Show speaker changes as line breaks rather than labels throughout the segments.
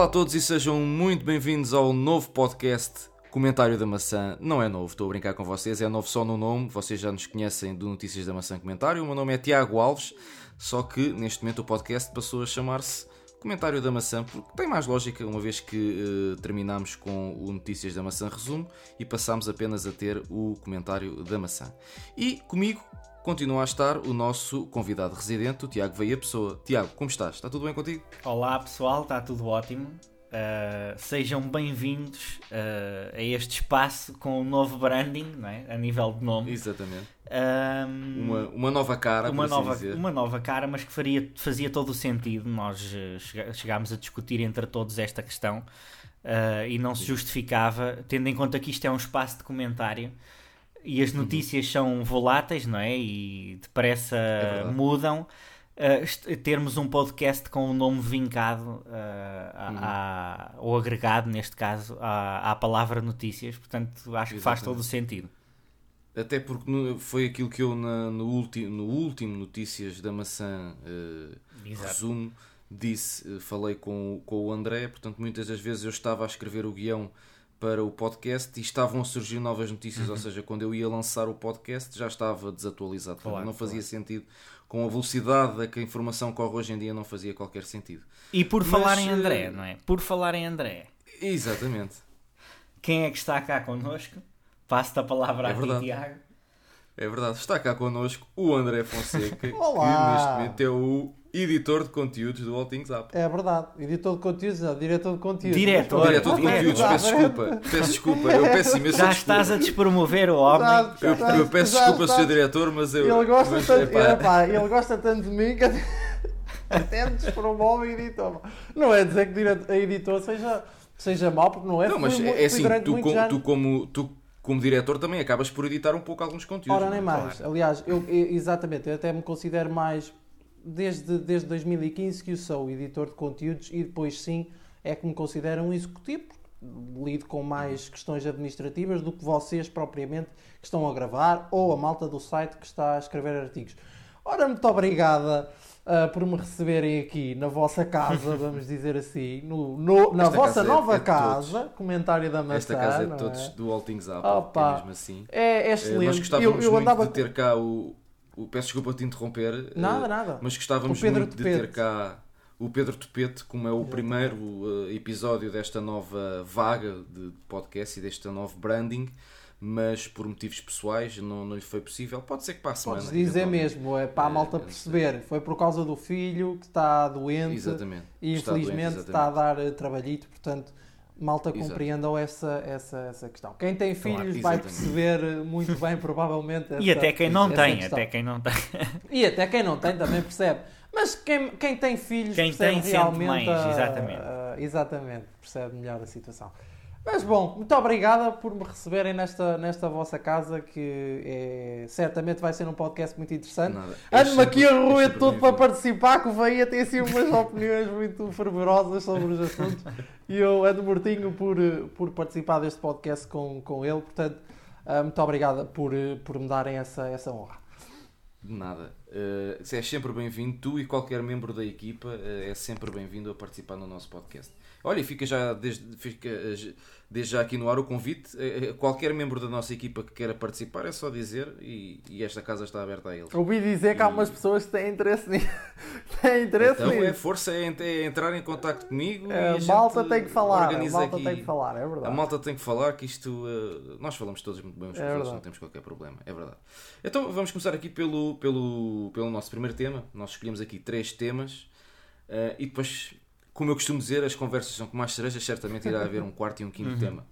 Olá a todos e sejam muito bem-vindos ao novo podcast Comentário da Maçã. Não é novo, estou a brincar com vocês, é novo só no nome, vocês já nos conhecem do Notícias da Maçã Comentário. O meu nome é Tiago Alves, só que neste momento o podcast passou a chamar-se Comentário da Maçã, porque tem mais lógica, uma vez que uh, terminamos com o Notícias da Maçã Resumo e passamos apenas a ter o Comentário da Maçã. E comigo continua a estar o nosso convidado residente, o Tiago Veia Pessoa. Tiago, como estás? Está tudo bem contigo?
Olá pessoal, está tudo ótimo. Uh, sejam bem-vindos uh, a este espaço com um novo branding, é? a nível de nome.
Exatamente. Um, uma, uma nova cara,
uma
assim
nova,
dizer.
uma nova cara, mas que faria, fazia todo o sentido. Nós uh, chegámos a discutir entre todos esta questão uh, e não se justificava, tendo em conta que isto é um espaço de comentário e as notícias são voláteis, não é? E depressa é mudam. Uh, termos um podcast com o um nome vincado uh, uhum. a, ou agregado, neste caso, à, à palavra notícias. Portanto, acho Exatamente. que faz todo o sentido.
Até porque foi aquilo que eu na, no, ulti, no último Notícias da Maçã uh, resumo disse, falei com, com o André, portanto muitas das vezes eu estava a escrever o guião para o podcast e estavam a surgir novas notícias, uhum. ou seja, quando eu ia lançar o podcast já estava desatualizado, claro, não fazia claro. sentido. Com a velocidade a que a informação corre hoje em dia não fazia qualquer sentido.
E por Mas, falar em André, eh, não é? Por falar em André.
Exatamente.
Quem é que está cá connosco? Passo-te a palavra é a ti, Tiago.
É verdade, está cá connosco o André Fonseca, Olá. que neste momento é o editor de conteúdos do All Things Up.
É verdade, editor de conteúdos, não, diretor de conteúdos.
Diretor,
diretor de conteúdos, peço desculpa, peço desculpa, eu peço imenso
Já
desculpa.
estás a despromover o homem. Já,
já, eu, eu, peço desculpa, Sr. Diretor, mas eu.
Ele gosta, mas, tanto, epá. Epá, ele gosta tanto de mim que até me despromove o editor. Não é dizer que a editor seja, seja mau, porque não é.
Não, mas é assim, tu, com, tu como. Tu, como diretor também acabas por editar um pouco alguns conteúdos.
Ora, nem é? mais. Claro. Aliás, eu, exatamente, eu até me considero mais desde, desde 2015 que eu sou editor de conteúdos e depois sim é que me considero um executivo, lido com mais questões administrativas do que vocês propriamente que estão a gravar ou a malta do site que está a escrever artigos. Ora, muito obrigada uh, por me receberem aqui na vossa casa, vamos dizer assim, no, no na vossa casa é nova é casa, todos. comentário da maçã.
Esta casa é de todos é? do All Things Up,
Opa,
é mesmo assim.
É, é excelente.
Nós gostávamos eu, eu muito andava... de ter cá o, peço desculpa te interromper.
Nada, uh, nada.
Mas gostávamos muito de ter cá o Pedro Topete, como é o primeiro uh, episódio desta nova vaga de podcast e deste novo branding, mas por motivos pessoais não, não lhe foi possível. Pode ser que para a semana.
Podes dizer mesmo, é para a malta é, perceber. Foi por causa do filho que está doente
exatamente.
e
está
infelizmente
doente,
está a dar trabalhito, portanto malta compreendam essa, essa, essa questão. Quem tem filhos claro, vai perceber muito bem, provavelmente. Essa,
e até quem não tem, questão. até quem não tem.
E até quem não tem também percebe. Mas quem, quem tem filhos
quem
percebe
tem
realmente.
Mais, exatamente.
A, a, exatamente, percebe melhor a situação. Mas bom, muito obrigada por me receberem nesta, nesta vossa casa, que é, certamente vai ser um podcast muito interessante. Ando-me aqui a roer tudo para participar, que o Veia tem assim umas opiniões muito fervorosas sobre os assuntos e eu ando mortinho por, por participar deste podcast com, com ele, portanto, uh, muito obrigada por, por me darem essa, essa honra.
De nada. Uh, é sempre bem-vindo, tu e qualquer membro da equipa uh, é sempre bem-vindo a participar no nosso podcast. Olha, fica já desde, fica, desde já aqui no ar o convite. Qualquer membro da nossa equipa que queira participar é só dizer e, e esta casa está aberta a eles.
Ouvi dizer que há umas pessoas que têm interesse nisso. têm interesse
então,
nisso.
é força, é, é entrar em contato comigo.
É, a malta tem que falar. A malta aqui. tem que falar, é verdade.
A malta tem que falar que isto. Uh, nós falamos todos muito bem uns com é os outros, não temos qualquer problema. É verdade. Então vamos começar aqui pelo, pelo, pelo nosso primeiro tema. Nós escolhemos aqui três temas. Uh, e depois como eu costumo dizer, as conversas são como as cerejas, certamente irá haver um quarto e um quinto uhum. tema.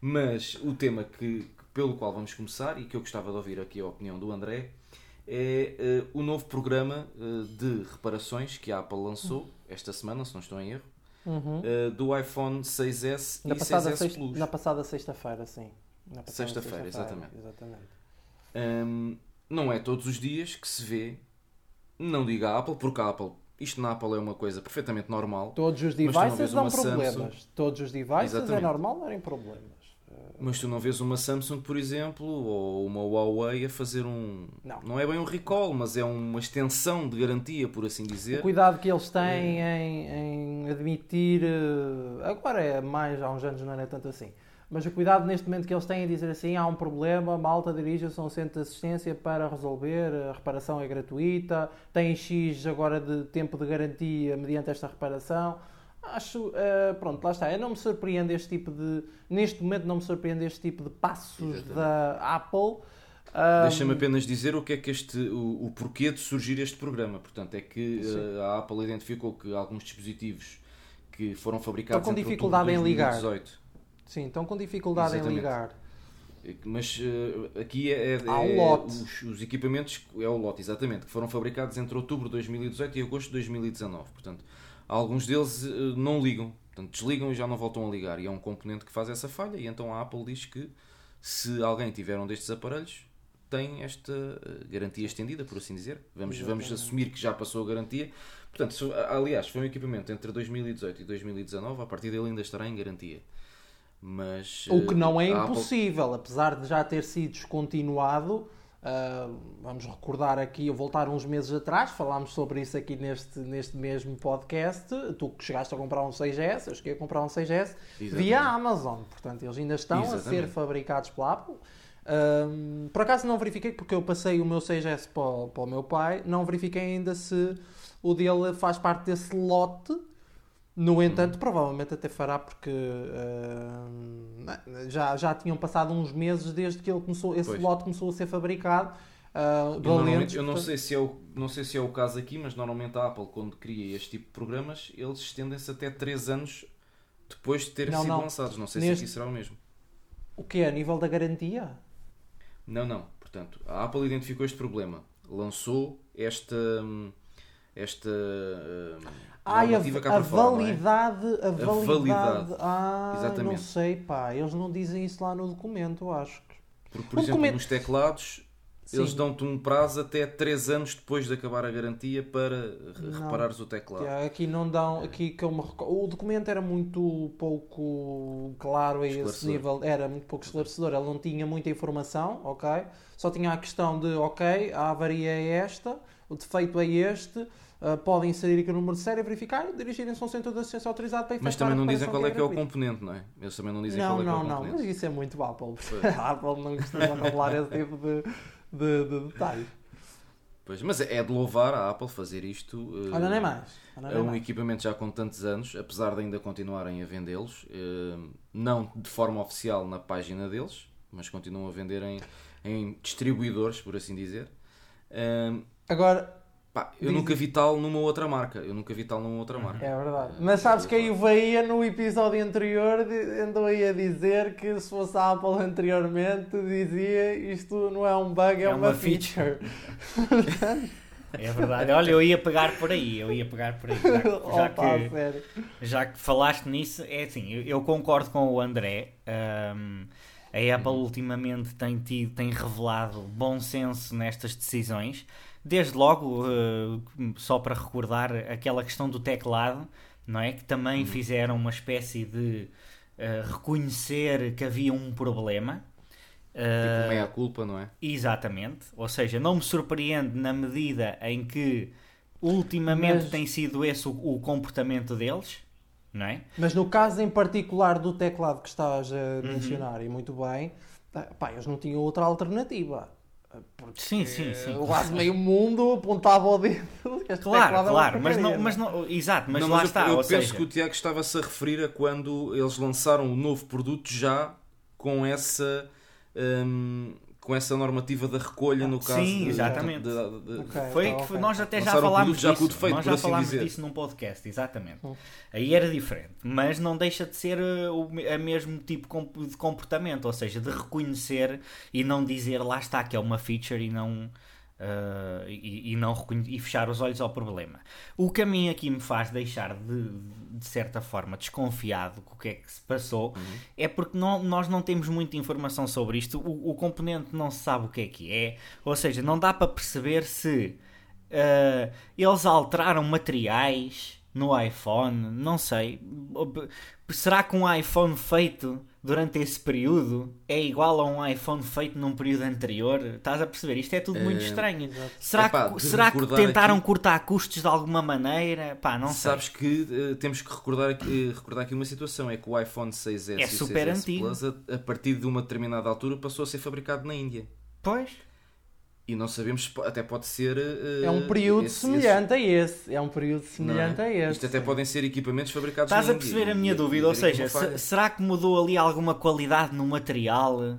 Mas o tema que, pelo qual vamos começar e que eu gostava de ouvir aqui a opinião do André é uh, o novo programa uh, de reparações que a Apple lançou esta semana, se não estou em erro, uhum. uh, do iPhone 6S na e 6S
sexta,
Plus.
Na passada sexta-feira, sim.
Sexta-feira, sexta exatamente. exatamente. Um, não é todos os dias que se vê, não diga a Apple, porque a Apple isto na Apple é uma coisa perfeitamente normal.
Todos os devices dão problemas. Samsung... Todos os devices é Exatamente. é normal darem problemas.
Mas tu não vês uma Samsung, por exemplo, ou uma Huawei a fazer um. Não, não é bem um recall, mas é uma extensão de garantia, por assim dizer.
O cuidado que eles têm é. em, em, admitir. Eh, agora é mais, há uns anos não é tanto assim. Mas o cuidado neste momento que eles têm em dizer assim: há um problema, malta dirija-se a um centro de assistência para resolver, a reparação é gratuita, tem X agora de tempo de garantia mediante esta reparação acho, uh, pronto, lá está. Eu não me surpreende este tipo de. Neste momento, não me surpreende este tipo de passos Exatamente. da Apple.
Um... Deixa-me apenas dizer o que é que este, o, o porquê de surgir este programa. Portanto, é que uh, a Apple identificou que alguns dispositivos que foram fabricados
estão com dificuldade em ligar. Sim, estão com dificuldade Exatamente. em ligar.
Mas uh, aqui é, é,
Há um lote.
Os, os, equipamentos, é o lote, exatamente, que foram fabricados entre outubro de 2018 e agosto de 2019. Portanto, alguns deles uh, não ligam. Portanto, desligam e já não voltam a ligar. E é um componente que faz essa falha. E então a Apple diz que se alguém tiver um destes aparelhos, tem esta uh, garantia estendida, por assim dizer. Vamos, vamos assumir que já passou a garantia. Portanto, se, aliás, foi um equipamento entre 2018 e 2019, a partir dele ainda estará em garantia. Mas,
o que não é impossível, Apple... apesar de já ter sido descontinuado Uh, vamos recordar aqui, voltar uns meses atrás, falámos sobre isso aqui neste, neste mesmo podcast. Tu que chegaste a comprar um 6S, eu cheguei a comprar um 6S Exatamente. via Amazon, portanto, eles ainda estão Exatamente. a ser fabricados pela Apple. Uh, por acaso não verifiquei, porque eu passei o meu 6S para, para o meu pai, não verifiquei ainda se o dele faz parte desse lote no entanto, provavelmente até fará porque uh, já, já tinham passado uns meses desde que ele começou, esse pois. lote começou a ser fabricado. Uh,
valentes, eu não sei, se é o, não sei se é o caso aqui, mas normalmente a Apple, quando cria este tipo de programas, eles estendem-se até 3 anos depois de terem sido não. lançados. Não sei Neste... se aqui será o mesmo.
O que é? A nível da garantia?
Não, não. Portanto, a Apple identificou este problema, lançou esta. Esta
Ai, a, a, validade, é? a, validade, a validade. Ah, Exatamente. não sei, pá. Eles não dizem isso lá no documento, eu acho.
Porque, por exemplo, documento... nos teclados, Sim. eles dão-te um prazo até 3 anos depois de acabar a garantia para não. reparares o teclado.
Yeah, aqui não dão, aqui que eu me O documento era muito pouco claro a esse nível, era muito pouco esclarecedor. Ele não tinha muita informação, ok? Só tinha a questão de, ok, a avaria é esta, o defeito é este uh, podem inserir aqui o número de série, verificar, dirigirem-se a um centro de assistência autorizado para
Mas também não dizem qual é que é o componente, não é? Eles também não dizem
não,
qual é
não,
que é o
componente. Não, não, mas isso é muito Apple. a Apple não costuma revelar esse tipo de, de, de detalhes.
Pois, mas é de louvar a Apple fazer isto.
Uh, Olha, nem mais. Olha,
é um mais. equipamento já com tantos anos, apesar de ainda continuarem a vendê-los, uh, não de forma oficial na página deles, mas continuam a vender em, em distribuidores, por assim dizer. Uh,
Agora,
Pá, eu Diz... nunca vi tal numa outra marca. Eu nunca vi tal numa outra marca.
É verdade. Mas sabes que aí o Bahia no episódio anterior andou aí a dizer que se fosse a Apple anteriormente dizia isto não é um bug, é, é uma, uma, feature.
é verdade. Olha, eu ia pegar por aí, eu ia pegar por aí. Já que, já, Opa, que, já que falaste nisso, é assim, eu, eu concordo com o André. Um, a Apple ultimamente tem, tido, tem revelado bom senso nestas decisões. Desde logo, uh, só para recordar, aquela questão do teclado, não é? Que também uhum. fizeram uma espécie de uh, reconhecer que havia um problema.
Uh, tipo meia culpa, não é?
Exatamente. Ou seja, não me surpreende na medida em que ultimamente Mas... tem sido esse o, o, comportamento deles, não é?
Mas no caso em particular do teclado que estás a uhum. mencionar, uhum. e muito bem, pá, eles não tinham outra alternativa.
Porque sim, sim, sim.
Quase meio mundo apontava ao dedo.
Claro, claro, mas não, mas não, exato, mas não, lá mas está.
Eu, eu penso
seja...
que o Tiago estava-se a referir a quando eles lançaram o novo produto já com essa. Hum, com essa normativa da recolha no caso
Sim, exatamente. De, de, de, okay, foi então, que okay. nós até já falámos já disso. Defeito, nós já assim falámos dizer. disso num podcast, exatamente. Hum. Aí era diferente, mas não deixa de ser eh, o a mesmo tipo de comportamento, ou seja, de reconhecer e não dizer lá está que é uma feature e não Uh, e, e, não e fechar os olhos ao problema. O mim aqui me faz deixar de, de certa forma desconfiado com o que é que se passou uhum. é porque não, nós não temos muita informação sobre isto. O, o, componente não se sabe o que é que é, ou seja, não dá para perceber se uh, eles alteraram materiais no iPhone, não sei. Será que um iPhone feito durante esse período é igual a um iPhone feito num período anterior? Estás a perceber? Isto é tudo muito
Eh,
estranho. Será
Epá,
que, será que tentaram
aqui-
cortar custos de alguma maneira? Pá, não sei.
Sabes que eh, temos que recordar, aqui- eh, recordar aqui uma situação: é que o iPhone 6S
É
e
super
6S
antigo.
Plus, a, a partir de uma determinada altura, passou a ser fabricado na Índia.
Pois.
E não sabemos, até pode ser. eh,
É um período
esse-
semelhante a esse. É um período
esse- é?
semelhante a esse.
Isto até podem ser equipamentos fabricados
Estás a perceber a minha
e-
dúvida?
e
Ou
aqui
seja, se- será que mudou ali alguma qualidade no material?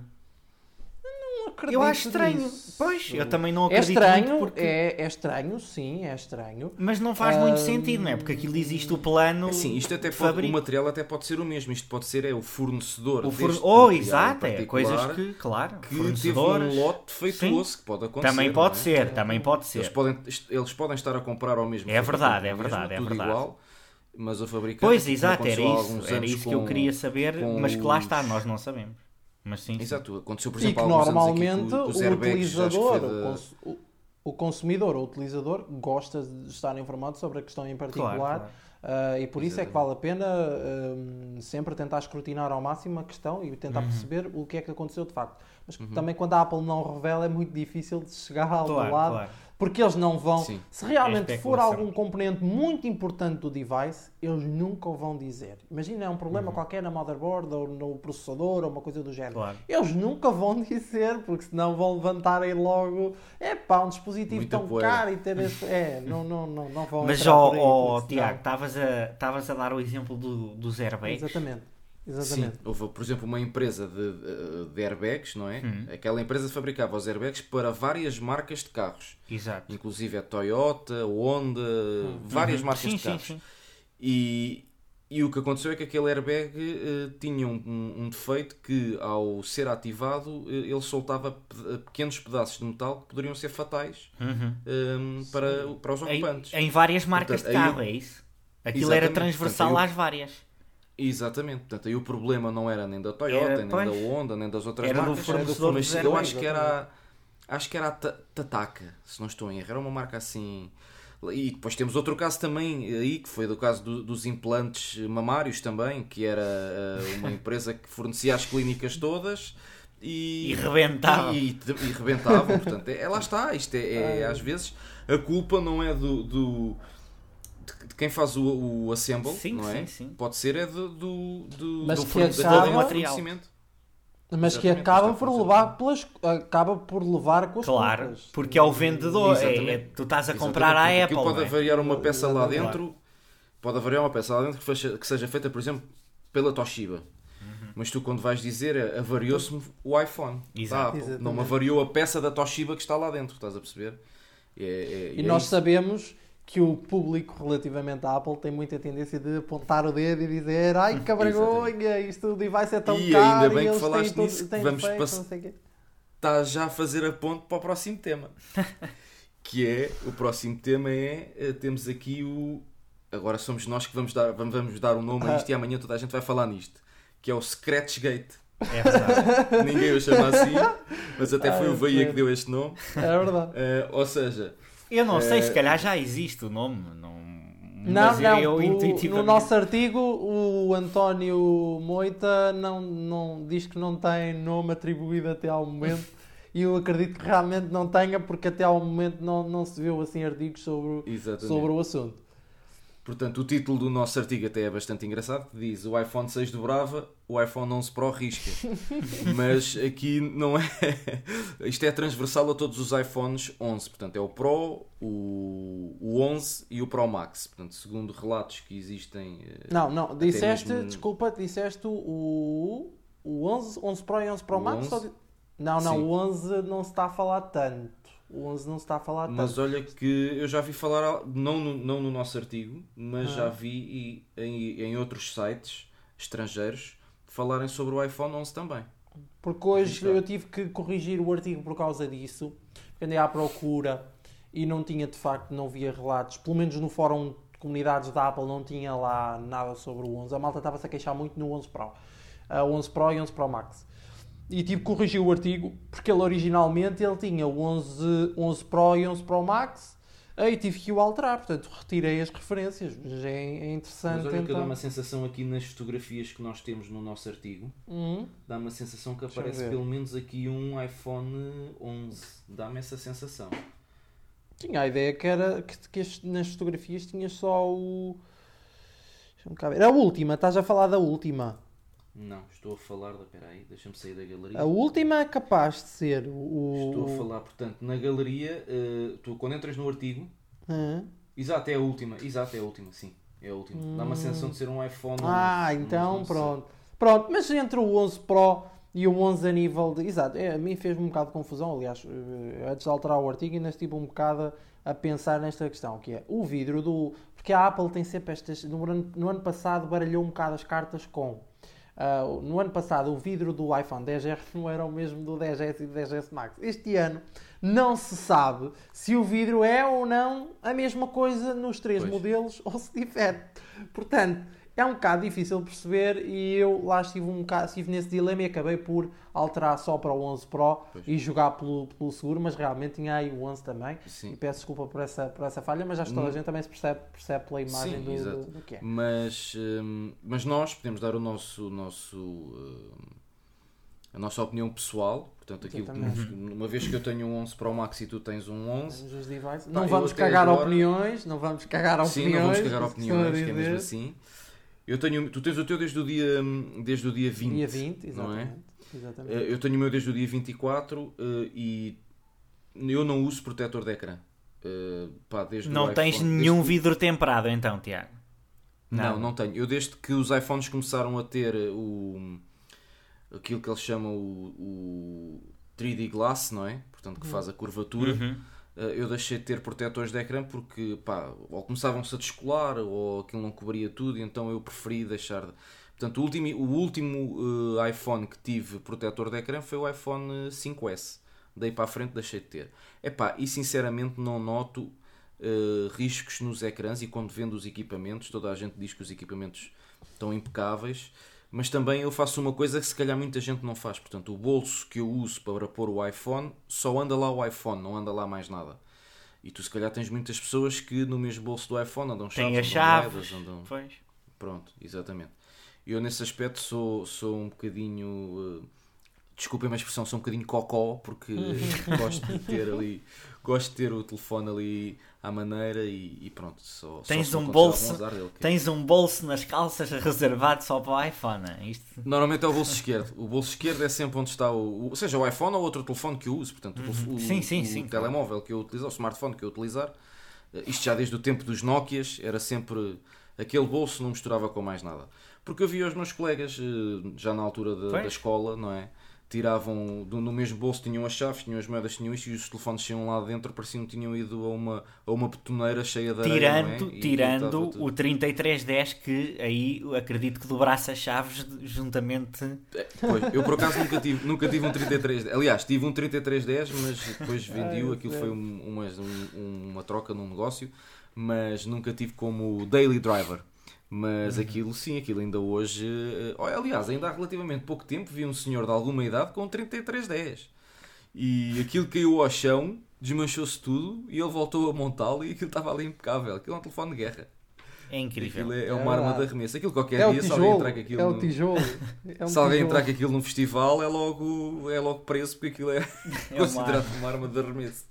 Acredito
Eu acho estranho.
nisso.
Pois, eu também não
É
acredito
estranho,
muito porque...
é, é estranho, sim, é estranho.
Mas não faz muito
Ahm,
sentido, não é? Porque aquilo existe o plano
Sim, isto até
de
pode, o
fabrico.
material até pode ser o mesmo. Isto pode ser é o fornecedor.
O forne-
deste
Oh, exato, é. Coisas que, claro,
que teve
fornecedores...
um lote defeituoso que pode acontecer.
Também pode
é?
ser, também pode
Eles
ser.
podem, eles podem estar a comprar ao mesmo
É verdade, é
mesmo,
verdade, é
tudo
verdade.
igual, mas o fabricante.
Pois, exato, era isso. Era isso que eu queria saber, mas que lá está, nós não sabemos. Mas sim, sim.
Exato, aconteceu por
E
exemplo
que
alguns anos aqui
normalmente
com, com os
o
que
utilizador, o, cons- o- o consumidor ou utilizador gosta de estar informado sobre a questão em particular.
Claro, claro.
ah, e por isso é que vale a pena hum, sempre tentar escrutinar ao máximo a questão e tentar
Uhum.
perceber o que é que aconteceu de facto. Mas também quando a Apple não revela é muito difícil de chegar ao
Claro,
lado
claro.
Porque eles não vão.
Sim.
Se realmente
É
for
especulação.
algum componente muito importante do device, eles nunca o vão dizer. Imagina, é um problema qualquer na motherboard ou no processador ou uma coisa do género.
Uhum. Claro.
Eles nunca vão dizer, porque senão vão levantar aí logo. É pá, um dispositivo
Muita
tão
poeira.
caro e ter esse. É, não, não, não, não vão.
Mas, ó,
senão-
Tiago, estavas a, estavas a dar o exemplo do, dos airbags.
Exatamente.
Sim,
Exatamente.
houve, por exemplo, uma empresa de, de airbags, não é?
Hum.
Aquela empresa fabricava os airbags para várias marcas de carros,
Exato.
inclusive a Toyota, Honda, várias
Uhum.
marcas
Sim,
de
sim,
carros.
sim.
E, e o que aconteceu é que aquele airbag eh, tinha um, um- um defeito que, ao ser ativado, eh, ele soltava pe- pequenos pedaços de metal que poderiam ser fatais
Uhum.
eh, para, para os
Em,
ocupantes.
em várias marcas
Portanto,
de
aí
carro,
eu-
é isso? Aquilo era transversal
Portanto, eu-
às várias.
Exatamente, portanto, aí o problema não era nem da Toyota,
Era,
nem
pois.
da Honda, nem das outras
Era do
marcas,
fornecedor
mas
dos
eu acho que era acho que era a Ta- Tataka, se não estou em erro, era uma marca assim. E depois temos outro caso também aí, que foi do caso do- dos implantes mamários também, que era eh, uma empresa que fornecia às clínicas todas e,
E rebentava.
E, e, e rebentavam, portanto, é, é- lá está, isto é, é, às vezes a culpa não é do, do- de, quem faz o, o assemble,
Sim,
não é?
sim, sim.
Pode ser é do, do, do,
Mas
do
que acaba-
do
material.
fornecimento.
Mas que acaba por levar pelas. Acaba por levar com as
Claro,
culpas.
porque é o vendedor. É, é- tu estás a
Exatamente,
comprar à Apple.
pode
é?
variar uma peça lá dentro, pode variar uma peça lá dentro que, fecha- que seja feita, por exemplo, pela Toshiba.
Uhum.
Mas tu quando vais dizer "Ah, avariou-se-me o iPhone
Exato.
da Apple,
Exatamente.
não me avariou a peça da Toshiba que está lá dentro, estás a perceber? É- é-
E
é
nós
isso.
sabemos que o público relativamente à Apple tem muita tendência de apontar o dedo e dizer ai que vergonha, isto o device é tão
E
caro
ainda bem
e
que falaste
têm,
nisso,
têm
vamos
defeitos,
pass-
não sei o quê.
está já a fazer a ponte para o próximo tema. que é, o próximo tema é, eh, temos aqui o... Agora somos nós que vamos dar, vamos, vamos dar o nome a isto e amanhã toda a gente vai falar nisto. Que é o Scratchgate.
É verdade.
Ninguém o chama assim, mas até foi o Veia que deu este nome.
É verdade.
Eh, ou seja,
Eu não sei,
É.
se calhar já existe o nome. Não,
Não, não,
eu
o-
intuitivamente-
no nosso artigo o António Moita não, não, diz que não tem nome atribuído até ao momento e eu acredito que realmente não tenha porque até ao momento não, não se viu assim artigos sobre,
exatamente.
sobre o assunto.
Portanto, o título do nosso artigo até é bastante engraçado, que diz o iPhone 6 dobrava, o iPhone 11 Pro risca. Mas aqui não é... Isto é transversal a todos os iPhones 11. Portanto, é o Pro, o, o 11 e o Pro Max. Portanto, segundo relatos que existem... eh,
Não, não, disseste,
mesmo-
desculpa, disseste o, o 11, 11 Pro e 11 Pro
O
Max?
11?
ou Não, não,
Sim.
o 11 não se está a falar tanto. O 11 não se está a falar
Mas
tanto.
olha que eu já vi falar, não no, não no nosso artigo, mas
Ah.
já vi e- em, em outros sites estrangeiros falarem sobre o iPhone 11 também.
Porque hoje eu tive que corrigir o artigo por causa disso. Porque andei à procura e não tinha, de facto, não via relatos. Pelo menos no fórum de comunidades da Apple não tinha lá nada sobre o 11. A malta estava-se a queixar muito no 11 Pro. Ah, 11 Pro e 11 Pro Max. E tive que corrigir o artigo porque ele originalmente ele tinha o 11, 11 Pro e 11 Pro Max. Aí tive que o alterar, portanto retirei as referências, mas é, é interessante.
Mas olha
então.
que dá uma sensação aqui nas fotografias que nós temos no nosso artigo,
Uhum.
dá uma sensação que aparece pelo menos aqui um iPhone 11. Dá-me essa sensação.
Tinha a ideia que era que, que este- nas fotografias tinha só o. Deixa-me cá ver. A última, estás a falar da última.
Não, estou a falar da. Espera aí, deixa-me sair da galeria.
A última é capaz de ser o.
Estou a falar, portanto, na galeria, eh, tu quando entras no artigo,
Hã?
exato, é a última, exato, é a última, sim, é a última. Dá uma sensação de ser um iPhone.
Ah,
11,
então
sei.
pronto. Pronto, mas entre o 11 Pro e o 11 a nível de. Exato, é, a mim fez-me um bocado de confusão. Aliás, eh, antes de alterar o artigo, ainda estive um bocado a, a pensar nesta questão, que é o vidro do. Porque a Apple tem sempre estas. No ano, no ano passado baralhou um bocado as cartas com. Ah, no ano passado, o vidro do iPhone 10R não era o mesmo do 10S e do 10S Max. Este ano não se sabe se o vidro é ou não a mesma coisa nos três
Pois.
modelos ou se difere. Portanto, é um bocado difícil de perceber e eu lá estive, um bocado, estive nesse dilema e acabei por alterar só para o 11 Pro
Pois.
e jogar pelo, pelo seguro, mas realmente tinha aí o 11 também. E
Sim.
peço desculpa por essa, por essa falha, mas acho que toda a
Hum.
gente também se percebe, percebe pela imagem
Sim,
do, do, do que é.
Mas, hum, mas nós podemos dar o nosso, nosso, hum, a nossa opinião pessoal. Portanto, nos- uma vez que eu tenho um 11 Pro Max e tu tens um 11,
Temos os devices.
Pá,
Não
eu
vamos cagar
agora-
opiniões, não vamos cagar opiniões.
sim, não vamos cagar opiniões, que é mesmo assim. Eu tenho, tu tens o teu desde o dia, desde o dia 20.
Dia 20,
não é?
exatamente. exatamente.
Eh, Eu tenho o meu desde o dia 24 eh, e eu não uso protetor de ecrã. Eh, pá, desde o
Não tens
iPhone-
nenhum
desde
vidro temperado então, Tiago?
Não,
Nada.
não tenho. Eu desde que os iPhones começaram a ter o aquilo que eles chamam o, o 3D Glass, não é? Portanto, que faz a curvatura.
Uhum.
Eh, Eu deixei de ter protetores de ecrã porque, pá, ou começavam-se a descolar ou aquilo não cobria tudo, então eu preferi deixar. de- Portanto, o último, o último eh, iPhone que tive protetor de ecrã foi o iPhone 5S. Daí para a frente deixei de ter. Epá, e sinceramente não noto eh, riscos nos ecrãs e quando vendo os equipamentos, toda a gente diz que os equipamentos estão impecáveis, mas também eu faço uma coisa que se calhar muita gente não faz. Portanto, o bolso que eu uso para pôr o iPhone, só anda lá o iPhone, não anda lá mais nada. E tu se calhar tens muitas pessoas que no mesmo bolso do iPhone andam chaves,
Tem as
andam
chaves.
moedas, andam...
Pois.
Pronto, exatamente. Eu nesse aspecto sou, sou um bocadinho. eh, desculpem a expressão, sou um bocadinho cocó, porque gosto de ter ali. Gosto de ter o telefone ali à maneira e, e pronto. Só,
Tens
só
um bolso-
que-
Tens um bolso nas calças reservado só para o iPhone. é? Isto...
Normalmente é o bolso esquerdo. O bolso esquerdo é sempre onde está o. o- seja o iPhone ou outro telefone que eu uso. Portanto, o bolso- o,
Uhum. Sim, sim,
o
sim,
telemóvel que eu utilizar, o smartphone que eu utilizar. eh, Isto já desde o tempo dos Nokias, era sempre. Aquele bolso não misturava com mais nada. Porque eu via os meus colegas, eh, já na altura
Pois.
da escola, não é? Tiravam do- no mesmo bolso, tinham as chaves, tinham as moedas, tinham isto e os telefones tinham lá dentro, pareciam que tinham ido a uma, a uma betoneira cheia de areia.
Tirando,
não é? E
tirando o 3310 que aí acredito que dobrasse as chaves juntamente.
Pois, eu por acaso nunca tive, nunca tive um 33. Aliás, tive um 3310, mas depois vendi-o.
Ai,
Aquilo foi um- uma, um- uma troca num negócio, mas nunca tive como daily driver. Mas aquilo sim, aquilo ainda hoje. olha, aliás, ainda há relativamente pouco tempo vi um senhor de alguma idade com um 3310 e aquilo caiu ao chão, desmanchou-se tudo e ele voltou a montá-lo e aquilo estava ali impecável. Aquilo é um telefone de guerra.
É incrível.
Aquilo é, é
É
uma arma de arremesso. Aquilo qualquer
É
dia, se alguém entrar com aquilo.
É o
no-
tijolo. É um
se alguém
tijolo.
entrar com aquilo num festival é logo, é logo preso porque aquilo é,
É
considerado uma arma de arremesso.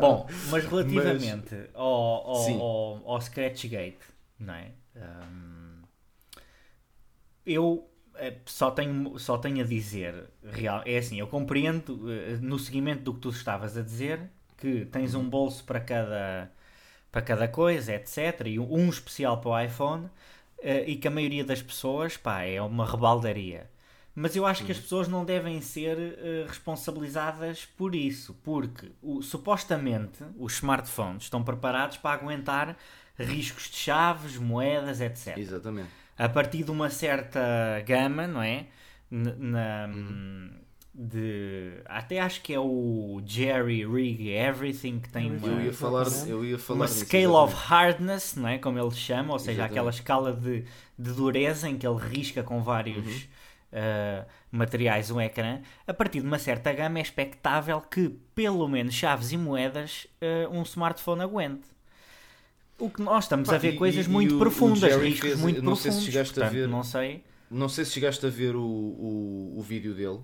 Bom, mas relativamente ao, ao,
Sim.
ao, ao Scratchgate, não é? Hum, eu eh, só tenho, só tenho a dizer, real, é assim, eu compreendo eh, no seguimento do que tu estavas a dizer, que tens um bolso para cada, para cada coisa, etc. E um especial para o iPhone, eh, e que a maioria das pessoas, pá, é uma rebaldaria. Mas eu acho que as pessoas não devem ser responsabilizadas por isso, porque o- supostamente os smartphones estão preparados para aguentar riscos de chaves, moedas, etc.
Exatamente.
A partir de uma certa gama, não é? Na,
Uhum.
de, até acho que é o Jerry Rig Everything que tem uma,
Eu ia falar, eu ia falar
uma scale of
exatamente.
hardness, não é? Como ele chama, ou seja,
Exatamente.
aquela escala de, de dureza em que ele risca com
Uhum.
vários uh, materiais um ecrã, a partir de uma certa gama é expectável que, pelo menos chaves e moedas, uh, um smartphone aguente. O que nós estamos Pá, a ver e, coisas e, muito e profundas, o riscos fez, muito não profundos. Sei se chegaste portanto, a ver, não sei.
Não sei se chegaste a ver o, o, o vídeo dele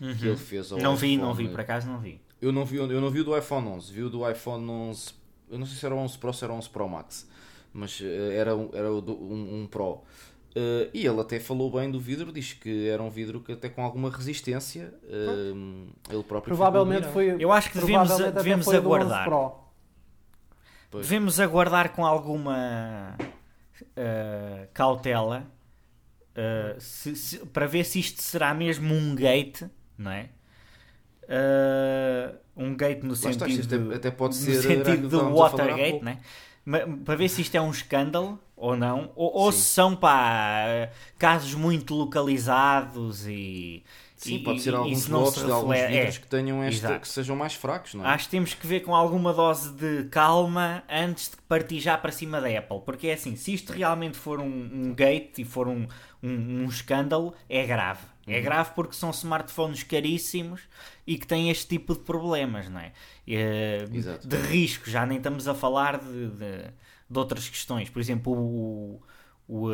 uhum. que ele fez ao
Não vi, não vi, por acaso não vi.
Eu não vi, eu não vi o do iPhone 11, vi o do iPhone 11, eu não sei se era o 11 Pro ou se era o 11 Pro Max, mas uh, era, era um, um Pro. Uh, e ele até falou bem do vidro, diz que era um vidro que até com alguma resistência uh, ele próprio
provavelmente foi
eu acho que devemos, devemos aguardar devemos aguardar com alguma uh, cautela se, se, para ver se isto será mesmo um gate não é um gate no sentido
até, até pode ser no
sentido do Watergate né? para ver se isto é um escândalo ou não, ou, ou se são pá, casos muito localizados e.
Sim, e, pode ser alguns blocos de alguns vidros é, que tenham esta, que sejam mais fracos, não é?
Acho que temos que ver com alguma dose de calma antes de partir já para cima da Apple, porque é assim, se isto realmente for um, um gate e for um, um, um escândalo, é grave. É uhum. grave porque são smartphones caríssimos e que têm este tipo de problemas, não é? é de risco, já nem estamos a falar de, de de outras questões. Por exemplo, o, o,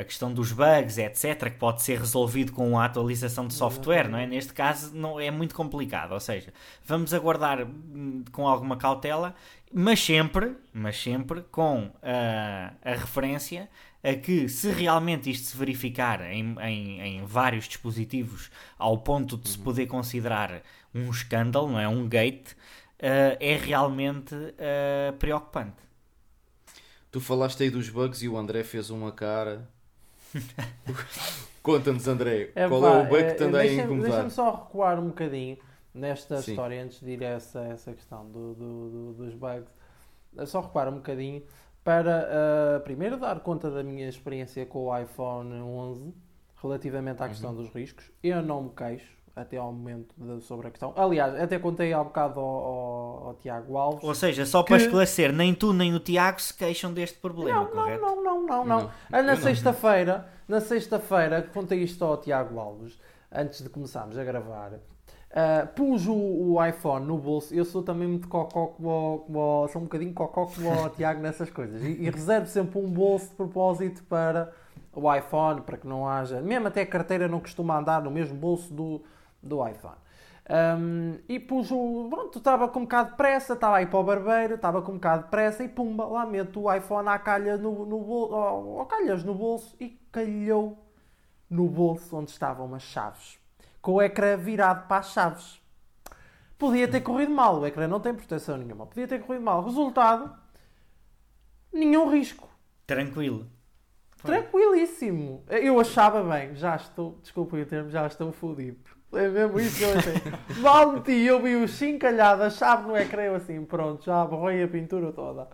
a questão dos bugs, etc., que pode ser resolvido com a atualização de software, não é? Neste caso não é muito complicado, ou seja, vamos aguardar hum, com alguma cautela, mas sempre, mas sempre com a, a referência a que se realmente isto se verificar em, em, em vários dispositivos ao ponto de se uhum. poder considerar um escândalo, não é? Um gate, uh, é realmente uh, preocupante.
Tu falaste aí dos bugs e o André fez uma cara. Conta-nos, André, é, qual pá, é o bug que te anda a incomodar?
Deixa-me só recuar um bocadinho nesta Sim. história antes de ir a essa, essa questão do, do, do, dos bugs. É só recuar um bocadinho para uh, primeiro dar conta da minha experiência com o iPhone 11 relativamente à questão uhum. dos riscos. Eu não me queixo até ao momento de, sobre a questão. Aliás, até contei há um bocado ao, ao, ao Tiago Alves.
Ou seja, só que... para esclarecer, nem tu nem o Tiago se queixam deste problema,
não,
correto?
Não, não, não, não. não. Ah, na sexta-feira, na sexta-feira, contei isto ao Tiago Alves, antes de começarmos a gravar. Uh, pus o, o, iPhone no bolso. Eu sou também muito cocó como, como sou um bocadinho cocó como o Tiago nessas coisas. E, e reservo sempre um bolso de propósito para o iPhone, para que não haja. Mesmo até a carteira não costuma andar no mesmo bolso do, do iPhone. Um, e pus o. Pronto, estava com um bocado de pressa, estava aí para o barbeiro, estava com um bocado de pressa e pumba, lá meto o iPhone à calha no, no bolso, ou, calhas no bolso e calhou no bolso onde estavam as chaves. Com o ecrã virado para as chaves. Podia ter corrido mal, o ecrã não tem proteção nenhuma. Podia ter corrido mal. Resultado: nenhum risco.
Tranquilo.
Tranquilíssimo. Eu achava bem, já estou, desculpem o termo, já estou fodido é mesmo isso achei. Mal meti, eu vi o chincalhado, a chave no ecrã, eu assim, pronto, já borrei a pintura toda.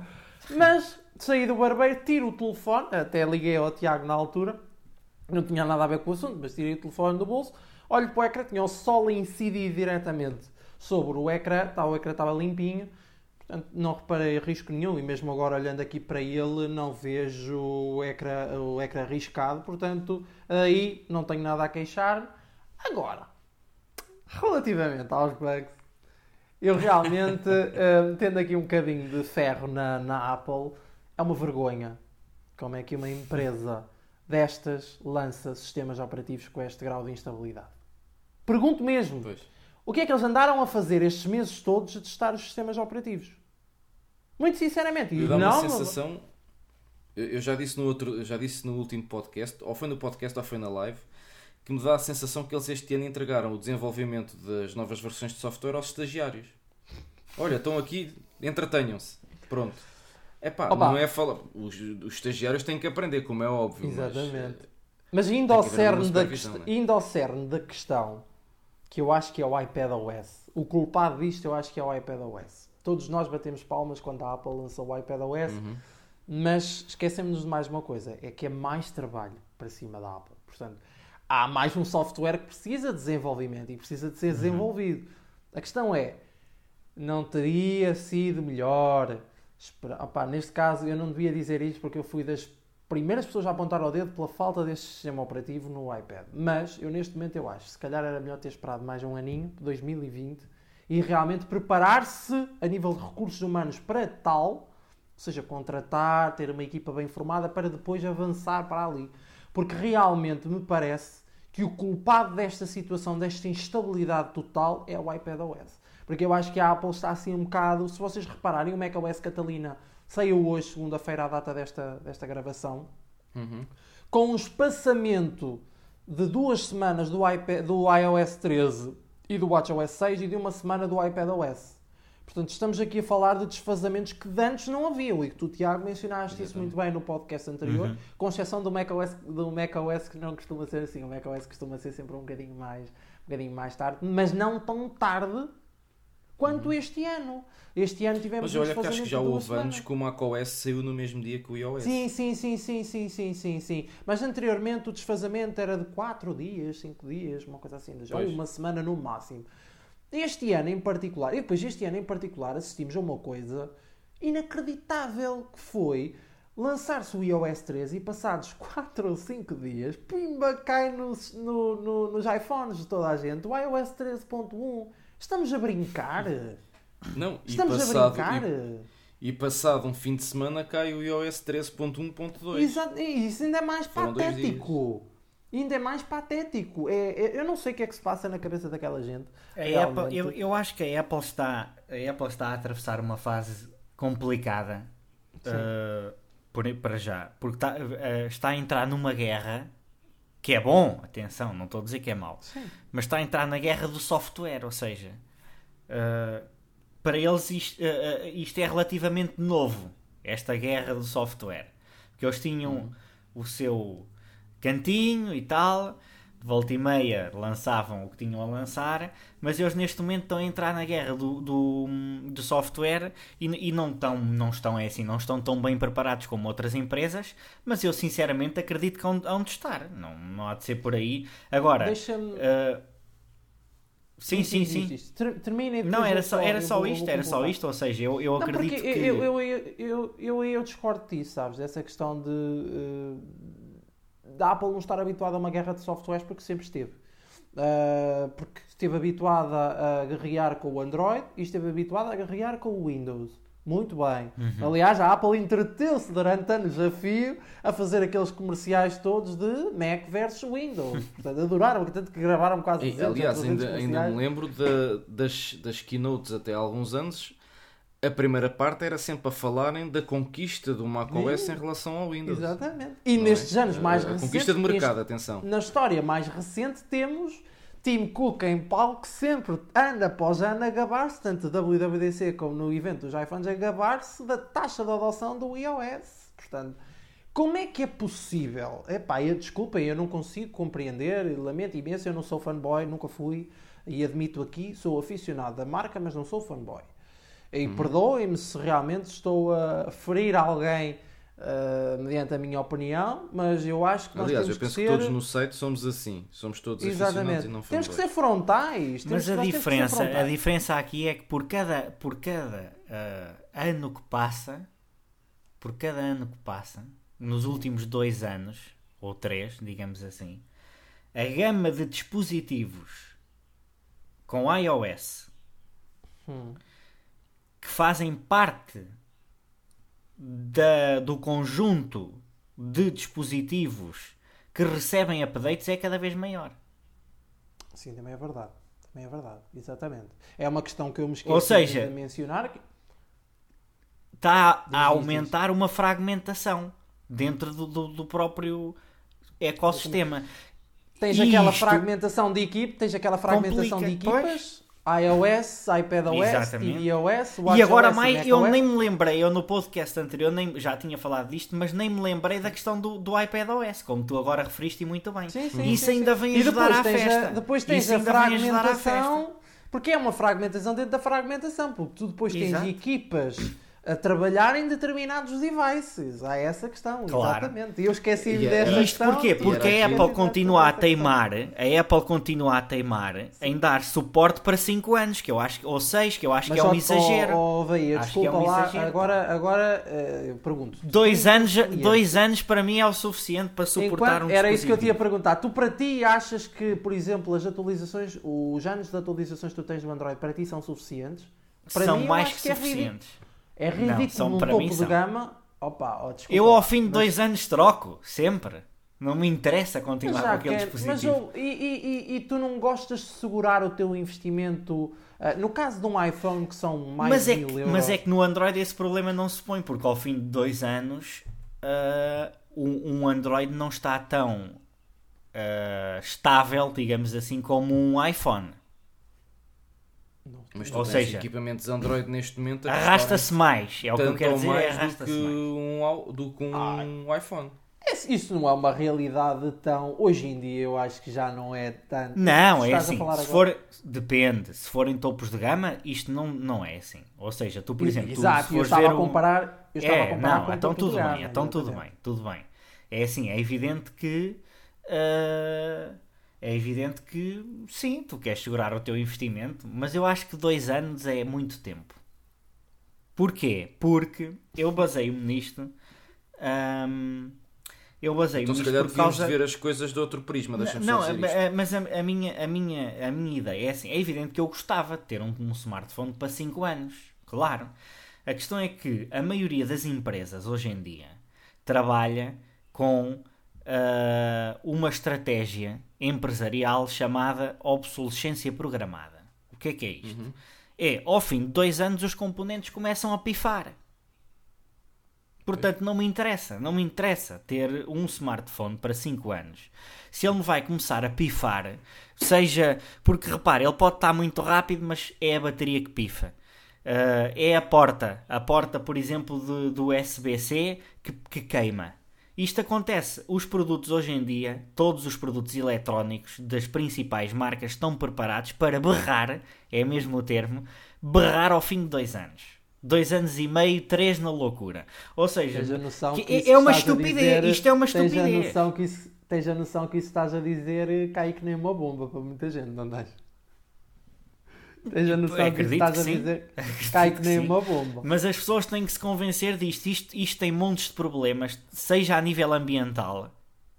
Mas saí do barbeiro, tiro o telefone, até liguei ao Tiago na altura, não tinha nada a ver com o assunto, mas tirei o telefone do bolso, olho para o ecrã, tinha o sol incidido diretamente sobre o ecrã, tá, o ecrã estava limpinho, portanto não reparei risco nenhum e mesmo agora olhando aqui para ele não vejo o ecrã, o ecrã riscado, portanto aí não tenho nada a queixar-me. Agora, relativamente aos bugs, eu realmente, uh, tendo aqui um bocadinho de ferro na, na Apple, é uma vergonha como é que uma empresa destas lança sistemas operativos com este grau de instabilidade. Pergunto mesmo, pois. o que é que eles andaram a fazer estes meses todos a testar os sistemas operativos? Muito sinceramente.
E dá não, uma sensação... Eu já disse, no outro, já disse no último podcast, ou foi no podcast ou foi na live, que me dá a sensação que eles este ano entregaram o desenvolvimento das novas versões de software aos estagiários. Olha, estão aqui, entretenham-se. Pronto. É pá, não é falar. Os, os, estagiários têm que aprender, como é óbvio.
Exatamente. Mas, mas indo, ao cerne da quest... é? indo ao cerne da questão, que eu acho que é o iPad OS, o culpado disto eu acho que é o iPad OS. Todos nós batemos palmas quando a Apple lançou o iPad OS, uhum. mas esquecemos de mais uma coisa: é que é mais trabalho para cima da Apple. Portanto, há mais um software que precisa de desenvolvimento e precisa de ser uhum. desenvolvido. Uhum. A questão é, não teria sido melhor? Opa, neste caso, eu não devia dizer isto porque eu fui das Primeiro as pessoas já apontaram o dedo pela falta deste sistema operativo no iPad. Mas eu neste momento eu acho, se calhar era melhor ter esperado mais um aninho, 2020, e realmente preparar-se a nível de recursos humanos para tal, ou seja, contratar, ter uma equipa bem formada para depois avançar para ali. Porque realmente me parece que o culpado desta situação, desta instabilidade total, é o iPadOS. Porque eu acho que a Apple está assim um bocado. Se vocês repararem, o macOS Catalina saiu hoje, segunda-feira, a data desta, desta gravação, uhum. com um espaçamento de duas semanas do, iPad, do iOS 13 e do WatchOS 6 e de uma semana do iPadOS. Portanto, estamos aqui a falar de desfazamentos que antes não haviam e que tu, Tiago, mencionaste isso muito bem no podcast anterior, uhum. com exceção do macOS, do macOS que não costuma ser assim. O macOS costuma ser sempre um bocadinho mais, um bocadinho mais tarde, mas não tão tarde quanto uhum. este ano. Este ano tivemos
Mas olha que acho que já houve anos que o macOS saiu no mesmo dia que o iOS.
Sim, sim, sim, sim, sim, sim, sim, sim. Mas anteriormente o desfazamento era de 4 dias, 5 dias, uma coisa assim, já uma semana no máximo. Este ano em particular, e depois este ano em particular assistimos a uma coisa inacreditável que foi lançar-se o iOS 13 e passados 4 ou 5 dias, pimba, cai nos, no, no, nos iPhones de toda a gente, o iOS 13.1 Estamos a brincar?
Não, Estamos passado, a brincar? E, e, passado um fim de semana cai o iOS 13.1.2.
Exato, isso ainda é mais Foram patético. Ainda é mais patético. É, é, eu não sei o que é que se passa na cabeça daquela gente.
A Apple, eu, eu acho que a Apple, está, a Apple está a atravessar uma fase complicada uh, por, para já. Porque está, uh, está a entrar numa guerra que é bom, atenção, não estou a dizer que é mau, Sim. mas está a entrar na guerra do software, ou seja, uh, para eles isto, isto, é relativamente novo, esta guerra do software, porque eles tinham uhum. o seu cantinho e tal, volta e meia lançavam o que tinham a lançar, mas eles neste momento estão a entrar na guerra do, do, do software e, e, não, estão, não estão é assim, não estão tão bem preparados como outras empresas, mas eu sinceramente acredito que hão, de estar, não, não há de ser por aí. Agora.
Uh,
Sim, sim, sim.
Termina
Não, era só, era só vou, isto, era só isto, ou seja, eu, eu não, acredito que...
Eu, eu, eu, eu, eu, eu discordo disso, sabes? Essa questão de... Uh, da Apple não estar habituada a uma guerra de softwares porque sempre esteve. Uh, porque esteve habituada a guerrear com o Android e esteve habituada a guerrear com o Windows. Muito bem. Uhum. Aliás, a Apple entreteu-se durante anos a fio a fazer aqueles comerciais todos de Mac versus Windows. Portanto, adoraram, tanto que gravaram quase 200,
Aliás, ainda, ainda me lembro de, das, das keynotes até há alguns anos a primeira parte era sempre a falarem da conquista do macOS em relação ao Windows.
Exatamente. E nestes é? anos mais a, recentes.
Conquista de mercado, este, atenção.
Na história mais recente temos Tim Cook em palco sempre, ano após ano, a gabar-se, tanto WWDC como no evento dos iPhones, a gabar-se da taxa de adoção do iOS. Portanto, como é que é possível? Epá, eu, desculpem, eu não consigo compreender, lamento imenso, eu não sou fanboy, nunca fui, e admito aqui, sou aficionado da marca, mas não sou fanboy. E uhum. perdoem-me se realmente estou a ferir alguém uh, mediante a minha opinião, mas eu acho que nós
Aliás,
temos
eu penso
que,
ser... que todos no site somos assim. Somos todos Exatamente. e não
Temos que ser frontais.
Mas a diferença, a diferença aqui é que por cada, por cada uh, ano que passa, por cada ano que passa, nos últimos dois anos, ou três, digamos assim, a gama de dispositivos com iOS hum que fazem parte da, do conjunto de dispositivos que recebem updates é cada vez maior.
Sim, também é verdade. Também é verdade, exatamente. É uma questão que eu me esqueci seja, de mencionar.
Está a aumentar uma fragmentação dentro do, do, do próprio ecossistema.
Tens aquela fragmentação de equipe, tens aquela fragmentação de equipas. Pois iOS, iPadOS, tvOS,
WatchOS E agora mais, eu nem me lembrei, eu no podcast anterior nem, já tinha falado disto, mas nem me lembrei da questão do, do iPadOS, como tu agora referiste muito bem. Sim, sim, Isso sim, ainda vem ajudar à festa.
A, depois tens a fragmentação, porque é uma fragmentação dentro da fragmentação, porque tu depois tens Exato. equipas a trabalhar em determinados devices. Há essa questão, claro. exatamente. E eu esqueci yeah. desta
Isto
questão.
porquê? Porque a Apple continua a teimar, a Apple continua a teimar em dar suporte para 5 anos, que eu acho, ou 6, que eu acho Mas que é um exagero.
Oh, oh, Veia, desculpa é um lá, exagero, agora, agora uh, pergunto.
Dois anos, dois anos para mim é o suficiente para suportar Enquanto, um
Era isso que eu tinha a perguntar. Tu para ti achas que, por exemplo, as atualizações, os anos de atualizações que tu tens no Android para ti são suficientes? Para
são
mim,
mais que, que é suficientes.
É é ridículo não, num topo de gama. Opa, oh, desculpa,
eu ao fim de dois mas... anos troco, sempre. Não me interessa continuar com aquele dispositivo. Mas
oh, e, e, e, tu não gostas de segurar o teu investimento? Uh, no caso de um iPhone que são mais
mas é
mil
que,
euros.
Mas é que no Android esse problema não se põe, porque ao fim de dois anos uh, um, um, Android não está tão uh, estável, digamos assim, como um iPhone.
Mas tu Ou seja, equipamentos Android neste momento
arrasta-se mais, é o que eu quero dizer,
mais do que, um, do que um ah. iPhone.
Isso não é uma realidade tão. Hoje em dia eu acho que já não é tanto.
Não, é assim. Se for, depende. Se forem topos de gama, isto não, não é assim. Ou seja, tu, por exemplo,
Exato,
tu, se
eu estava, a comparar, eu estava é, a comparar. Não, com
então tudo bem, então tudo bem, tudo bem. É assim, é evidente que. Uh, é evidente que sim, tu queres segurar o teu investimento, mas eu acho que dois anos é muito tempo. Porquê? Porque eu baseio-me nisto. Hum, eu baseio-me
então,
nisto.
se calhar
por causa...
ver as coisas de outro prisma.
Não, não mas a, a, minha, a, minha, a minha ideia é assim: é evidente que eu gostava de ter um, um smartphone para 5 anos. Claro. A questão é que a maioria das empresas hoje em dia trabalha com uh, uma estratégia empresarial chamada obsolescência programada. O que é que é isto? Uhum. É, ao fim de dois anos, os componentes começam a pifar. Portanto, não me interessa, não me interessa ter um smartphone para 5 anos. Se ele me vai começar a pifar, seja porque repare, ele pode estar muito rápido, mas é a bateria que pifa. Uh, é a porta, a porta, por exemplo, de, do USB-C que, que queima. Isto acontece. Os produtos hoje em dia, todos os produtos eletrónicos das principais marcas estão preparados para berrar, é mesmo o termo, berrar ao fim de dois anos. Dois anos e meio, três na loucura. Ou seja, é, é uma estupidez. Dizer, isto é uma estupidez.
Tens a noção que isso, tens a noção que isso estás a dizer eh, cai que nem uma bomba para muita gente, não estás? Tens a noção que estás a dizer cai que nem uma bomba.
Mas as pessoas têm que se convencer disto. Isto, isto tem montes de problemas, seja a nível ambiental,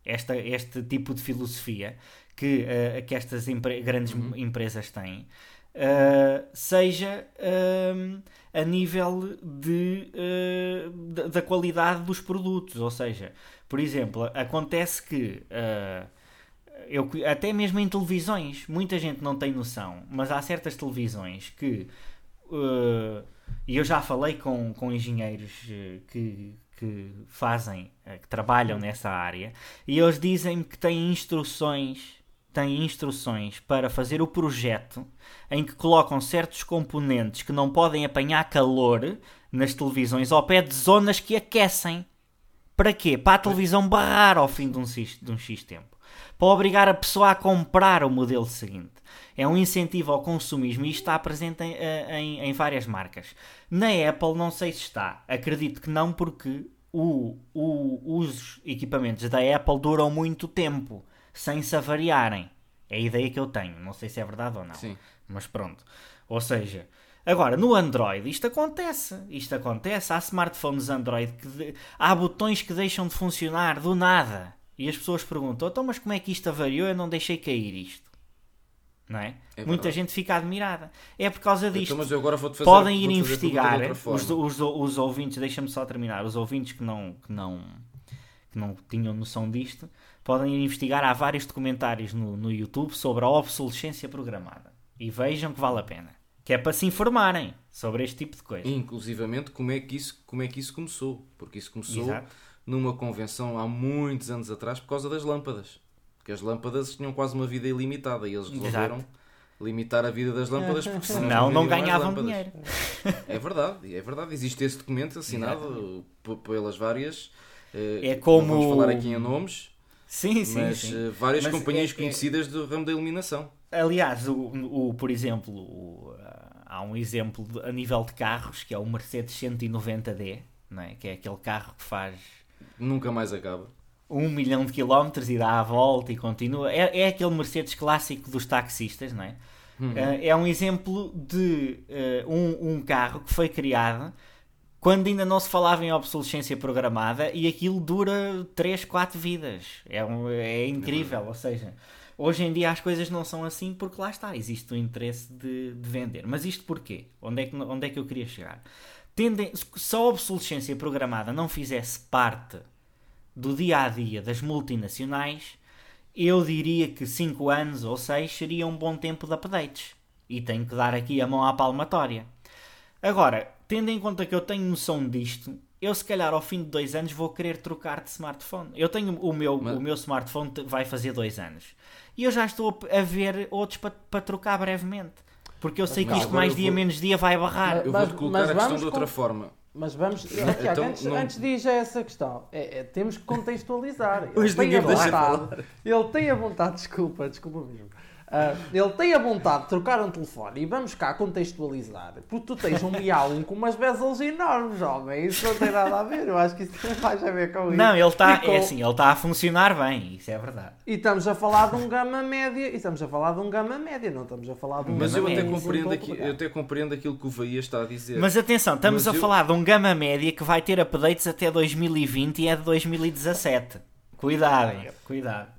esta, este tipo de filosofia que, uh, que estas empre grandes uhum. empresas têm, uh, seja uh, a nível de, uh, da, da qualidade dos produtos. Ou seja, por exemplo, acontece que eu, até mesmo em televisões, muita gente não tem noção, mas há certas televisões que. Uh, e eu já falei com, com engenheiros uh, que, que fazem, uh, que trabalham nessa área, e eles dizem-me que têm instruções, têm instruções para fazer o projeto em que colocam certos componentes que não podem apanhar calor nas televisões ao pé de zonas que aquecem. Para quê? Para a televisão barrar ao fim de um, de um X tempo para obrigar a pessoa a comprar o modelo seguinte. É um incentivo ao consumismo e está presente em, eh, em, em várias marcas. Na Apple não sei se está, acredito que não porque o, o, os equipamentos da Apple duram muito tempo sem se avariarem. É a ideia que eu tenho, não sei se é verdade ou não. Sim. Mas pronto. Ou seja, Agora, no Android, isto acontece. Isto acontece. Há smartphones Android que. De... Há botões que deixam de funcionar do nada. E as pessoas perguntam, então, mas como é que isto avariou? Eu não deixei cair isto. Não é? é Muita gente fica admirada. É por causa disto. Então,
mas eu agora vou fazer,
Podem ir investigar. Os, os, os ouvintes, deixa-me só terminar. Os ouvintes que não, que, não, que não tinham noção disto, podem ir investigar. Há vários documentários no, no YouTube sobre a obsolescência programada. E vejam que vale a pena. Que é para se informarem sobre este tipo de coisa.
Inclusivamente, como é que isso, como é que isso começou. Porque isso começou. Exato numa convenção há muitos anos atrás por causa das lâmpadas. Porque as lâmpadas tinham quase uma vida ilimitada e eles resolveram Exato. limitar a vida das lâmpadas porque
senão não, não ganhavam dinheiro.
É verdade, é verdade. Existe esse documento assinado pelas várias.
Eh, é como.
vamos falar aqui em nomes.
Sim, sim.
Mas
sim.
Eh, várias mas companhias é, conhecidas é... do ramo da iluminação.
Aliás, o, o, por exemplo, o, há um exemplo a nível de carros que é o Mercedes 190D, não é? que é aquele carro que faz.
Nunca mais acaba.
Um milhão de quilómetros e dá a volta e continua. É, é aquele Mercedes clássico dos taxistas, não é? Uhum. Uh, é um exemplo de uh, um, um carro que foi criado quando ainda não se falava em obsolescência programada e aquilo dura 3, 4 vidas. É, um, é incrível, ou seja, hoje em dia as coisas não são assim porque lá está, existe o interesse de, de vender. Mas isto porquê? Onde é que, onde é que eu queria chegar? Tendem, se a obsolescência programada não fizesse parte do dia a dia das multinacionais, eu diria que 5 anos ou 6 seria um bom tempo de updates. E tenho que dar aqui a mão à palmatória. Agora, tendo em conta que eu tenho noção disto, eu se calhar ao fim de dois anos vou querer trocar de smartphone. Eu tenho o meu, Mas... o meu smartphone vai fazer dois anos. E eu já estou a ver outros para, para trocar brevemente. Porque eu sei que isto mais dia vou... menos dia vai barrar.
Eu vou-te colocar a questão de outra com... forma.
Mas vamos. então, antes, não... antes de ir já essa questão, é, é, temos que contextualizar. Ele tem a vontade. Ele tem a vontade, desculpa, desculpa mesmo. Uh, ele tem a vontade de trocar um telefone e vamos cá contextualizar. Porque tu tens um Mialing com umas bezels enormes, homem. Isso não tem nada a ver. Eu acho que isso tem mais a ver com isso.
Não, ele está com... é assim, ele está a funcionar bem. Isso é verdade.
E estamos a falar de um gama média. E estamos a falar de um gama média. Não estamos a falar de um
Mas
eu
até, compreendo aqui, eu até compreendo aquilo que o Veia está a dizer.
Mas atenção, estamos Mas a eu... falar de um gama média que vai ter updates até 2020 e é de 2017. Cuidado, cuidado.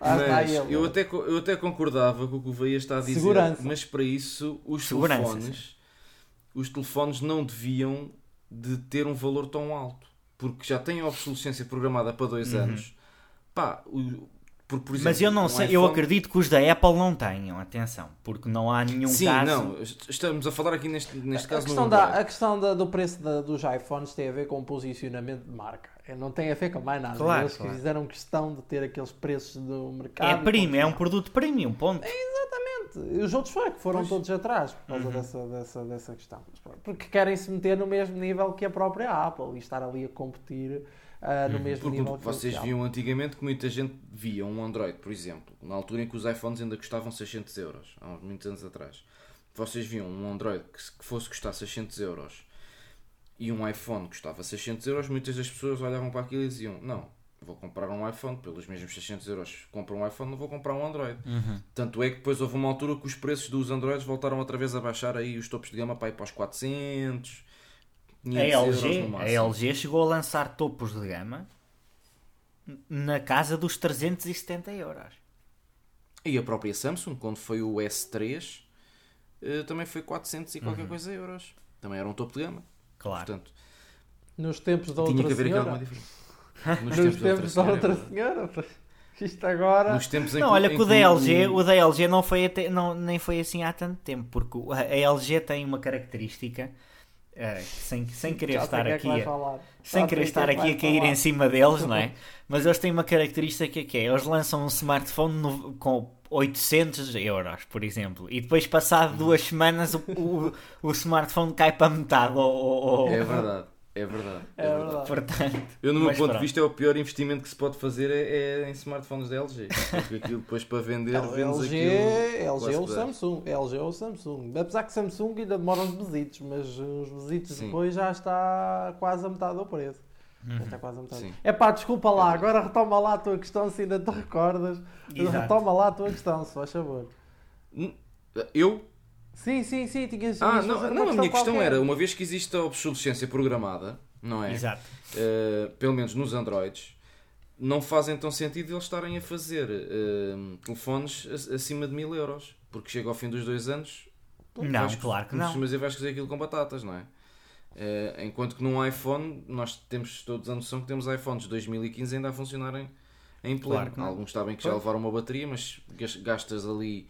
Ah, mas eu até, eu até concordava com o que o Veia está a dizer, Segurança. mas para isso os Segurança, telefones, os telefones não deviam de ter um valor tão alto, porque já têm a obsolescência programada para dois uhum. anos. Pá, o,
porque, por exemplo, Mas eu não sei, iPhone... eu acredito que os da Apple não tenham, atenção, porque não há nenhum
Sim,
caso.
não, estamos a falar aqui neste, neste
a
caso
questão da, A questão da, do preço da, dos iPhones tem a ver com o posicionamento de marca. Não tem a ver com mais nada. Claro, Eles claro. fizeram questão de ter aqueles preços do mercado.
É premium, é um produto premium, ponto.
É, exatamente. Os outros foi que foram pois. todos atrás por causa uhum. dessa, dessa, dessa questão. Porque querem se meter no mesmo nível que a própria Apple e estar ali a competir uh, no uhum. mesmo
Porque
nível.
Vocês viam antigamente que muita gente via um Android, por exemplo, na altura em que os iPhones ainda custavam 600 euros, há muitos anos atrás. Vocês viam um Android que, fosse custar 600 euros e um iPhone que custava 600 euros, muitas das pessoas olhavam para aquilo e diziam: Não, vou comprar um iPhone pelos mesmos 600 euros. Compro um iPhone, não vou comprar um Android. Uhum. Tanto é que depois houve uma altura que os preços dos Androids voltaram outra vez a baixar aí os topos de gama para ir para os 400
a LG, a LG chegou a lançar topos de gama na casa dos 370 euros.
E a própria Samsung, quando foi o S3, eh, também foi 400 e qualquer uhum. coisa euros. Também era um topo de gama.
Claro.
Portanto, Nos tempos da outra senhora. Nos, Nos tempos, da outra senhora. Isto agora.
Nos tempos
não, olha que o DLG, o DLG não foi até, não, nem foi assim há tanto tempo, porque a LG tem uma característica é, sem, sem querer estar é aqui, a, sem querer estar aqui a cair falar. em cima deles, não é? Mas eles têm uma característica que é, eles lançam um smartphone no, com 800 euros, por exemplo, e depois passado duas semanas o, o, o smartphone cai para metade. Ou, ou,
é verdade. É verdade. É,
é verdade.
Portanto,
eu, no meu ponto pronto. de vista, é o pior investimento que se pode fazer é, é em smartphones da LG. Porque aquilo depois para vender, vendes
LG,
aquilo.
LG ou Samsung. LG ou Samsung. Apesar que Samsung ainda demora uns besitos, mas os besitos depois já está quase a metade do preço. Uhum. Já está quase a metade. É pá, desculpa lá, agora retoma lá a tua questão se ainda te recordas. Exato. Retoma lá a tua questão, se faz favor.
Eu?
Sim, sim, sim. Tinhas,
ah, não, não a minha questão qualquer. era, uma vez que existe a obsolescência programada, não é?
Exato.
Uh, pelo menos nos Androids, não faz então sentido eles estarem a fazer uh, telefones acima de mil euros, porque chega ao fim dos dois anos.
Não, vais, claro que não.
Mas vais fazer aquilo com batatas, não é? Uh, enquanto que num iPhone, nós temos todos a noção que temos iPhones de 2015 ainda a funcionarem em pleno. Claro Alguns sabem que já levaram uma bateria, mas gastas ali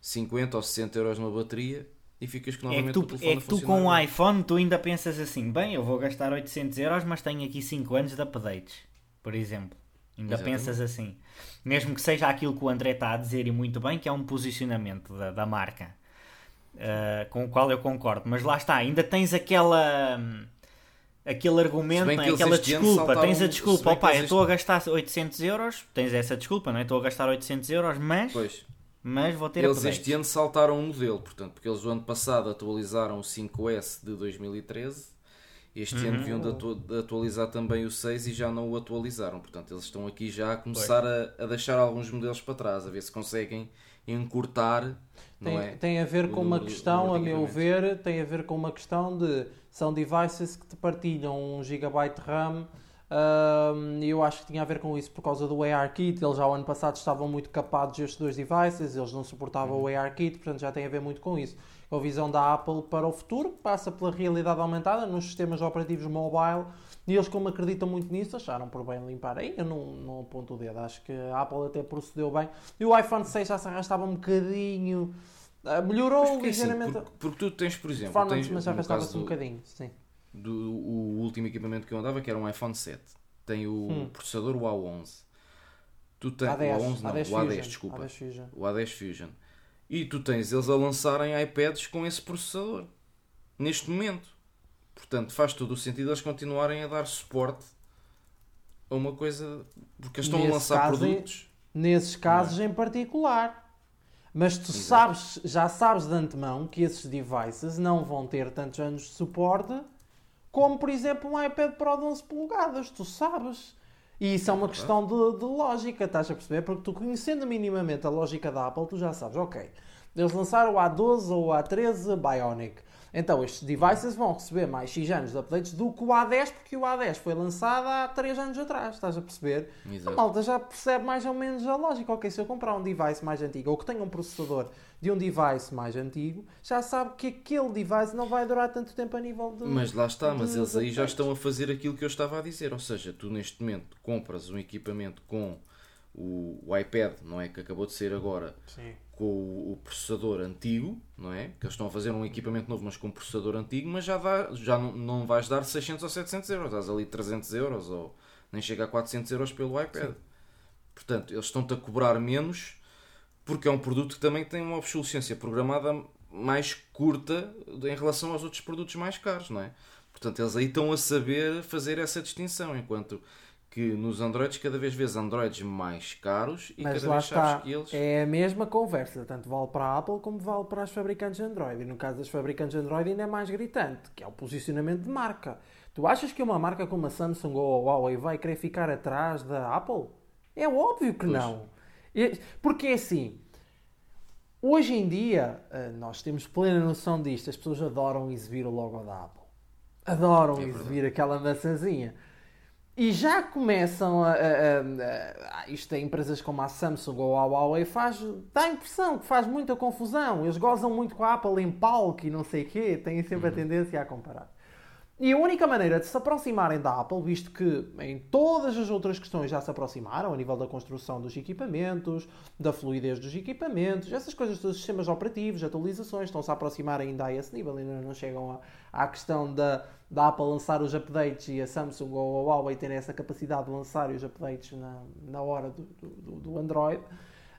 50 ou 60 euros numa bateria e ficas com novamente
é que tu,
o telefone
É que tu com um iPhone tu ainda pensas assim, bem, eu vou gastar 800 euros mas tenho aqui 5 anos de updates, por exemplo. Ainda Exatamente. pensas assim. Mesmo que seja aquilo que o André está a dizer e muito bem, que é um posicionamento da, da marca. Uh, com o qual eu concordo. Mas lá está, ainda tens aquela... aquele argumento, não é? aquela desculpa, tens a desculpa, opá, eu estou a gastar 800 euros, tens essa desculpa, não é? Estou a gastar 800 euros, mas
pois
mas vou ter
Eles este ano saltaram um modelo, portanto, porque eles o ano passado atualizaram o 5S de 2013. Este
Uhum.
ano deviam de, atu- de atualizar também o 6 e já não o atualizaram. Portanto, eles estão aqui já a começar a, a deixar alguns modelos para trás, a ver se conseguem encurtar.
Tem,
não é?
tem a ver com uma questão, a meu ver, tem a ver com uma questão de são devices que te partilham 1 GB de RAM. E eu acho que tinha a ver com isso por causa do ARKit. Eles já o ano passado estavam muito capados estes dois devices, eles não suportavam
Uhum.
o ARKit, portanto já tem a ver muito com isso. A visão da Apple para o futuro passa pela realidade aumentada nos sistemas operativos mobile e eles, como acreditam muito nisso, acharam por bem limpar. Aí eu não, não aponto o dedo, acho que a Apple até procedeu bem. E o iPhone 6 já se arrastava um bocadinho. Ah, melhorou
porque, assim,
ligeiramente
porque, porque tu tens, por exemplo, tens,
mas já arrastava-se
caso
um
do-
bocadinho. Sim.
Do o último equipamento que eu andava, que era um iPhone 7. Tem o
Hum.
processador o A11. Tu tens,
A10,
o A11 não,
A10
o A10,
Fusion,
desculpa.
A10 Fusion.
O A10 Fusion. E tu tens eles a lançarem iPads com esse processador. Neste momento. Portanto, faz todo o sentido eles continuarem a dar suporte a uma coisa. Porque eles estão
Nesse
a lançar
caso,
produtos.
Nesses casos em particular. Mas tu
Exato.
sabes, já sabes de antemão que esses devices não vão ter tantos anos de suporte como, por exemplo, um iPad Pro de 11 polegadas. Tu sabes. E isso é uma questão de, de lógica, estás a perceber? Porque tu conhecendo minimamente a lógica da Apple, tu já sabes, ok, eles lançaram o A12 ou o A13 Bionic. Então estes devices vão receber mais X anos de updates do que o A10, porque o A10 foi lançado há 3 anos atrás, estás a perceber? A
Exato.
malta já percebe mais ou menos a lógica. Ok, se eu comprar um device mais antigo ou que tenha um processador de um device mais antigo, já sabe que aquele device não vai durar tanto tempo a nível de.
Mas lá está, mas eles aí já estão a fazer aquilo que eu estava a dizer. Ou seja, tu neste momento compras um equipamento com o, o iPad, não é? Que acabou de sair agora,
Sim.
Com o, processador antigo, não é? Que eles estão a fazer um equipamento novo, mas com um processador antigo, mas já, dá, já não, não vais dar 600 ou 700 euros, dás ali 300 euros ou nem chega a 400 euros pelo iPad. Portanto, eles estão-te a cobrar menos porque é um produto que também tem uma obsolescência programada mais curta em relação aos outros produtos mais caros, não é? Portanto, eles aí estão a saber fazer essa distinção, enquanto que nos Androids cada vez vês Androids mais caros e
Mas
cada vez
está,
sabes que eles...
é a mesma conversa, tanto vale para a Apple como vale para as fabricantes de Android. E no caso das fabricantes de Android ainda é mais gritante, que é o posicionamento de marca. Tu achas que uma marca como a Samsung ou a Huawei vai querer ficar atrás da Apple? É óbvio que
Pois.
não. Porque é assim, hoje em dia, eh, nós temos plena noção disto, as pessoas adoram exibir o logo da Apple. Adoram
É
exibir aquela maçãzinha. E já começam a, a- a- a- Isto em empresas como a Samsung ou a Huawei faz, dá a impressão que faz muita confusão. Eles gozam muito com a Apple em palco e não sei o quê, têm sempre a tendência a comparar. E a única maneira de se aproximarem da Apple, visto que em todas as outras questões já se aproximaram, a nível da construção dos equipamentos, da fluidez dos equipamentos, essas coisas dos sistemas operativos, atualizações, estão-se a aproximar ainda a esse nível, ainda não chegam a- à questão da, da Apple lançar os updates e a Samsung ou a Huawei terem essa capacidade de lançar os updates na, na hora do, do- do Android.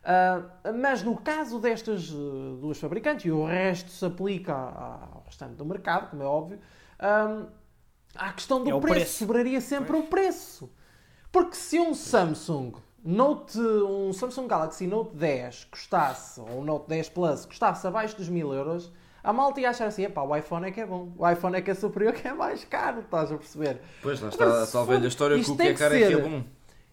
Ah, mas no caso destas eh, duas fabricantes, e o resto se aplica ao restante do mercado, como é óbvio, ah, a questão do
É
preço,
preço.
sobraria sempre o preço. Porque se um Samsung Note, um Samsung Galaxy Note 10 custasse, ou um Note 10 Plus, custasse abaixo dos 1000 euros, a malta ia achar assim, epá, o iPhone é que é bom, o iPhone é que é superior, que é mais caro, estás a perceber?
Pois, lá está a tal
for-
velha história que o que é caro é que é
ser-
bom.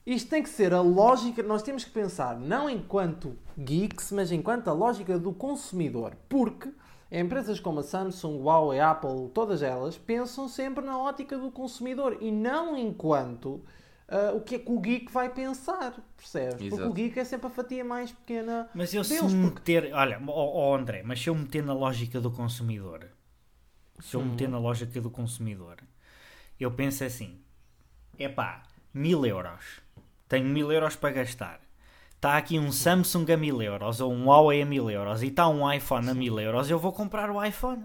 Isto tem que ser a lógica, nós temos que pensar não enquanto geeks, mas enquanto a lógica do consumidor. Porque empresas como a Samsung, Huawei, Apple, todas elas pensam sempre na ótica do consumidor e não enquanto ah, o que é que o geek vai pensar, percebes? Porque
Exato.
o geek é sempre a fatia mais pequena
Mas eu se
deles.
me
porque-
meter. Olha, ó ó, André, mas se eu meter na lógica do consumidor, se eu meter na lógica do consumidor, eu penso assim: epá, mil euros, tenho mil euros para gastar. Está aqui um Samsung a mil euros ou um Huawei a mil euros e está um iPhone a mil euros, eu vou comprar o iPhone.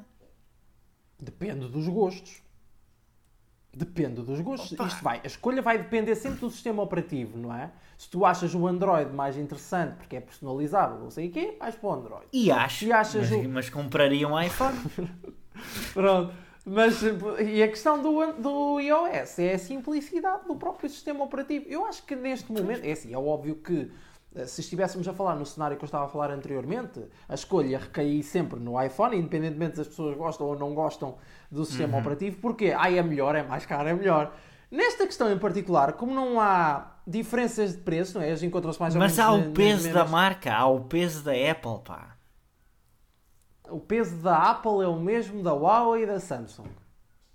Depende dos gostos. Depende dos gostos.
Opa.
Isto vai, a escolha vai depender sempre do sistema operativo, não é? Se tu achas o Android mais interessante porque é personalizável, não sei o quê, vais para o Android.
E acho,
E achas
mas,
o-
mas compraria um iPhone.
Pronto. Mas e a questão do, do iOS é a simplicidade do próprio sistema operativo. Eu acho que neste momento, é assim, é óbvio que se estivéssemos a falar no cenário que eu estava a falar anteriormente, a escolha recair sempre no iPhone, independentemente se as pessoas gostam ou não gostam do sistema uhum. operativo, porque ah, é melhor, é mais caro, é melhor. Nesta questão em particular, como não há diferenças de preço, não é? As encontram-se mais ou
Mas há o peso da marca, há o peso da Apple, pá.
O peso da Apple é o mesmo da Huawei e da Samsung.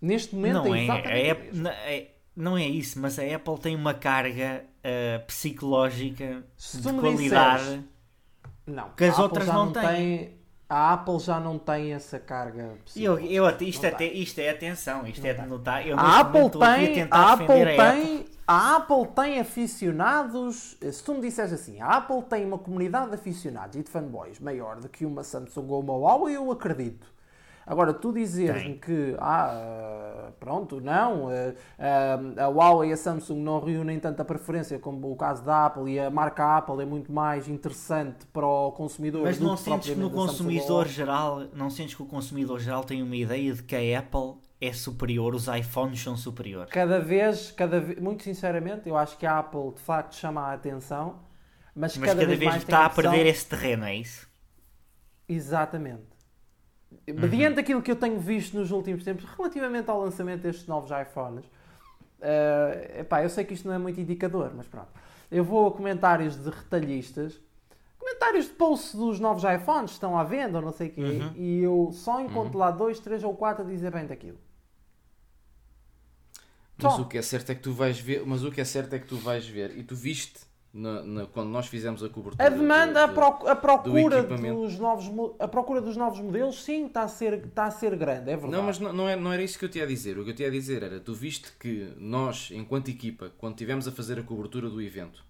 Neste momento
não
é, é exatamente
é, é, Não é isso, mas a Apple tem uma carga uh, psicológica Se de qualidade disseres,
não, que as outras não, não têm. Tem, a Apple já não tem essa carga
eu, eu, isto, é, isto é atenção, isto não é de notar. Eu
a Apple tem, a, a Apple tem, a Apple. a Apple tem aficionados. Se tu me disseres assim, a Apple tem uma comunidade de aficionados e de fanboys maior do que uma Samsung ou uma Huawei, eu acredito. Agora, tu dizeres-me que, ah, pronto, não, a, a, a Huawei e a Samsung não reúnem tanta preferência como o caso da Apple e a marca Apple é muito mais interessante para o consumidor.
Mas não sentes que no consumidor geral, não sentes que o consumidor geral tem uma ideia de que a Apple é superior, os iPhones são superiores?
Cada vez, cada vez, muito sinceramente, eu acho que a Apple de facto chama a atenção, mas,
mas cada, cada vez, vez está a perder esse terreno, é isso?
Exatamente. Mediante uhum. aquilo que eu tenho visto nos últimos tempos, relativamente ao lançamento destes novos iPhones, uh, epá, eu sei que isto não é muito indicador, mas pronto. Eu vou a comentários de retalhistas, comentários de posts dos novos iPhones estão à venda ou não sei o quê, uhum. e eu só encontro uhum. lá dois, três ou quatro a dizer bem daquilo.
Mas só. o que é certo é que tu vais ver, mas o que é certo é que tu vais ver, e tu viste na, na, quando nós fizemos a cobertura.
A demanda, de, a, procura do dos novos, a procura dos novos modelos, sim, está a ser, está a ser grande, é verdade.
Não, mas não, não, é, não era isso que eu te ia dizer. O que eu te ia dizer era: tu viste que nós, enquanto equipa, quando tivemos a fazer a cobertura do evento,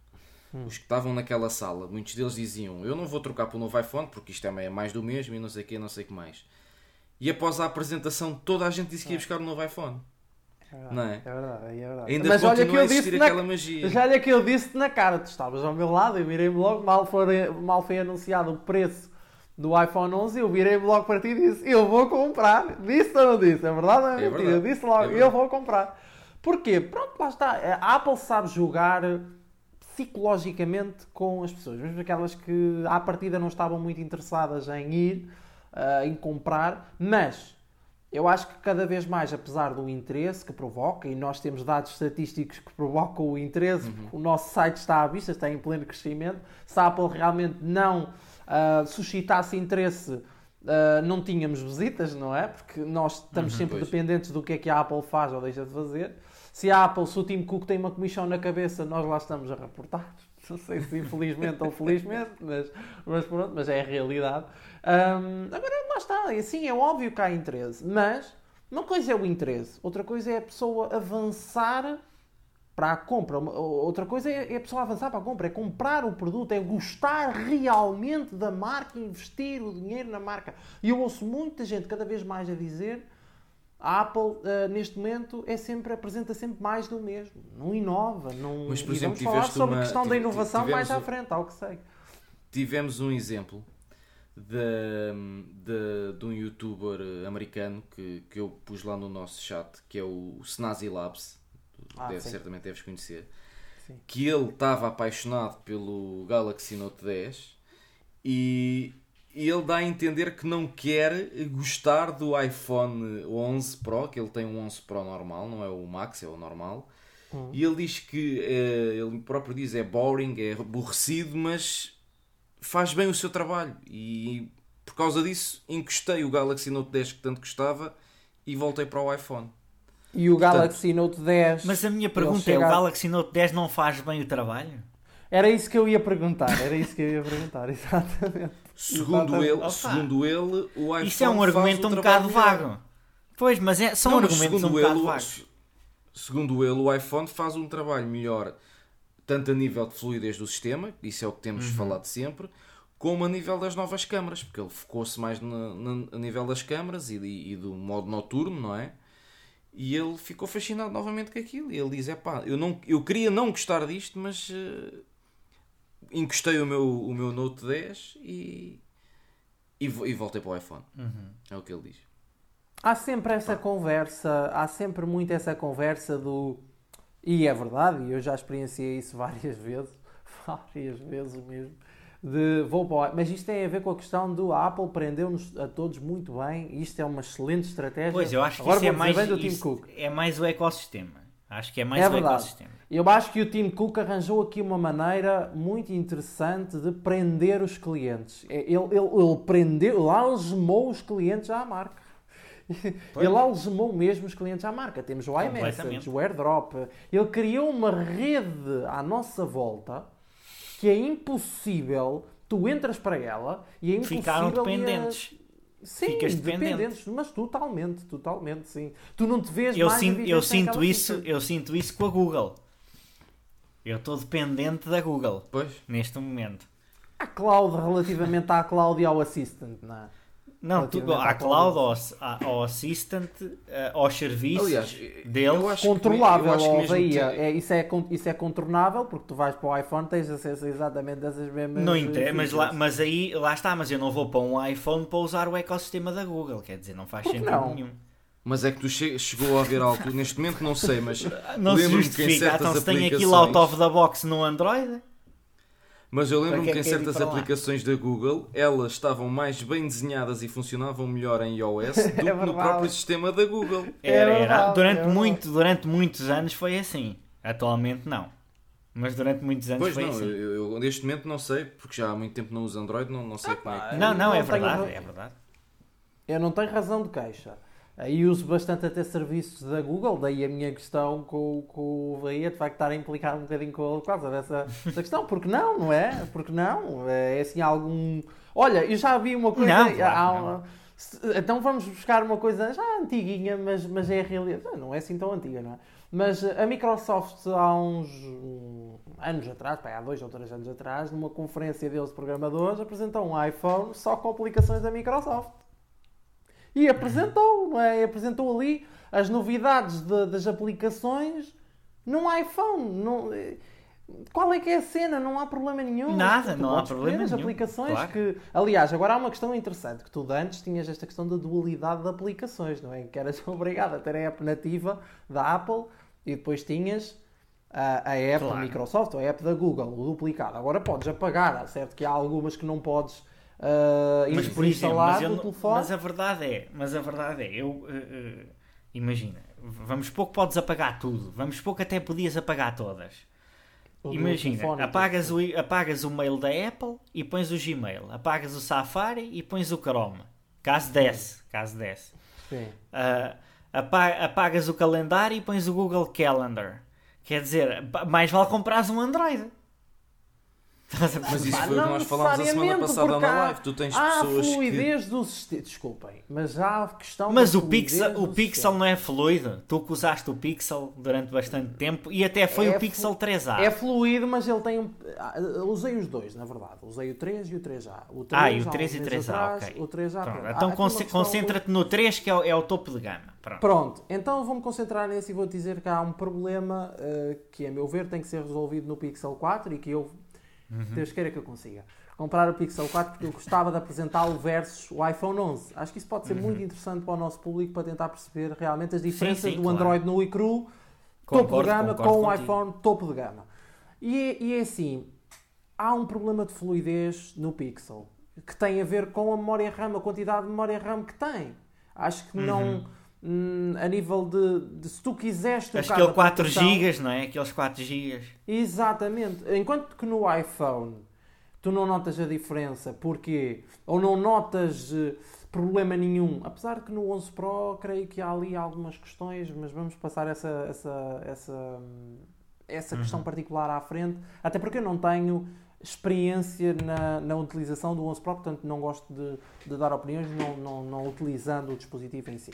hum. os que estavam naquela sala, muitos deles diziam: Eu não vou trocar para o novo iPhone porque isto é mais do mesmo e não sei o que, não sei o que mais. E após a apresentação, toda a gente disse que ia buscar o um novo iPhone.
É verdade, não é? É verdade, é verdade.
Ainda Mas olha que eu disse na... aquela magia.
Já olha que eu disse na cara, tu estavas ao meu lado, eu virei-me logo, mal foi, mal foi anunciado o preço do iPhone 11, eu virei-me logo para ti e disse, eu vou comprar. Disse ou não disse? É verdade ou é, é mentira? Eu disse logo, é eu vou comprar. Porquê? Pronto, lá está. A Apple sabe jogar psicologicamente com as pessoas, mesmo aquelas que à partida não estavam muito interessadas em ir, uh, em comprar, mas eu acho que cada vez mais, apesar do interesse que provoca, e nós temos dados estatísticos que provocam o interesse, uhum. o nosso site está à vista, está em pleno crescimento. Se a Apple realmente não uh, suscitasse interesse, uh, não tínhamos visitas, não é? Porque nós estamos uhum, sempre pois. dependentes do que é que a Apple faz ou deixa de fazer. Se a Apple, se o Tim Cook tem uma comissão na cabeça, nós lá estamos a reportar. Não sei se infelizmente ou felizmente, mas, mas pronto, mas é a realidade. Um, agora, lá está, assim, é óbvio que há interesse, mas uma coisa é o interesse, outra coisa é a pessoa avançar para a compra, outra coisa é a pessoa avançar para a compra, é comprar o produto, é gostar realmente da marca, investir o dinheiro na marca. E eu ouço muita gente cada vez mais a dizer a Apple, uh, neste momento, é sempre, apresenta sempre mais do mesmo. Não inova. Não...
Mas, por exemplo,
vamos falar sobre
uma...
a questão da inovação mais à frente, ao que sei.
Tivemos um exemplo de, de, de um youtuber americano que, que eu pus lá no nosso chat, que é o Snazi Labs, ah, deve, certamente deves conhecer, sim. que ele estava apaixonado pelo Galaxy Note 10 e, e ele dá a entender que não quer gostar do iPhone 11 Pro, que ele tem um 11 Pro normal, não é o Max, é o normal. Hum. E ele diz que, eh, ele próprio diz, é boring, é aborrecido, mas faz bem o seu trabalho e por causa disso encostei o Galaxy Note 10 que tanto gostava e voltei para o iPhone.
E o Galaxy Note 10.
Mas a minha pergunta é: o Galaxy Note 10 não faz bem o trabalho?
Era isso que eu ia perguntar, era isso que eu ia perguntar, exatamente.
Segundo. Ele, segundo ele, o iPhone.
Isso é um argumento um bocado vago. Pois, mas é, são não, argumentos um bocado ele, vagos.
Segundo ele, o iPhone faz um trabalho melhor tanto a nível de fluidez do sistema, isso é o que temos uhum. falado sempre, como a nível das novas câmaras, porque ele focou-se mais no, no, a nível das câmaras e, e, do modo noturno, não é? E ele ficou fascinado novamente com aquilo. E ele diz: é pá, eu, não, eu queria não gostar disto, mas uh, encostei o meu, o meu Note 10 e, e, e voltei para o iPhone. Uhum. É o que ele diz.
Há sempre essa pá. conversa, há sempre muito essa conversa do e é verdade, e eu já experienciei isso várias vezes. várias vezes mesmo. De, vou para o, mas isto tem a ver com a questão do a Apple prendeu-nos a todos muito bem. Isto é uma excelente estratégia.
Pois, eu acho que Agora isso é mais, do Tim Cook. é mais o ecossistema. Acho que é mais é o ecossistema.
Eu acho que o Tim Cook arranjou aqui uma maneira muito interessante de prender os clientes. É, ele, ele, ele prendeu, ele algemou os clientes à marca. Pois. Ele algemou mesmo os clientes à marca. Temos o iMessage, o AirDrop. Ele criou uma rede à nossa volta que é impossível. Tu entras para ela e é impossível.
Ficaram dependentes.
Sim, Ficas dependente. dependentes, mas totalmente, totalmente, sim. Tu não te vês
eu
mais
sinto, eu sinto isso, eu sinto isso com a Google. Eu estou dependente da Google.
Pois.
Neste momento.
A cloud relativamente à cloud e ao assistant, não é?
Não, tudo à cloud, ao, ao assistant, eh, aos serviços Aliás, deles.
Controlável, ao é, isso, é, isso é contornável porque tu vais para o iPhone tens acesso a exatamente dessas mesmas.
Não interessa, mas, lá, mas aí lá está, mas eu não vou para um iPhone para usar o ecossistema da Google, quer dizer, não faz sentido não? nenhum.
Mas é que tu che chegou a ver algo, neste momento não sei, mas lembro-me que em certas então, se
tem aquilo out of the box no Android
mas eu lembro-me que, que, em certas aplicações da Google elas estavam mais bem desenhadas e funcionavam melhor em iOS do que no próprio sistema da Google.
Era, era. Durante, muito, durante muitos anos foi assim. Atualmente não. Mas durante muitos anos
pois
foi
não,
assim.
Eu, eu, neste momento não sei, porque já há muito tempo não uso Android, não, não sei ah, como é
que... Não, não, é verdade, é verdade.
Eu não tenho razão de queixa. Aí uso bastante até serviços da Google, daí a minha questão com, com o Bahia de facto estar a implicar um bocadinho com ele por causa dessa, dessa questão. Porque não, não é? Porque não? É assim algum. Olha, eu já vi uma coisa. Não, claro, uma... Então vamos buscar uma coisa já antiguinha, mas, mas é a realidade. Não é assim tão antiga, não é? Mas a Microsoft há uns anos atrás, há dois ou três anos atrás, numa conferência deles de programadores, apresentou um iPhone só com aplicações da Microsoft. E apresentou, não é? E apresentou ali as novidades de, das aplicações num iPhone. Não, qual é que é a cena? Não há problema nenhum.
Nada, não há problema
as
nenhum.
aplicações claro. que... Aliás, agora há uma questão interessante, que tu antes tinhas esta questão da dualidade de aplicações, não é? Que eras obrigado a ter a app nativa da Apple e depois tinhas a, a app claro. da Microsoft ou a app da Google, o duplicado. Agora podes apagar, certo que há algumas que não podes uh, mas por mas, eu, telefone.
mas a verdade é, mas a verdade é, eu uh, uh, imagina, vamos pouco podes apagar tudo, vamos pouco até podias apagar todas. O imagina, apagas o, apagas o mail da Apple e pões o Gmail, apagas o Safari e pões o Chrome. Caso desse, caso desse. Sim. apagas o calendário e pões o Google Calendar. Quer dizer, mais vale comprares um Android.
Mas isso foi o que nós falámos a semana passada na live. Tu tens há pessoas
a fluidez que... do sistema. Desculpem, mas há a questão
Mas o Pixel, o Pixel não é fluido. Tu que usaste o Pixel durante bastante tempo e até foi é o Pixel 3A.
É fluido, mas ele tem um. Ah, usei os dois, na verdade. Usei o 3 e o 3A.
O 3, ah, e o 3 e 3A, atrás, ok.
O 3A,
pronto. Então ah, concentra-te no 3, que é o, é o topo de gama.
Pronto. pronto. então vou-me concentrar nesse e vou dizer que há um problema uh, que, a meu ver, tem que ser resolvido no Pixel 4 e que eu Uhum. Deus queira que eu consiga. Comprar o Pixel 4 porque eu gostava de apresentá-lo versus o iPhone 11. Acho que isso pode ser uhum. muito interessante para o nosso público para tentar perceber realmente as diferenças sim, sim, do claro. Android no e cru, concordo, topo de gama, com o iPhone topo de gama. E, e é assim, há um problema de fluidez no Pixel que tem a ver com a memória RAM, a quantidade de memória RAM que tem. Acho que não uhum. Hum, a nível de, de, se tu quiseres
trocar é 4 GB, não é? Aqueles 4 GB.
Exatamente. Enquanto que no iPhone tu não notas a diferença, porque ou não notas uh, problema nenhum, apesar que no 11 Pro creio que há ali algumas questões, mas vamos passar essa essa essa essa uhum. questão particular à frente, até porque eu não tenho experiência na, na utilização do 11 Pro, portanto não gosto de, de dar opiniões não, não, não utilizando o dispositivo em si.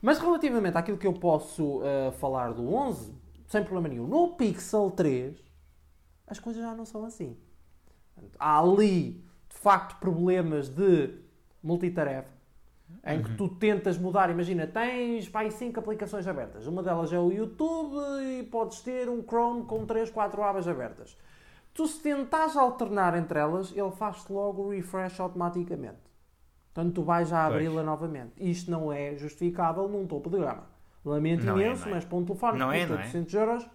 Mas relativamente àquilo que eu posso uh, falar do 11, sem problema nenhum, no Pixel 3 as coisas já não são assim. Há ali, de facto, problemas de multitarefa, em que uhum. tu tentas mudar, imagina, tens pá, 5 aplicações abertas. Uma delas é o YouTube e podes ter um Chrome com 3, 4 abas abertas. Tu se tentares alternar entre elas, ele faz-te logo o refresh automaticamente. Portanto, tu vais já abri-la novamente. Isto não é justificável num topo de gama. Lamento não é, imenso, é, é. mas para um telefone
não
que custa é, 800 é. euros,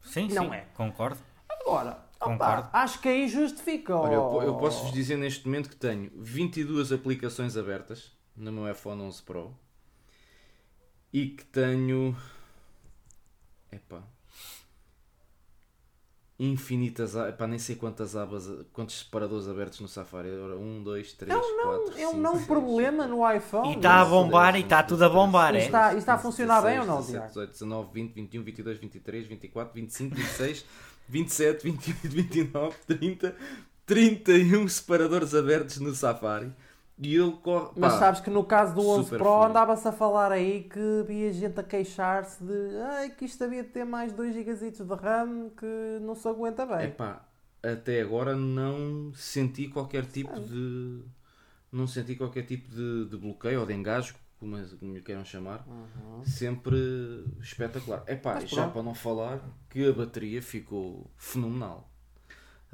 sim,
não
sim,
é.
Concordo.
Agora,
Concordo.
acho que aí justifica.
Olha, eu,
oh.
eu posso-vos dizer neste momento que tenho 22 aplicações abertas no meu iPhone 11 Pro e que tenho. Epá. Infinitas. Epá, nem sei quantas abas, quantos separadores abertos no Safari. Ora, 1, 2, 3,
É um não,
4.
é um não problema no iPhone.
E está a bombar e está tudo a bombar,
Isto
é?
está- isto está a funcionar bem ou não,
17,
Tiago?
18, 19, 20, 21, 22, 23, 24, 25, 26, 27, 28, 29, 30, 31 separadores abertos no Safari. E ele corre.
Mas
pá,
sabes que no caso do 11
super
Pro
fluido.
andava-se a falar aí que havia gente a queixar-se de Ai, que isto havia de ter mais 2 GB de RAM que não se aguenta bem.
Epá, até agora não senti qualquer tipo de. Não senti qualquer tipo de, de bloqueio ou de engasgo, como, como lhe queiram chamar. Sempre espetacular. Epá,
Mas
já para não falar que a bateria ficou fenomenal.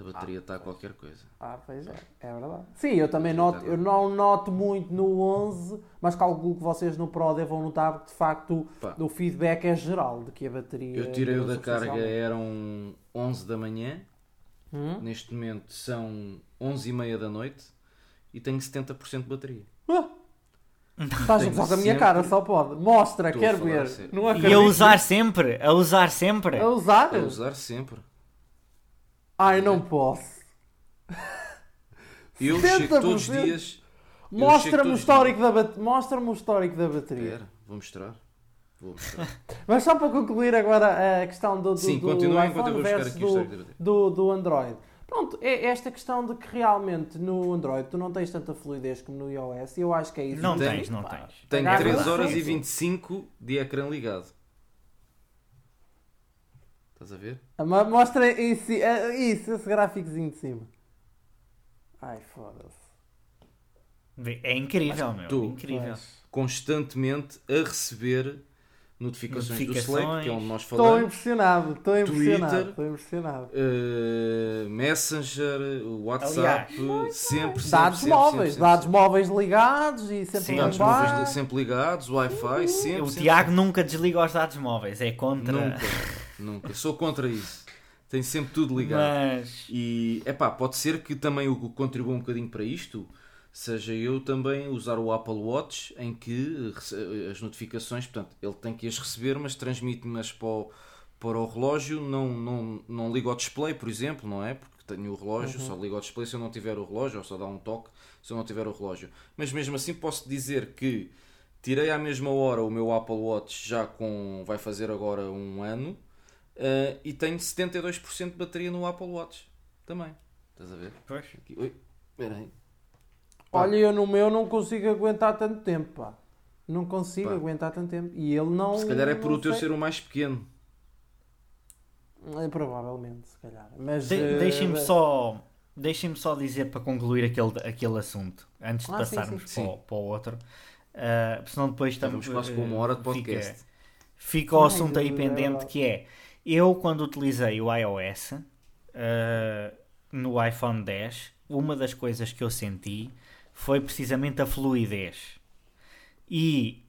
A bateria está qualquer coisa.
Ah, pois é, é verdade. Sim, eu também noto, eu não noto muito no 11, mas calculo que vocês no Pro devam notar porque de facto
Pá.
o feedback é geral de que a bateria.
Eu tirei-o da carga, eram 11 da manhã.
Hum?
Neste momento são 11 e meia da noite e tenho 70% de bateria.
Ah! Estás a gozar da minha cara, só pode. Mostra,
Estou
quero ver. Não
E a usar sempre, a usar sempre.
A usar?
A usar sempre.
Ai, não posso.
Eu chego todos os
70%?
dias.
Mostra-me o histórico da bateria. Mostra-me o histórico da bateria.
Espera, vou mostrar. Vou mostrar.
Mas só para concluir agora a questão do, do,
Sim,
do
continua enquanto eu
iPhone
vou buscar
versus
aqui o
do,
histórico da bateria.
do, do Android. Pronto, é esta questão de que realmente no Android tu não tens tanta fluidez como no iOS e eu acho que é isso.
Não tens, não tens.
Tenho
Agarra
3
lá.
horas e
Sim.
25 de ecrã ligado. Estás a ver?
Ma- Mostra si, eh, isso, esse gráficozinho de cima. Ai, foda-se.
É incrível, meu.
tu-
Incrível.
Pois.
Constantemente a receber notificações, do Slack, que é onde nós
Estou
falamos.
impressionado, estou impressionado,
Twitter.
estou impressionado.
Uh, Messenger, WhatsApp, sempre, sempre,
Dados
sempre,
móveis,
sempre,
dados
sempre.
móveis ligados e sempre
Sim,
Dados móveis sempre ligados, Wi-Fi, sempre.
o
sempre,
Tiago nunca desliga os dados móveis, é contra.
Nunca, nunca. Sou contra isso. Tem sempre tudo ligado.
Mas
E é pá, pode ser que também o que contribua um bocadinho para isto seja eu também usar o Apple Watch em que as notificações, portanto, ele tem que as receber, mas transmite-me-as para o, para o relógio, não, não, não liga ao display, por exemplo, não é? Porque tenho o relógio, só ligo ao display se eu não tiver o relógio, ou só dá um toque se eu não tiver o relógio. Mas mesmo assim posso dizer que tirei à mesma hora o meu Apple Watch já com, vai fazer agora um ano, eh, e tenho 72% de bateria no Apple Watch também. Estás a ver?
Pois.
Aqui, oi, espera aí.
Olha, eu no meu não consigo aguentar tanto tempo, pá. Não consigo
Pá.
aguentar tanto tempo. E ele não.
Se calhar é por o teu
sei.
ser o mais pequeno.
É, provavelmente, se calhar. Mas.
De-
eh,
Deixem-me só, deixem só dizer para concluir aquele, aquele assunto, antes de
Ah, sim,
passarmos
sim.
Para, o, para o outro. Ah, senão depois estamos.
vamos quase com uma hora de
fica-
podcast.
Fica o
Ai,
assunto aí pendente que é eu quando utilizei o iOS ah, no iPhone 10, uma das coisas que eu senti foi precisamente a fluidez. E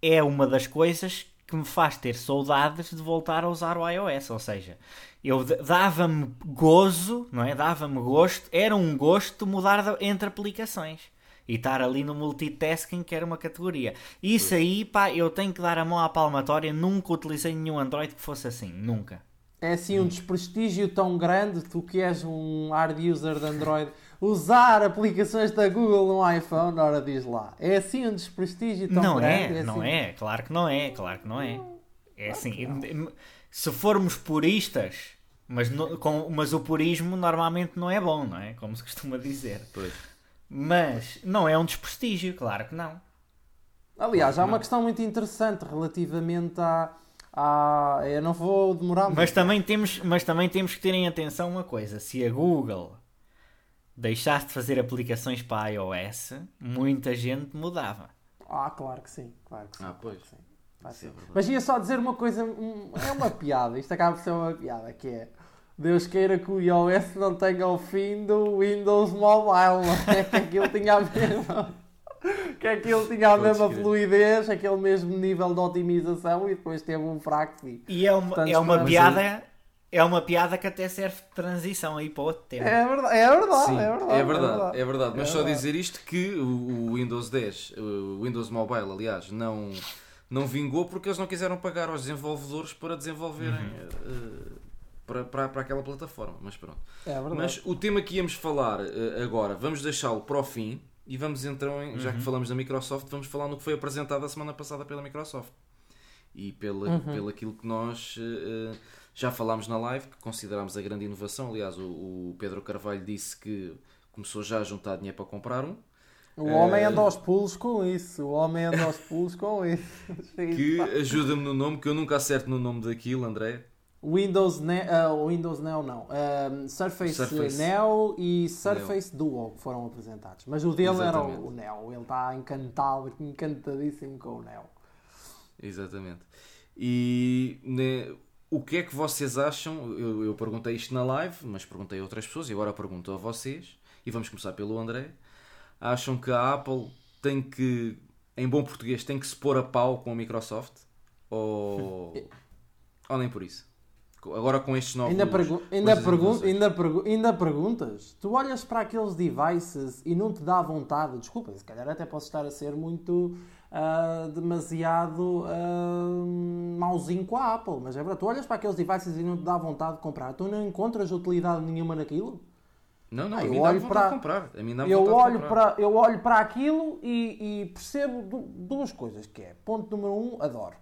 é uma das coisas que me faz ter saudades de voltar a usar o iOS, ou seja, eu dava-me gozo, não é? Dava-me gosto, era um gosto mudar entre aplicações e estar ali no multitasking que era uma categoria. Isso aí, pá, eu tenho que dar a mão à palmatória, nunca utilizei nenhum Android que fosse assim, nunca.
É assim um desprestígio tão grande, tu que és um hard user de Android, usar aplicações da Google no iPhone, ora diz lá. É assim um desprestígio tão
não
grande.
é, não
assim-
é, claro que não é, claro que não é. É assim, se formos puristas, mas, no- com, mas o purismo normalmente não é bom, não é? Como se costuma dizer.
Pois.
Mas não é um desprestígio, claro que não.
Aliás, há uma
Não.
questão muito interessante relativamente à. à eu não vou demorar muito.
Mas também, temos, mas também temos que ter em atenção uma coisa: se a Google deixasse de fazer aplicações para iOS, muita gente mudava.
Ah, claro que sim, claro que sim.
Ah,
claro
pois.
que sim. Vai
Isso é.
Mas ia só dizer uma coisa, um- é uma piada, isto acaba por ser uma piada, que é Deus queira que o iOS não tenha o fim do Windows Mobile, não é? Que aquilo tinha a mesma, que aquilo tinha a mesma fluidez, aquele mesmo nível de otimização e depois teve um fraco fim.
E é uma,
Portanto,
é uma piada. é uma piada que até serve de transição aí para outro tema.
É verdade, é verdade,
Sim,
é verdade.
é verdade, é verdade. Mas
É
só
verdade.
dizer isto que o, o Windows 10, o Windows Mobile, aliás, não, não vingou porque eles não quiseram pagar aos desenvolvedores para desenvolverem eh, para, para, para aquela plataforma. Mas pronto.
É verdade.
Mas o tema que íamos falar eh, agora, vamos deixá-lo para o fim e vamos então, em- já que falamos da Microsoft, vamos falar no que foi apresentado a semana passada pela Microsoft. E pela, pelo aquilo que nós eh, já falámos na live, que considerámos a grande inovação. Aliás, o, o Pedro Carvalho disse que começou já a juntar dinheiro para comprar um.
O homem anda aos pulos com isso. O homem anda aos pulos com isso.
Que ajuda-me no nome, que eu nunca acerto no nome daquilo, André.
Windows, Ne ah, Windows Neo não. Ah, Surface,
Surface.
Neo e Surface Duo que foram apresentados. Mas o dele era
Exatamente.
o, o Neo. Ele está encantado, encantadíssimo com o Neo.
Exatamente. E né, o que é que vocês acham? Eu, eu perguntei isto na live, mas perguntei a outras pessoas e agora pergunto a vocês. E vamos começar pelo André. Acham que a Apple tem que, em bom português, tem que se pôr a pau com a Microsoft? Ou, ou nem por isso? Agora com estes novos.
Ainda, pergu ainda,
inovações.
ainda, pergu ainda perguntas? Tu olhas para aqueles devices e não te dá vontade. Desculpa, se calhar até posso estar a ser muito ah, demasiado ah, mauzinho com a Apple, mas é verdade. Tu olhas para aqueles devices e não te dá vontade de comprar. Tu não encontras utilidade nenhuma naquilo?
Não, não,
Ah, eu olho para-
comprar.
Eu olho, para, eu olho para aquilo e, e percebo du- duas coisas, que é, ponto número um, adoro.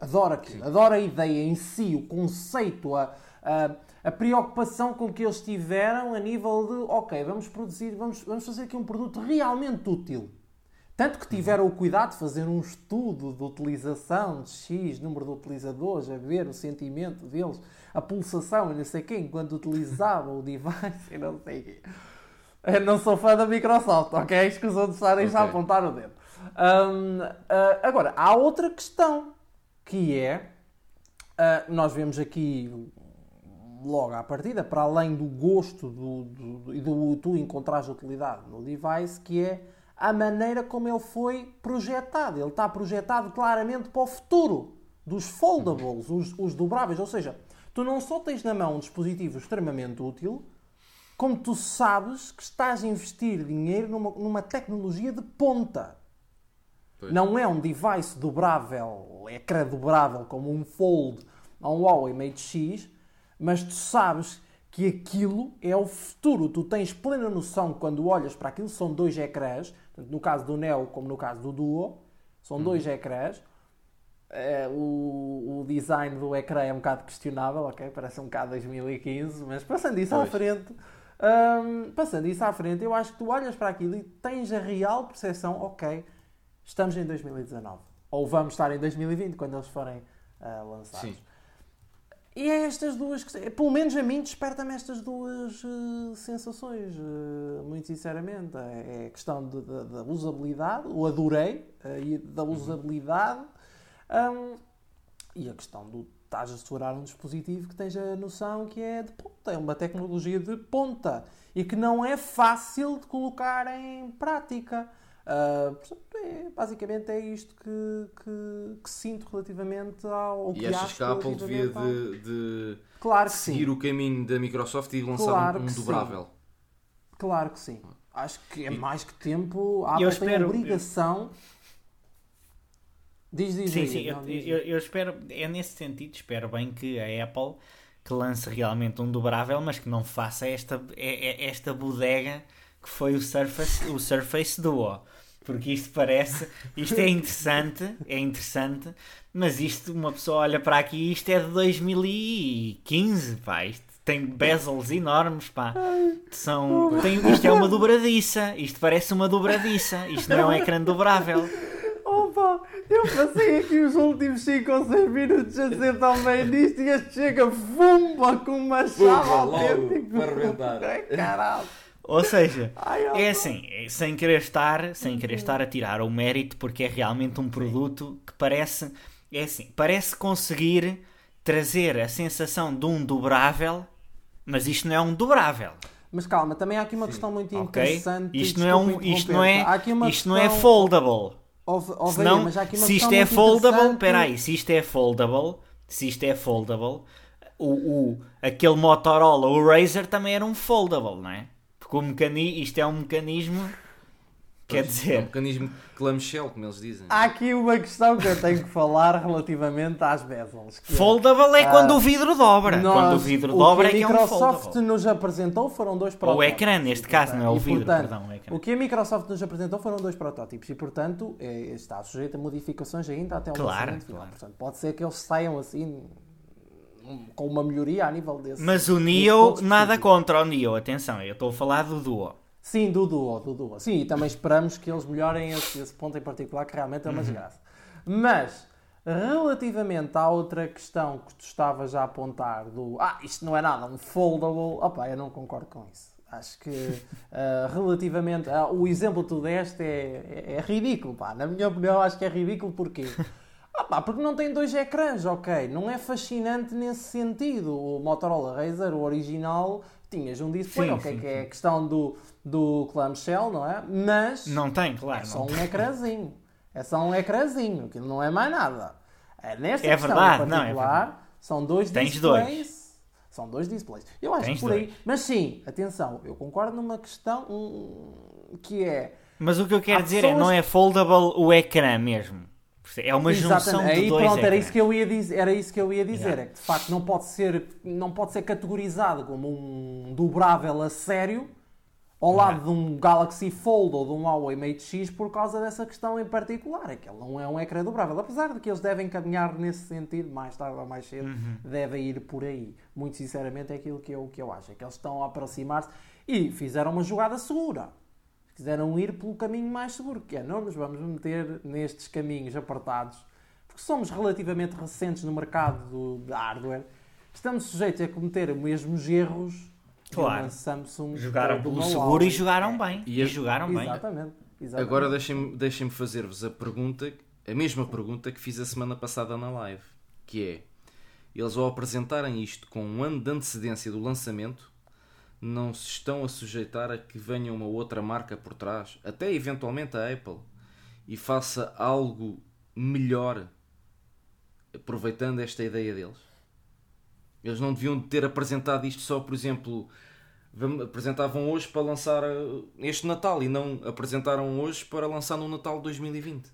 Adoro aquilo, adoro a ideia em si, o conceito, a, a, a preocupação com que eles tiveram a nível de, ok, vamos produzir, vamos, vamos fazer aqui um produto realmente útil. Tanto que tiveram o cuidado de fazer um estudo de utilização de X número de utilizadores, a ver o sentimento deles, a pulsação e não sei quê, enquanto utilizavam o device e não sei quê. Eu não sou fã da Microsoft, ok? Escusam de estarem já a apontar o dedo. Hum, ah, agora, há outra questão, que é, ah, nós vemos aqui logo à partida, para além do gosto do, do- do- e do tu encontrares utilidade no device, que é a maneira como ele foi projetado. Ele está projetado claramente para o futuro dos foldables, os, os dobráveis. Ou seja, tu não só tens na mão um dispositivo extremamente útil, como tu sabes que estás a investir dinheiro numa, numa tecnologia de ponta.
Pois.
Não é um device dobrável, ecrã dobrável, como um Fold ou um Huawei Mate X, mas tu sabes que aquilo é o futuro. Tu tens plena noção quando olhas para aquilo, são dois ecrãs, no caso do Neo como no caso do Duo, são dois ecrãs. Eh, o, o design do ecrã é um bocado questionável, ok? Parece um bocado 2015, mas passando isso à
Pois.
frente, hum, passando isso à frente, eu acho que tu olhas para aquilo e tens a real percepção, ok, estamos em 2019. Ou vamos estar em 2020 quando eles forem ah, lançados.
Sim.
E é estas duas, que- pelo menos a mim desperta-me estas duas eh, sensações, eh, muito sinceramente. É a questão de- de- da usabilidade, o adorei, e da usabilidade, hum, e a questão do estás a segurar um dispositivo que tens a noção que é de ponta, é uma tecnologia de ponta e que não é fácil de colocar em prática. Ah, portanto, é- basicamente é isto que, que, que sinto relativamente ao,
E
que
achas
acho
que a Apple devia
ao-
de, de
Claro que
seguir
sim.
o caminho da Microsoft e lançar
Claro
um, um
que sim.
dobrável?
Claro que sim. Acho que é
E-
mais que tempo. A
Eu
Apple tem a
espero-
obrigação. Diz, diz,
Sim,
diz,
sim,
não,
eu,
diz,
eu, eu espero, é nesse sentido, espero bem que a Apple que lance realmente um dobrável, mas que não faça esta, é- é- esta bodega que foi o Surface, o Surface Duo. Porque isto parece, isto é interessante, é interessante, mas isto, uma pessoa olha para aqui, isto é de 2015, pá, isto tem bezels enormes, pá. São, tem, isto é uma dobradiça, isto parece uma dobradiça, isto não é um ecrã dobrável.
Opa, eu passei aqui os últimos 5 ou 6 minutos a ser tão bem nisto e este chega fumba com uma chave autêntica.
para arrebentar.
Caralho.
Ou seja, é assim, é sem querer estar, sem querer estar a tirar o mérito, porque é realmente um produto que parece, é assim, parece conseguir trazer a sensação de um dobrável, mas isto não é um dobrável,
Mas calma, também há aqui uma questão muito interessante.
Isto
e
não é um, isto não é, isto não é foldable.
Ó,
Senão,
mas há aqui uma
se isto é foldable,
interessante.
espera aí, se isto é foldable, se isto é foldable, o, o, aquele Motorola, o Razer, também era um foldable, não é? O mecani isto é um mecanismo Quer dizer. É
um mecanismo clamshell, como eles dizem.
Há aqui uma questão que eu tenho que falar relativamente às bezels.
É, foldable é quando uh, o vidro dobra. Nós, quando o vidro o dobra
que
é que
é um foldable. O que a Microsoft nos apresentou foram dois protótipos.
Ou o ecrã, neste caso, não é o vidro,
portanto,
perdão. O,
o que a Microsoft nos apresentou foram dois protótipos e, portanto, é, está sujeito a modificações ainda até o
claro,
lançamento final. Portanto, pode ser que eles saiam assim com uma melhoria a nível desse.
Mas o Neo, nada contra o Neo, atenção, eu estou a falar do Duo.
Sim, do Duo, do Duo. Sim, e também esperamos que eles melhorem esse, esse ponto em particular, que realmente é uma uhum. desgraça. Mas, relativamente à outra questão que tu estavas a apontar, do ah, isto não é nada, um foldable, opa, eu não concordo com isso. Acho que uh, relativamente. Uh, o exemplo que tu deste é, é, é, ridículo, pá. Na minha opinião, acho que é ridículo porquê? Ah, pá, porque não tem dois ecrãs, ok. Não é fascinante nesse sentido. O Motorola Razr, o original, tinhas um display, sim, ok, sim, que é a questão do, do clamshell, não é? Mas.
Não tem, claro.
É só um ecrãzinho. É só um ecrãzinho, que não é mais nada. É, nesta
é
questão
verdade,
particular,
não, é
são dois
Tens
displays.
Dois.
São dois displays. Eu acho
Tens
que por aí. Dois. Mas sim, atenção, eu concordo numa questão um, que é.
Mas o que eu quero dizer pessoas... é não é foldable o ecrã mesmo. É uma Exatamente. junção
Aí,
de dois
pronto, era isso que eu ia dizer, era isso que eu ia dizer, é que de facto não pode ser não pode ser categorizado como um dobrável a sério ao lado de um Galaxy Fold ou de um Huawei Mate X por causa dessa questão em particular, é que ele não é um ecrã dobrável, apesar de que eles devem caminhar nesse sentido, mais tarde ou mais cedo, uhum. devem ir por aí. Muito sinceramente é aquilo que eu, que eu acho, é que eles estão a aproximar-se e fizeram uma jogada segura quiseram ir pelo caminho mais seguro, que é não nos vamos meter nestes caminhos apartados, porque somos relativamente recentes no mercado do, de hardware, estamos sujeitos a cometer os mesmos erros
claro.
Samsung.
Jogaram pelo seguro e jogaram bem. E, e jogaram
bem. Exatamente.
exatamente. Agora deixem-me deixem fazer-vos a pergunta, a mesma pergunta que fiz a semana passada na live, que é, eles ao apresentarem isto com um ano de antecedência do lançamento, não se estão a sujeitar a que venha uma outra marca por trás, até eventualmente a Apple, e faça algo melhor, aproveitando esta ideia deles? Eles não deviam ter apresentado isto só, por exemplo, apresentavam hoje para lançar uh, este Natal e não apresentaram hoje para lançar no Natal de 2020.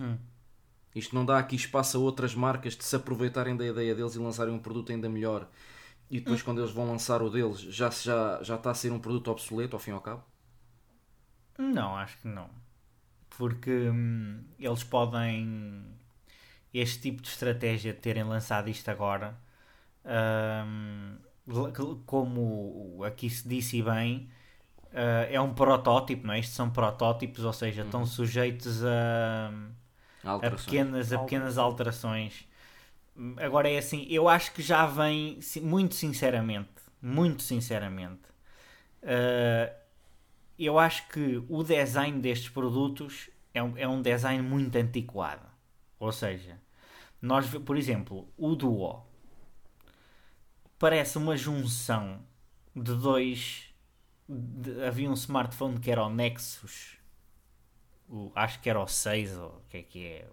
Hum. Isto não dá aqui espaço a outras marcas de se aproveitarem da ideia deles e lançarem um produto ainda melhor e depois, quando eles vão lançar o deles, já, já, já está a ser um produto obsoleto, ao fim e ao cabo?
Não, acho que não. Porque hum, eles podem. Este tipo de estratégia de terem lançado isto agora, hum, como aqui se disse bem, uh, é um protótipo, não é? Estes são protótipos, ou seja, uhum. estão sujeitos a, a, pequenas, a pequenas alterações. Agora é assim, eu acho que já vem, muito sinceramente, muito sinceramente, uh, eu acho que o design destes produtos é um, é um design muito antiquado. Ou seja, nós, por exemplo, o Duo parece uma junção de dois. De, havia um smartphone que era o Nexus, o, acho que era o 6, ou o que é que é,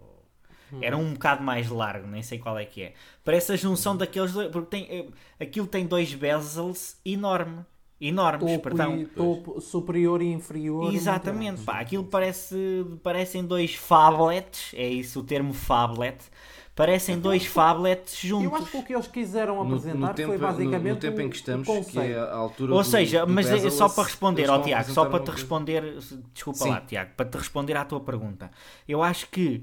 era um bocado mais largo, nem sei qual é que é. Parece a junção daqueles dois. Porque tem, eh, aquilo tem dois bezels enorme. Enormes,
topo
perdão.
E, topo superior e inferior.
Exatamente, pá, aquilo parece, parecem dois phablets, é isso o termo phablet, parecem então, dois phablets juntos. Eu
acho que o que eles quiseram apresentar no, no tempo, foi basicamente no,
no tempo em que estamos, que é a altura
Ou seja, do, mas é só para responder, ó Tiago, só para te responder, desculpa Sim. lá Tiago, para te responder à tua pergunta. Eu acho que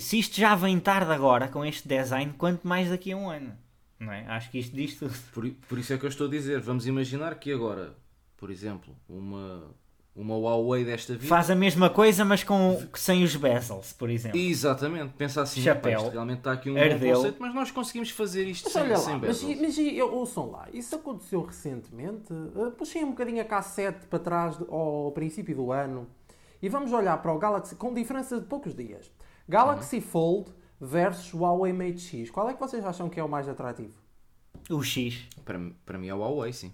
se isto já vem tarde agora com este design, quanto mais daqui a um ano. Não é? Acho que isto diz tudo.
Por, por isso é que eu estou a dizer. Vamos imaginar que agora, por exemplo, uma, uma Huawei desta vida.
Faz a mesma coisa, mas com, sem os bezels, por exemplo.
Exatamente, pensa assim,
Chapéu,
realmente está aqui um conceito, mas nós conseguimos fazer isto
mas
sem,
olha lá,
sem
bezels. Mas, mas eu, ouçam lá, isso aconteceu recentemente. Uh, puxei um bocadinho a K7 para trás ao princípio do ano e vamos olhar para o Galaxy com diferença de poucos dias. Galaxy uhum. Fold versus Huawei Mate X. Qual é que vocês acham que é o mais atrativo?
O X.
Para, para mim é o Huawei, sim.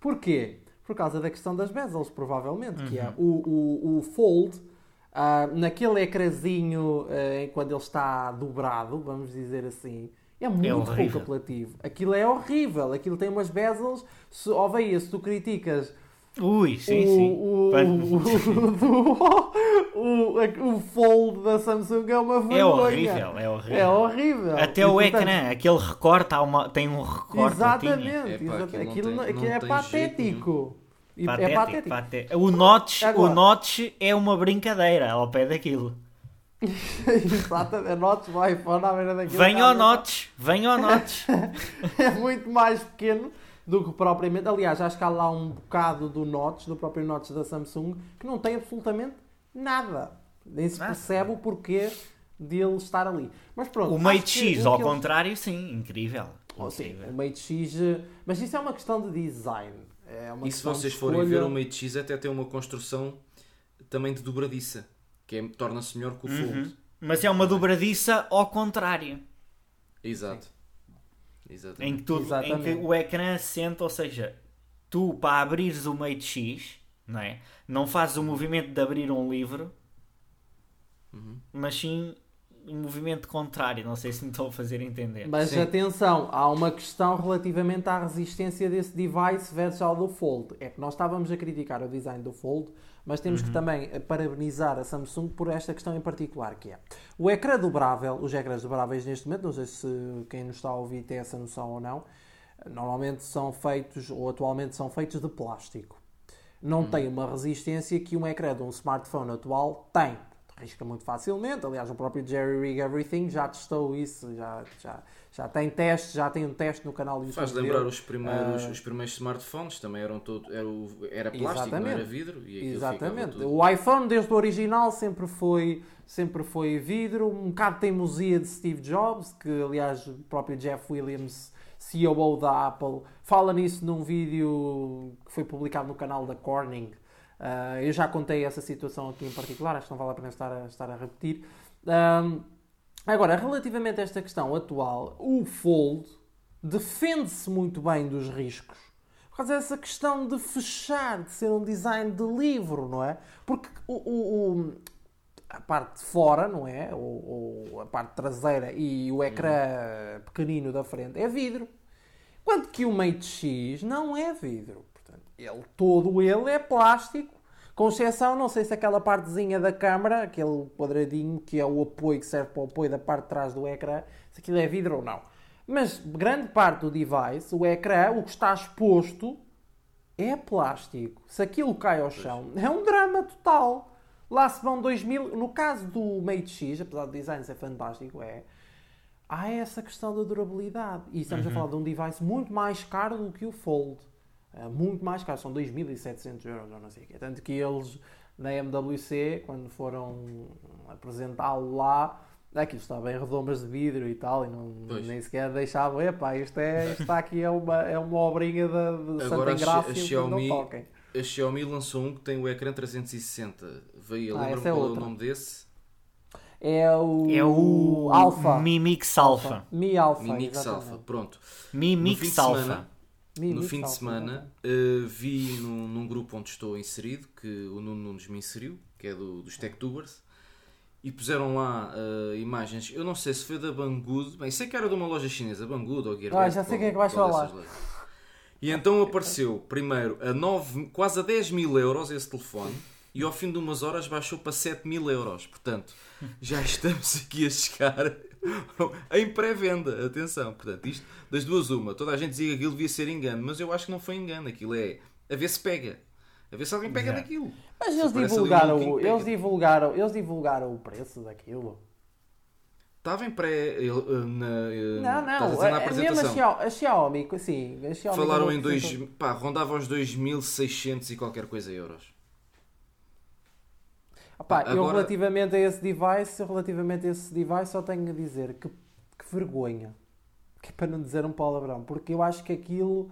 Porquê? Por causa da questão das bezels, provavelmente. Uhum. Que é uhum. o, o, o Fold, uh, naquele ecrãzinho, uh, quando ele está dobrado, vamos dizer assim, é muito é pouco apelativo. Aquilo é horrível. Aquilo tem umas bezels. Se, veia, se tu criticas
Ui, sim, o, sim.
O, o, o, o, fold da Samsung é uma vergonha.
É horrível, é horrível.
É horrível.
Até e, o portanto, ecrã, aquele recorte, uma, tem um recorte.
Exatamente, Epá, aquilo, aquilo, tem, aquilo é patético.
É patético, é patético. patético. O, notch, Agora, o notch é uma brincadeira ao pé daquilo.
Exatamente, a notch do iPhone à beira daquilo.
Vem ao notch, vem ao notch.
é muito mais pequeno do que propriamente. Aliás, acho que há lá um bocado do Notch, do próprio Notch da Samsung, que não tem absolutamente nada. Nem se percebe o porquê dele estar ali. Mas pronto.
O Mate X, ao contrário, sim, incrível.
Oh, sim, o Mate X. Mas isso é uma questão de design. É
e se vocês forem ver o Mate X, até tem uma construção também de dobradiça, que é, torna-se melhor que o Fold. Uhum.
Mas é uma dobradiça ao contrário.
Exato.
Exatamente. Em que, tu, em que o ecrã assenta, ou seja, tu para abrires o Mate X, não é? Não fazes o movimento de abrir um livro, uhum. mas sim um movimento contrário. Não sei se me estou a fazer entender.
Mas sim. atenção, há uma questão relativamente à resistência desse device versus ao do Fold. É que nós estávamos a criticar o design do Fold mas temos uhum. que também parabenizar a Samsung por esta questão em particular, que é o ecrã dobrável, os ecrãs dobráveis neste momento, não sei se quem nos está a ouvir tem essa noção ou não, normalmente são feitos, ou atualmente são feitos de plástico. Não uhum. tem uma resistência que um ecrã de um smartphone atual tem. Risca muito facilmente, aliás, o próprio Jerry Rig Everything já testou isso, já, já, já tem teste, já tem um teste no canal do YouTube.
Faz lembrar os primeiros, uh, os primeiros smartphones, também eram todo, era, era plástico, não era vidro.
E exatamente. O iPhone, desde o original, sempre foi, sempre foi vidro, um bocado teimosia de Steve Jobs, que aliás o próprio Jeff Williams, CEO da Apple, fala nisso num vídeo que foi publicado no canal da Corning. Uh, eu já contei essa situação aqui em particular, acho que não vale a pena estar a, estar a repetir. Um, Agora, relativamente a esta questão atual, o Fold defende-se muito bem dos riscos. Por causa dessa questão de fechar, de ser um design de livro, não é? Porque o, o, o a parte de fora, não é? O, a parte traseira e o ecrã pequenino da frente é vidro. Quanto que o Mate X não é vidro. Ele, todo ele é plástico com exceção, não sei se aquela partezinha da câmara, aquele quadradinho que é o apoio que serve para o apoio da parte de trás do ecrã, se aquilo é vidro ou não. Mas grande parte do device, o ecrã, o que está exposto, é plástico. Se aquilo cai ao chão, é um drama total. Lá se vão 2000. No caso do Mate X, apesar do design ser fantástico, é. Há essa questão da durabilidade. E estamos uhum. a falar de um device muito mais caro do que o Fold. É muito mais caro, são 2.700 euros ou não sei o quê. Tanto que eles na MWC, quando foram apresentá-lo lá, aquilo está bem redomas de vidro e tal, e não, nem sequer deixavam, epá, isto, é, isto está aqui é uma, é uma obrinha de, de Agora, Santa a Xiaomi, não toquem.
A Xiaomi lançou um que tem o ecrã 360. Veio, ah, lembra-me é qual é o nome desse?
É o,
é o
Alpha.
Mi Mix Alpha.
Mi Alpha.
Mi Mix Alpha, pronto.
Mi Mix Alpha
no fim de semana uh, vi num, num, grupo onde estou inserido, que o Nuno Nunes me inseriu, que é do, dos TechTubers, e puseram lá uh, imagens, eu não sei se foi da Banggood, bem, sei que era de uma loja chinesa, Banggood ou Gearbest.
Ah, já sei quem é que vais falar.
E então apareceu primeiro a 9, quase a 10 mil euros esse telefone e ao fim de umas horas baixou para 7 mil euros. Portanto, já estamos aqui a chegar em pré-venda, atenção. Portanto, isto das duas, uma. Toda a gente dizia que aquilo devia ser engano, mas eu acho que não foi engano. Aquilo é a ver se pega. A ver se alguém pega daquilo.
Mas eles divulgaram, um eles, divulgaram, eles divulgaram o preço daquilo.
Estava em pré. Eh, na,
eh, não, não. A, na apresentação. a Xiaomi, sim. A Xiaomi
Falaram em dois. Pá, rondava os 2.600 e qualquer coisa euros.
Opa, Agora... Eu relativamente a esse device, relativamente a esse device, só tenho a dizer que, que vergonha. Que é para não dizer um palavrão. Porque eu acho que aquilo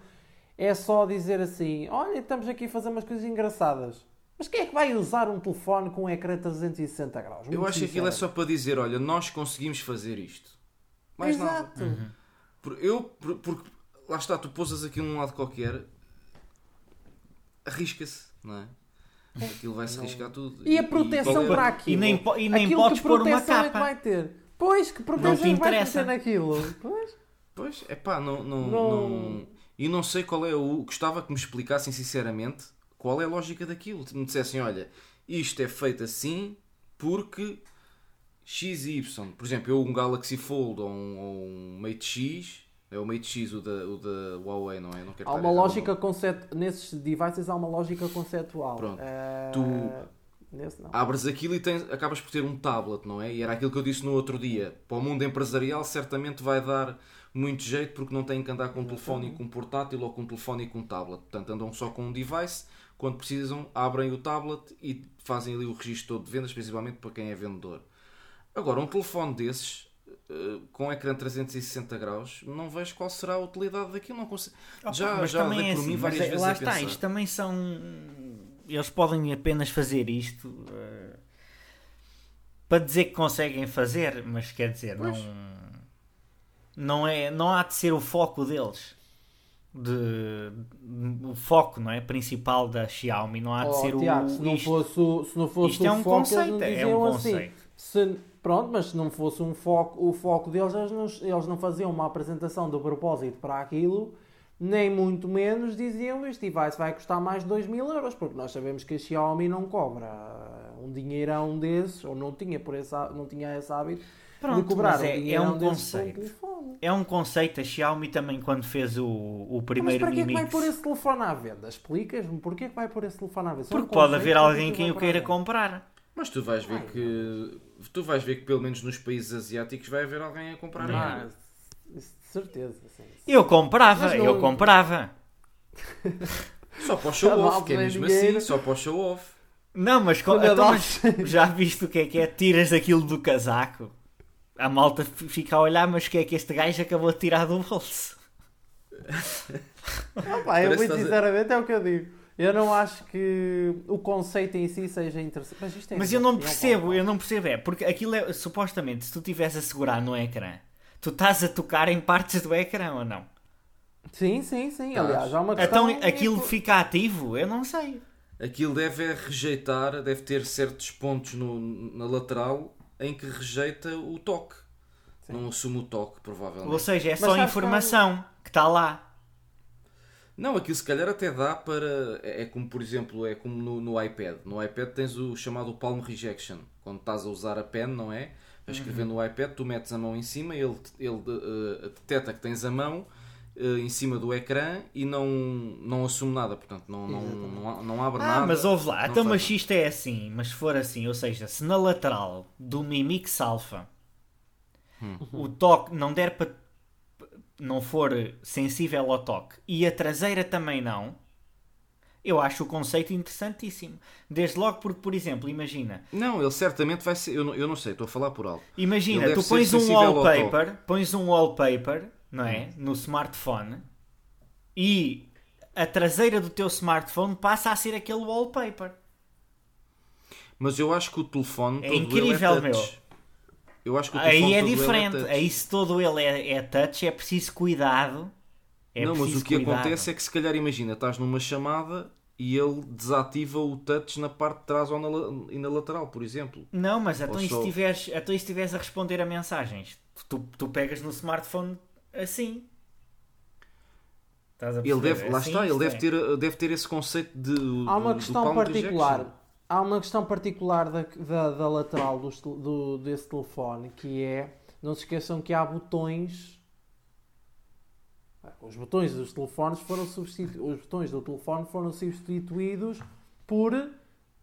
é só dizer assim: olha, estamos aqui a fazer umas coisas engraçadas. Mas quem é que vai usar um telefone com um ecrã 360 graus?
Muito eu acho que aquilo é só para dizer: olha, nós conseguimos fazer isto. Mais
Exato.
nada. Uhum. Eu, porque lá está, tu pousas aqui num lado qualquer, arrisca-se, não é? Aquilo vai se riscar tudo.
E a proteção e, para aquilo?
E nem, e nem podes pôr uma capa. É
que vai ter? Pois, que
te
vai
interessa.
meter naquilo. Pois.
Pois, é pá, não, não,
Não.
não- E não sei qual é o. Gostava que me explicassem sinceramente qual é a lógica daquilo. Se me dissessem, olha, isto é feito assim porque X e Y. Por exemplo, eu um Galaxy Fold ou um, ou um Mate X. É o Mate X, o da, o da Huawei, não é? Não quero
Há uma lógica concept... Nesses devices há uma lógica conceptual.
Pronto.
Eh,
Tu-
Nesse.
Abres aquilo e tens, acabas por ter um tablet, não é? E era aquilo que eu disse no outro dia. Para o mundo empresarial, certamente vai dar muito jeito porque não têm que andar com um telefone e com um portátil ou com um telefone e com um tablet. Portanto, andam só com um device. Quando precisam, abrem o tablet e fazem ali o registro todo de vendas, principalmente para quem é vendedor. Agora, um telefone desses, eh, com ecrã 360 graus, não vejo qual será a utilidade daquilo. Não consigo...
Opa,
já
mas
já
também é
por
assim,
mim
mas
várias
é-
vezes
lá
a
está,
pensar.
isto também são. Eles podem apenas fazer isto eh, para dizer que conseguem fazer, mas quer dizer, não, não, é, não há de ser o foco deles. De, o foco não é principal da Xiaomi não há de
Oh,
ser
Tiago,
o
se não
isto,
fosse, se não fosse
isto
o
é um
foco,
conceito
não
é
diziam
um
assim.
conceito
Se- pronto, mas se não fosse um foco, o foco deles, eles não, eles não faziam uma apresentação do propósito para aquilo, nem muito menos diziam este device vai custar mais de 2 mil euros, porque nós sabemos que a Xiaomi não cobra um dinheirão desses, ou não tinha, por esse, não tinha esse hábito
Pronto,
de cobrar
mas é-
um
é
dinheirão
um conceito. é um conceito a Xiaomi também quando fez o, o
Mas
primeiro
para que é que
Mi
vai pôr esse telefone à venda? Explicas-me porquê que vai pôr esse telefone à venda? É um
porque pode haver
que
alguém
é que
quem
vai
o queira comprar
Mas tu vais ver
Ai,
que. Tu vais ver que pelo menos nos países asiáticos vai haver alguém a comprar
Ah,
ainda.
isso de certeza. Sim.
eu comprava
não-
eu comprava
Só para o show
Tá
off,
mal,
que é
sem
mesmo assim, só para o show off.
Não, mas, co-
Quando
então, mas já viste o que é que é? Tiras aquilo do casaco. A malta fica a olhar, mas o que é que este gajo acabou de tirar do bolso?
Ah, pá, eu muito
estás a-
sinceramente é o que eu digo. Eu não acho que o conceito em si seja interessante. Mas, isto é
Mas eu não percebo, eu não percebo. É porque aquilo é supostamente, se tu estiveres a segurar no ecrã, tu estás a tocar em partes do ecrã ou não?
Sim, sim, sim.
Estás.
Aliás, há uma questão.
Então aquilo fica ativo? Eu não sei.
Aquilo deve é rejeitar, deve ter certos pontos no- na lateral em que rejeita o toque.
Sim.
Não assume o toque, provavelmente.
Ou seja, é
Mas
só
sabes
informação que está lá.
Não, aquilo se calhar até dá para. É é como, por exemplo, é como no, no iPad. No iPad tens o chamado palm rejection. Quando estás a usar a pen, não é? A escrever no iPad, tu metes a mão em cima, ele, ele eh, detecta que tens a mão eh, em cima do ecrã e não, não assume nada. Portanto, não, não, não, não abre
Ah,
nada.
mas ouve lá, então isto é assim, mas se for assim, ou seja, se na lateral do Mi Mix Alpha
Hum.
o toque não der para não for sensível ao toque e a traseira também não, eu acho o conceito interessantíssimo. Desde logo porque, por exemplo, imagina,
Não, ele certamente vai ser. Eu não, eu não sei, estou a falar por alto.
imagina, tu pões um wallpaper, pões um wallpaper, não é, no smartphone e a traseira do teu smartphone passa a ser aquele wallpaper.
Mas eu acho que o telefone.
É incrível,
touch.
meu.
Eu acho que o
Aí é
ele
diferente.
touch.
Aí se todo ele é, é touch, é preciso cuidado. É
não, mas o que
cuidado.
acontece é que se calhar imagina, estás numa chamada e ele desativa o touch na parte de trás ou na, e na lateral, por exemplo.
Não, mas então e
só-
estiveres então se estiveres a responder a mensagens? Tu, tu pegas no smartphone assim. Estás a
Ele deve, lá
Assim,
está, ele deve
é.
ter, deve ter esse conceito de.
Há uma questão particular. Há uma questão particular da, da, da lateral tel- do, desse telefone que é. Não se esqueçam que há botões. Os botões dos telefones foram substitu... Os botões do telefone foram substituídos por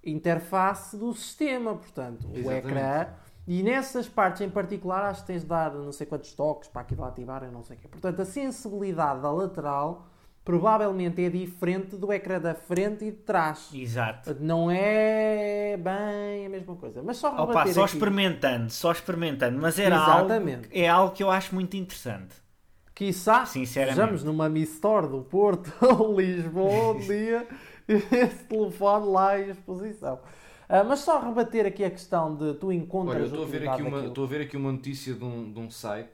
interface do sistema, portanto, o
Exatamente.
ecrã. E nessas partes em particular, acho que tens de dar não sei quantos toques para aquilo ativar, eu não sei o quê. Portanto, a sensibilidade da lateral provavelmente é diferente do ecrã da frente e de trás.
Exato.
Não é bem a mesma coisa. Mas só
Opa, só
aqui-
experimentando, só experimentando, mas era algo,
Exatamente.
é algo que eu acho muito interessante.
Quiçá,
Sinceramente.
estejamos numa Mi Store do Porto ou Lisboa um dia e esse telefone lá em exposição. Ah, mas só rebater aqui a questão de tu encontras
Olha, eu estou a ver aqui uma, estou a ver aqui uma notícia de um, de um site.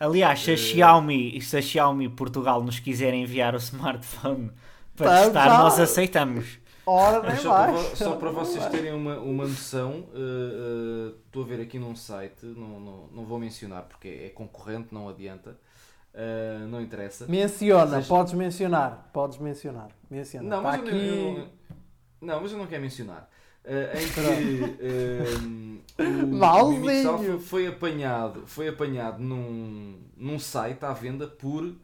Aliás, se a
Eh,
Xiaomi, se a Xiaomi Portugal nos quiser enviar o smartphone para
Tá,
testar, nós aceitamos.
Ora,
Mas só, para, só para vocês terem uma, uma noção, eh, eh, estou a ver aqui num site, não, não, não vou mencionar porque é concorrente, não adianta. Uh, não interessa.
Menciona, Seja... podes mencionar. Podes mencionar. Menciona.
Não, mas, Está eu, aqui... eu, não, mas eu não quero mencionar. Uh, em que uh, o, Mixel foi apanhado, foi apanhado num, num site à venda por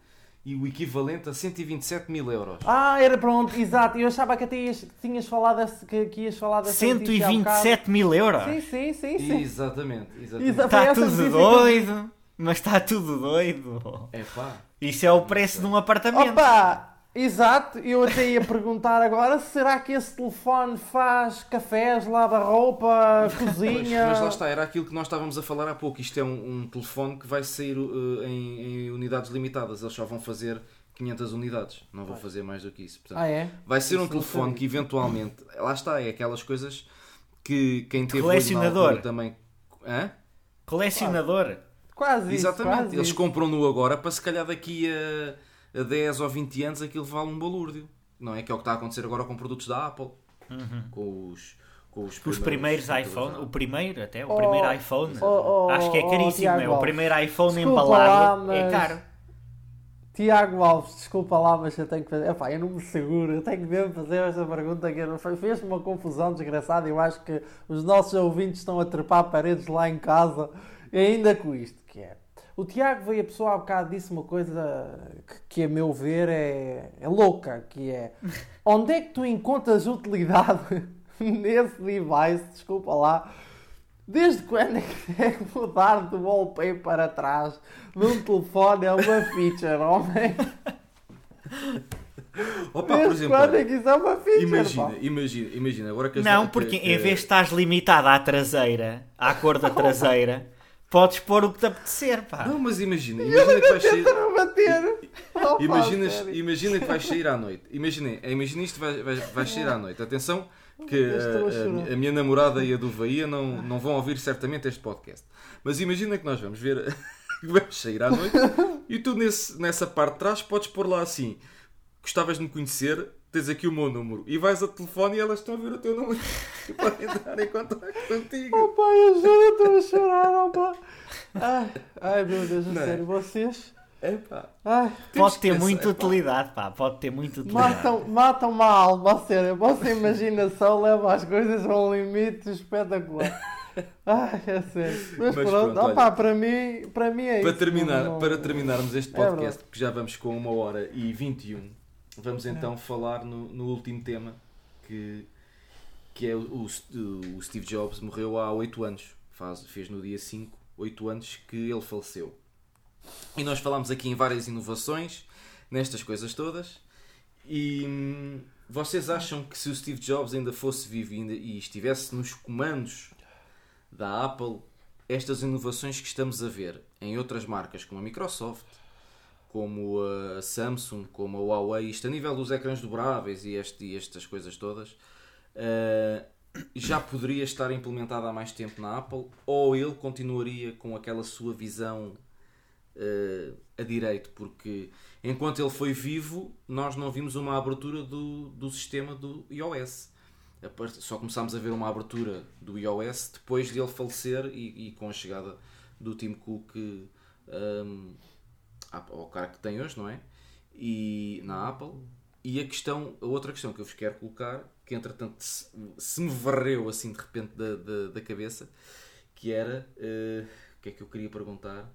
e o equivalente a 127 mil euros.
Ah, era pronto, exato. Eu achava que até ias, tinhas falado que, que ias falar dessa
127 mil euros?
Sim, sim, sim. sim.
Exatamente. exatamente.
Está tudo doido. Mas está tudo doido.
É pá.
Isso é o preço de um apartamento.
Opa! Exato, eu até ia perguntar agora: será que esse telefone faz cafés, lava roupa, cozinha?
Mas, mas lá está, era aquilo que nós estávamos a falar há pouco. Isto é um, um telefone que vai sair uh, em, em, unidades limitadas, eles só vão fazer 500 unidades, não vão fazer mais do que isso.
Portanto, ah, é?
Vai ser isso um telefone que eventualmente, lá está, é aquelas coisas que quem teve
colecionador
também. Hã?
Colecionador.
Quase.
Exatamente,
quase
eles compram-no agora para se calhar daqui a a 10 ou 20 anos aquilo vale um balúrdio. Não é? Que é o que está a acontecer agora com produtos da Apple.
Uhum.
Com os, com os
primeiros, os primeiros iPhone, o primeiro até, o oh, primeiro iPhone, oh, oh, acho que é caríssimo, é? o primeiro iPhone desculpa embalado lá, é caro.
Tiago Alves, desculpa lá, mas eu tenho que fazer. Epá, eu não me seguro, eu tenho que mesmo fazer esta pergunta que não fez-me uma confusão desgraçada. Eu acho que os nossos ouvintes estão a trepar paredes lá em casa, ainda com isto, que é o Tiago veio a pessoa há bocado disse uma coisa que, que a meu ver é, é louca, que é onde é que tu encontras utilidade nesse device, desculpa lá, desde quando é que é mudar do wallpaper para trás de um telefone é uma feature, homem?
Opa, por exemplo,
quando é que isso é uma feature?
Imagina, pá? imagina, imagina, agora que
Não, porque que, em vez de estás limitado à traseira, à cor da traseira podes pôr o que te apetecer, pá.
Não, mas imagina, imagina que vais sair.
Bater.
Oh, Imaginas, imagina que vais sair à noite. Imagina, imagina isto, vais, vais, vais sair à noite. Atenção, que a, a, a, minha namorada e a do Bahia não, não vão ouvir certamente este podcast. Mas imagina que nós vamos ver, vamos sair à noite e tu nesse, nessa parte de trás podes pôr lá assim: gostavas de me conhecer, tens aqui o meu número. E vais ao telefone e elas estão a ver o teu número e podem entrar em contato contigo.
Oh pai, eu juro, estou a chorar, oh pá. Ai, ai meu Deus, a Não. É? sério, vocês...
Epá.
Ai,
pode ter muita utilidade, pá, pode ter muita utilidade.
Matam, matam uma alma, a sério. A vossa imaginação leva as coisas a um limite espetacular. Ai, é sério. Mas, Mas pronto, pronto opa, para, mim, para mim é
para
isso.
Terminar, não... Para terminarmos este é podcast, é que já vamos com uma hora e 21 Vamos então falar no, no, último tema que, que é o, o, o, Steve Jobs morreu há 8 anos. Faz, fez no dia 5, 8 anos que ele faleceu. E nós falámos aqui em várias inovações, nestas coisas todas. E hum, vocês acham que se o Steve Jobs ainda fosse vivo e estivesse nos comandos da Apple, estas inovações que estamos a ver em outras marcas como a Microsoft, como a Samsung, como a Huawei, isto a nível dos ecrãs dobráveis e, este, e estas coisas todas, uh, já poderia estar implementado há mais tempo na Apple ou ele continuaria com aquela sua visão uh, a direito? Porque enquanto ele foi vivo, nós não vimos uma abertura do, do sistema do iOS. Só começámos a ver uma abertura do iOS depois de ele falecer e, e com a chegada do Tim Cook. Um, ao cara que tem hoje, não é? E na Apple. E a questão, a outra questão que eu vos quero colocar, que entretanto se, se me varreu assim de repente da, da, da cabeça, que era uh, o que é que eu queria perguntar?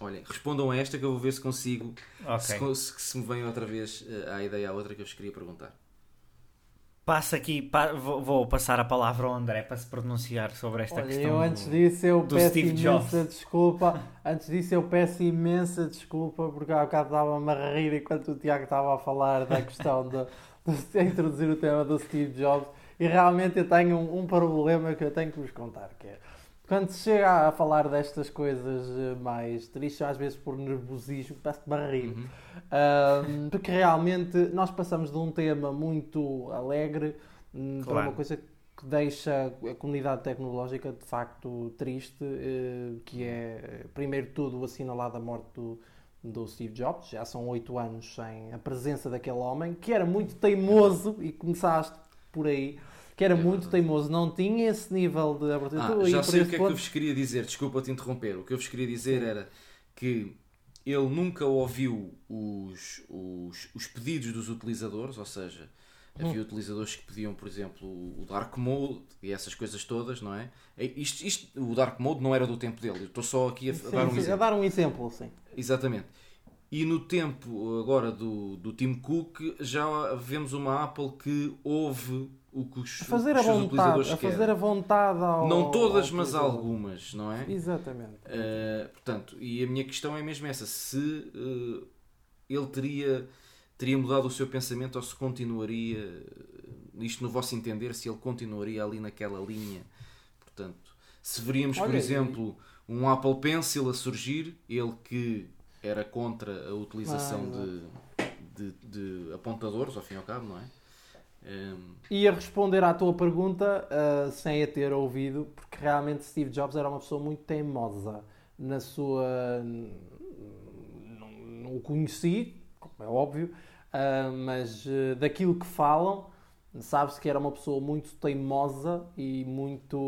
Olhem, respondam a esta que eu vou ver se consigo, okay. se, se, se, me vem outra vez uh, à ideia a outra que eu vos queria perguntar.
Passa aqui, pa, vou, vou, passar a palavra ao André para se pronunciar sobre esta
Olha,
questão.
Eu antes disso eu peço Steve imensa Jobs. desculpa. Antes disso eu peço imensa desculpa porque há bocado estava-me a rir enquanto o Tiago estava a falar da questão de, de, introduzir o tema do Steve Jobs e realmente eu tenho um, um problema que eu tenho que vos contar, que é quando se chega a falar destas coisas eh, mais tristes, às vezes por nervosismo, parece-me a rir. Uhum. Um, porque realmente nós passamos de um tema muito alegre claro. para uma coisa que deixa a comunidade tecnológica de facto triste, uh, que é, primeiro de tudo, assinalada a morte do, do Steve Jobs. Já são oito anos sem a presença daquele homem, que era muito teimoso, e começaste por aí que era é muito teimoso, não tinha esse nível de
abertura. Ah, já sei o que é que eu vos queria dizer, desculpa te interromper. O que eu vos queria dizer Sim. era que ele nunca ouviu os, os, os pedidos dos utilizadores, ou seja, Havia hum. utilizadores que pediam, por exemplo, o Dark Mode e essas coisas todas, não é? Isto, isto, o Dark Mode não era do tempo dele, eu estou só aqui a, sim, dar um sim, exemplo. A
dar um exemplo, sim.
Exatamente. E no tempo agora do, do Tim Cook já vemos uma Apple que ouve o que os,
a fazer
os
a vontade, a fazer a vontade ao,
Não todas, mas algumas, não é?
Exatamente.
Uh, portanto, e a minha questão é mesmo essa: se uh, ele teria teria mudado o seu pensamento ou se continuaria, isto no vosso entender, se ele continuaria ali naquela linha. Portanto, se veríamos, Olha, por exemplo, e... um Apple Pencil a surgir, ele que era contra a utilização ah, de, de, de, apontadores, ao fim e ao cabo, não é?
Um... Ia responder à tua pergunta uh, sem a ter ouvido, porque realmente Steve Jobs era uma pessoa muito teimosa na sua. Não, não o conheci, como é óbvio, uh, mas uh, daquilo que falam, sabe-se que era uma pessoa muito teimosa e muito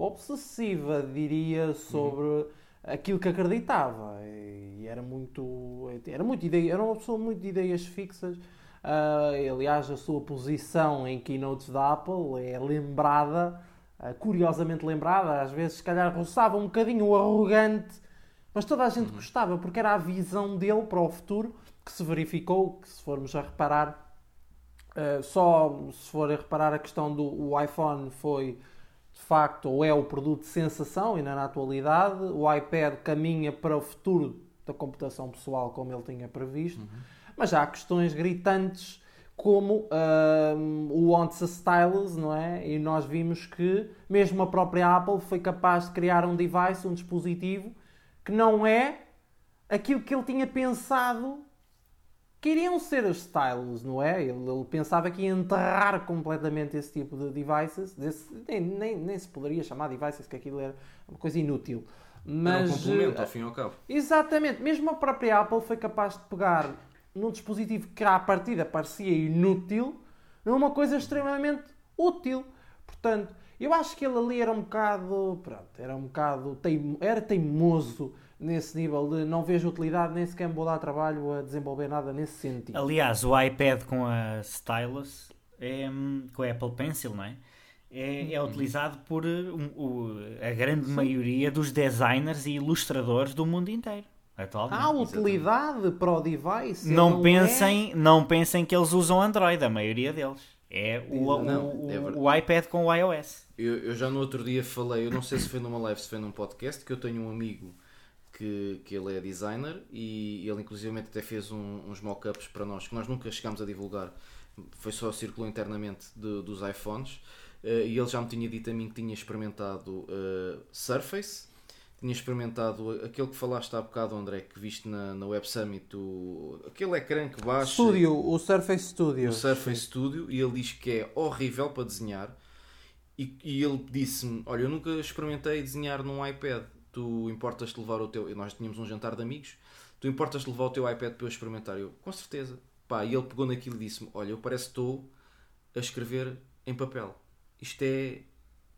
obsessiva, diria, sobre uhum. aquilo que acreditava. E era muito. Era, muito ideia, era uma pessoa muito de ideias fixas. Uh, aliás, a sua posição em keynotes da Apple é lembrada, uh, curiosamente lembrada, às vezes, se calhar, roçava um bocadinho o arrogante, mas toda a gente uhum. gostava, porque era a visão dele para o futuro que se verificou, que se formos a reparar, uh, só se for a reparar a questão do iPhone foi de facto ou é o produto de sensação ainda na atualidade, o iPad caminha para o futuro da computação pessoal como ele tinha previsto, uhum. Mas há questões gritantes como uh, o Wants a Stylus, não é? E nós vimos que mesmo a própria Apple foi capaz de criar um device, um dispositivo que não é aquilo que ele tinha pensado queriam ser as stylus, não é? Ele, ele, pensava que ia enterrar completamente esse tipo de devices, desse, nem, nem, nem, se poderia chamar devices, que aquilo era uma coisa inútil.
Mas, era um complemento, ao fim e ao cabo.
Exatamente, mesmo a própria Apple foi capaz de pegar num dispositivo que à partida parecia inútil, numa coisa extremamente útil. Portanto, eu acho que ele ali era um bocado, pronto, era um bocado, teimo, era teimoso, nesse nível de não vejo utilidade, nem sequer me vou dar trabalho a desenvolver nada nesse sentido.
Aliás, o iPad com a Stylus, é, com a Apple Pencil, não é? É, é uhum. utilizado por um, o, a grande Sim. maioria dos designers e ilustradores do mundo inteiro. Atualmente.
Há utilidade Exatamente. para o device.
Não, não pensem, é... não pensem que eles usam Android, a maioria deles. É o, não, o, é o, iPad com o iOS.
Eu, eu, já no outro dia falei, eu não sei se foi numa live, se foi num podcast, que eu tenho um amigo que, que ele é designer e ele inclusive até fez um, uns mock-ups para nós que nós nunca chegámos a divulgar, foi só circulou internamente de, dos iPhones uh, e ele já me tinha dito a mim que tinha experimentado uh, Surface, tinha experimentado aquele que falaste há bocado André, que viste na, na Web Summit, o, aquele ecrã que baixa...
Studio, o Surface Studio.
O Surface Studio e ele diz que é horrível para desenhar e, e ele disse-me, olha eu nunca experimentei desenhar num iPad tu importas-te levar o teu. Nós tínhamos um jantar de amigos, tu importas-te levar o teu iPad para eu experimentar? Eu, com certeza. Pá, e ele pegou naquilo e disse-me: Olha, eu parece que estou a escrever em papel. Isto é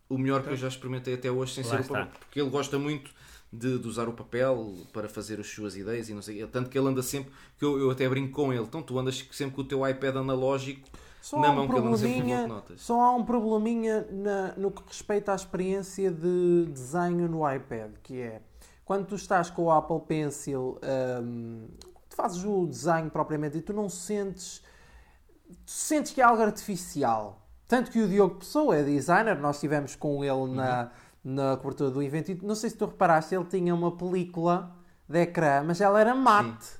o melhor que eu já experimentei até hoje sem ser o papel. Porque ele gosta muito de, de, usar o papel para fazer as suas ideias e não sei. Tanto que ele anda sempre, que eu, eu até brinco com ele. Então tu andas sempre com o teu iPad analógico só na mão um que ele anda sempre notas.
Só há um probleminha na, no que respeita à experiência de desenho no iPad, que é quando tu estás com o Apple Pencil, um, tu fazes o desenho propriamente e tu não sentes. Tu sentes que é algo artificial. Tanto que o Diogo Pessoa é designer, nós estivemos com ele uhum. na, na cobertura do evento e não sei se tu reparaste, ele tinha uma película de ecrã, mas ela era mate. Sim.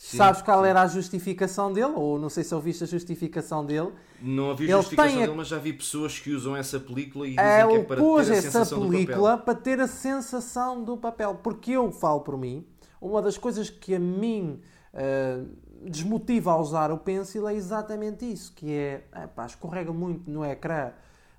Sim, Sabes qual sim. era a justificação dele? Ou não sei se ouviste a justificação dele.
Não ouvi a justificação a... dele, mas já vi pessoas que usam essa película e dizem é, que é para ter a sensação película
para ter a sensação do papel. Porque eu falo por mim, uma das coisas que a mim uh, desmotiva a usar o pencil é exatamente isso, que é, epá, escorrega muito no ecrã.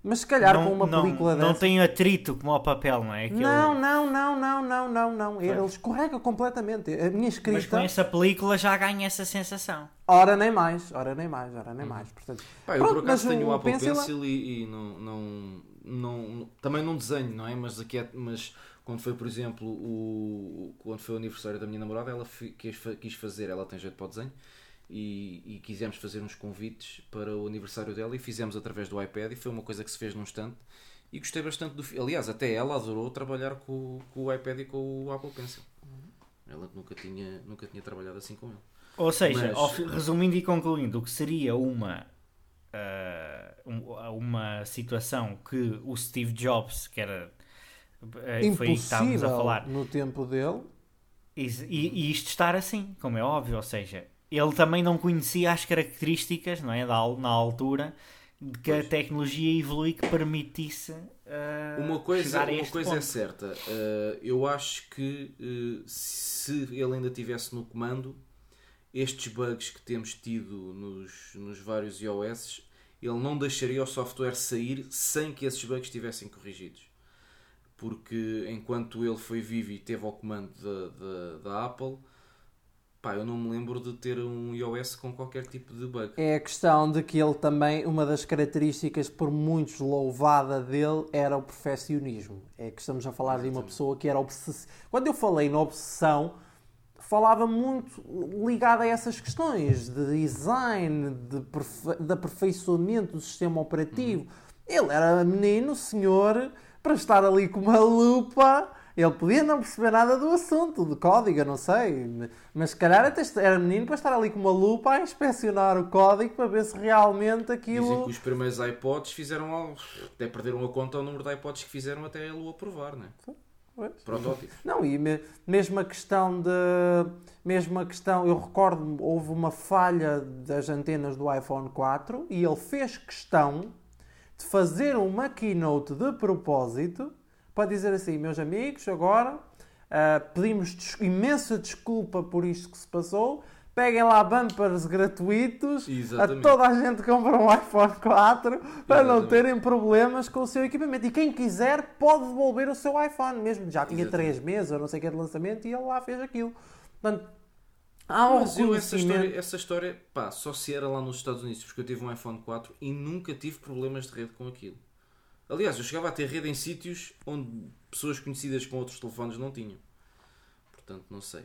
Mas se calhar
não,
com uma
não,
película
não
dessa...
tem atrito como ao papel, não é?
Não, não, não, não, não, não, não. Ele escorrega completamente. A minha escrita...
Mas com essa película já ganha essa sensação.
Ora nem mais, ora nem mais, ora nem mais. Portanto,
Pá, eu
pronto,
por acaso
mas
tenho o
o
Apple
Pencil-
Pencil, e, e não, não, não, também não desenho, não é? Mas, aqui é- mas quando foi, por exemplo, o, quando foi o aniversário da minha namorada, ela quis, quis fazer, ela tem jeito para o desenho, e, e quisemos fazer uns convites para o aniversário dela e fizemos através do iPad e foi uma coisa que se fez num instante e gostei bastante do Aliás, até ela adorou trabalhar com, o- com o iPad e com o Apple Pencil. Ela nunca tinha, nunca tinha trabalhado assim com ele.
Ou seja,
Mas-
resumindo e concluindo, o que seria uma, um- uma situação que o Steve Jobs, que era eh, foi aí que estávamos a
impossível
falar,
no tempo dele.
e, e- e isto estar assim, como é óbvio, ou seja, ele também não conhecia as características, não é, da, na altura, de que a
Pois.
tecnologia evolui que permitisse ah,
Uma coisa,
chegar a
uma coisa é
ponto.
certa, eh, eu acho que eh, se ele ainda estivesse no comando, estes bugs que temos tido nos, nos vários iOS, ele não deixaria o software sair sem que esses bugs estivessem corrigidos. Porque enquanto ele foi vivo e teve ao comando da, da, da Apple, pá, eu não me lembro de ter um iOS com qualquer tipo de bug.
É a questão de que ele também, uma das características por muitos louvada dele era o perfeccionismo. É que estamos a falar de uma pessoa que era obsessiva. Quando eu falei na obsessão, falava muito ligado a essas questões de design, de, perfe... de aperfeiçoamento do sistema operativo. Ele era menino, senhor, para estar ali com uma lupa. Ele podia não perceber nada do assunto, de código, eu não sei. Mas se calhar até era menino para estar ali com uma lupa a inspecionar o código para ver se realmente
Dizem
aquilo.
que os primeiros iPods fizeram algo, até perderam a conta ao número de iPods que fizeram até ele o aprovar, né?
Pois.
Protótipo.
Não, e me- mesmo a questão de. Mesmo a questão. Eu recordo houve uma falha das antenas do iPhone 4 e ele fez questão de fazer uma keynote de propósito para dizer assim: meus amigos, agora ah, pedimos des- imensa desculpa por isto que se passou. Peguem lá bumpers gratuitos a
Exatamente.
toda a gente que compra um iPhone 4 para não
Exatamente.
terem problemas com o seu equipamento. E quem quiser pode devolver o seu iPhone, mesmo já tinha
Exatamente.
3 meses ou não sei o que de lançamento e ele lá fez aquilo. Portanto, há um
Mas eu essa história, essa história, pá, só se era lá nos Estados Unidos, porque eu tive um iPhone 4 e nunca tive problemas de rede com aquilo. Aliás, eu chegava a ter rede em sítios onde pessoas conhecidas com outros telefones não tinham. Portanto, não sei.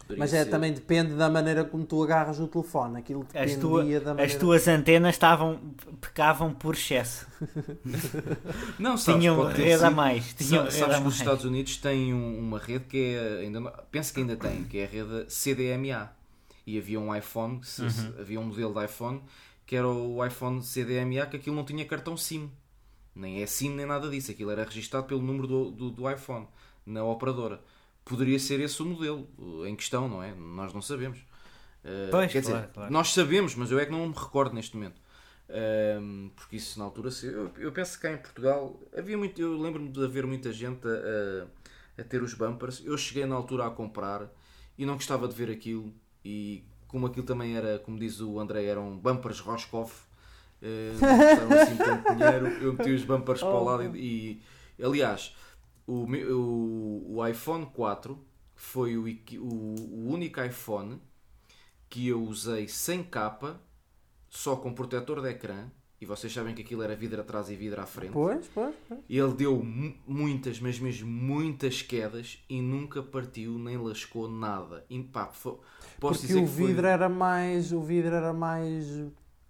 Poderia
Mas é,
ser.
também depende da maneira como tu agarras o telefone. Aquilo
As,
dependia
tua-
da maneira...
as tuas antenas estavam, pecavam por excesso.
Não, sabes,
Tinham rede a mais. Tinham
Sabes que os. Estados Unidos têm um- uma rede que é ainda não- penso que ainda tem, que é a rede CDMA. E havia um iPhone, se- se-
Uhum.
havia um modelo de iPhone que era o iPhone CDMA que aquilo não tinha cartão SIM. Nem é SIM nem nada disso. Aquilo era registado pelo número do, do, do iPhone na operadora. Poderia ser esse o modelo uh, em questão, não é? Nós não sabemos. Uh,
Pois,
quer
claro,
dizer,
claro.
nós sabemos, mas eu é que não me recordo neste momento. Um, porque isso na altura eu, eu penso que cá em Portugal havia muito, eu lembro-me de haver muita gente a, a- a ter os bumpers. Eu cheguei na altura a comprar e não gostava de ver aquilo. E como aquilo também era, como diz o André, eram bumpers Roscoff, eh, não assim tanto dinheiro. Eu meti os bumpers para o lado e, e- aliás, o, o, o iPhone 4 foi o, o, o único iPhone que eu usei sem capa, só com protetor de ecrã. E vocês sabem que aquilo era vidro atrás e vidro à frente.
Pois, pois, pois.
E ele deu mu- muitas, mas mesmo muitas quedas e nunca partiu nem lascou nada. E, pá, fo- posso
Porque
dizer
o
que foi
vidro era mais... O vidro era mais...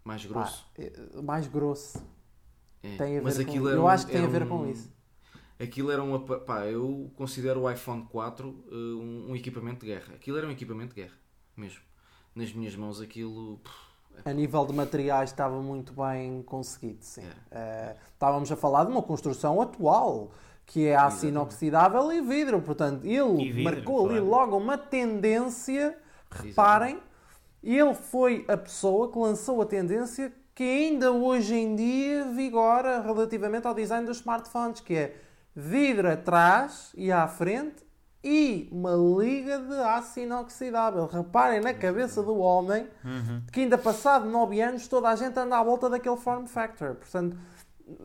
mais grosso.
eh, mais grosso.
É,
Tem a
mas
ver com-
aquilo
eu
era um-
acho que tem a ver
um-
com isso.
Aquilo era um. Pá, eu considero o iPhone 4 uh, um, um equipamento de guerra. Aquilo era um equipamento de guerra, mesmo. Nas minhas mãos aquilo. pff,
A nível de materiais estava muito bem conseguido, sim.
Era.
Eh, estávamos a falar de uma construção atual, que é aço inoxidável e vidro. Portanto, ele
vidro,
marcou ali
claro.
logo uma tendência. Reparem, ele foi a pessoa que lançou a tendência que ainda hoje em dia vigora relativamente ao design dos smartphones, que é vidro atrás e à frente e uma liga de aço inoxidável. Reparem na cabeça do homem
Uhum.
que ainda passado 9 anos toda a gente anda à volta daquele form factor. Portanto,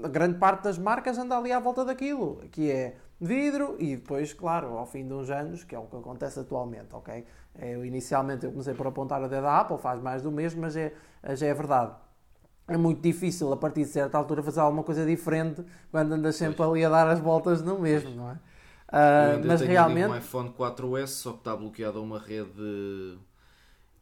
a grande parte das marcas anda ali à volta daquilo, que é vidro e depois, claro, ao fim de uns anos, que é o que acontece atualmente, ok? Eu, inicialmente eu comecei por apontar o dedo à Apple, faz mais do mesmo, mas é, já é verdade. É muito difícil a partir de certa altura fazer alguma coisa diferente quando andas sempre pois. ali a dar as voltas no mesmo, não é?
Uh, mas realmente. um iPhone 4S, só que está bloqueado a uma rede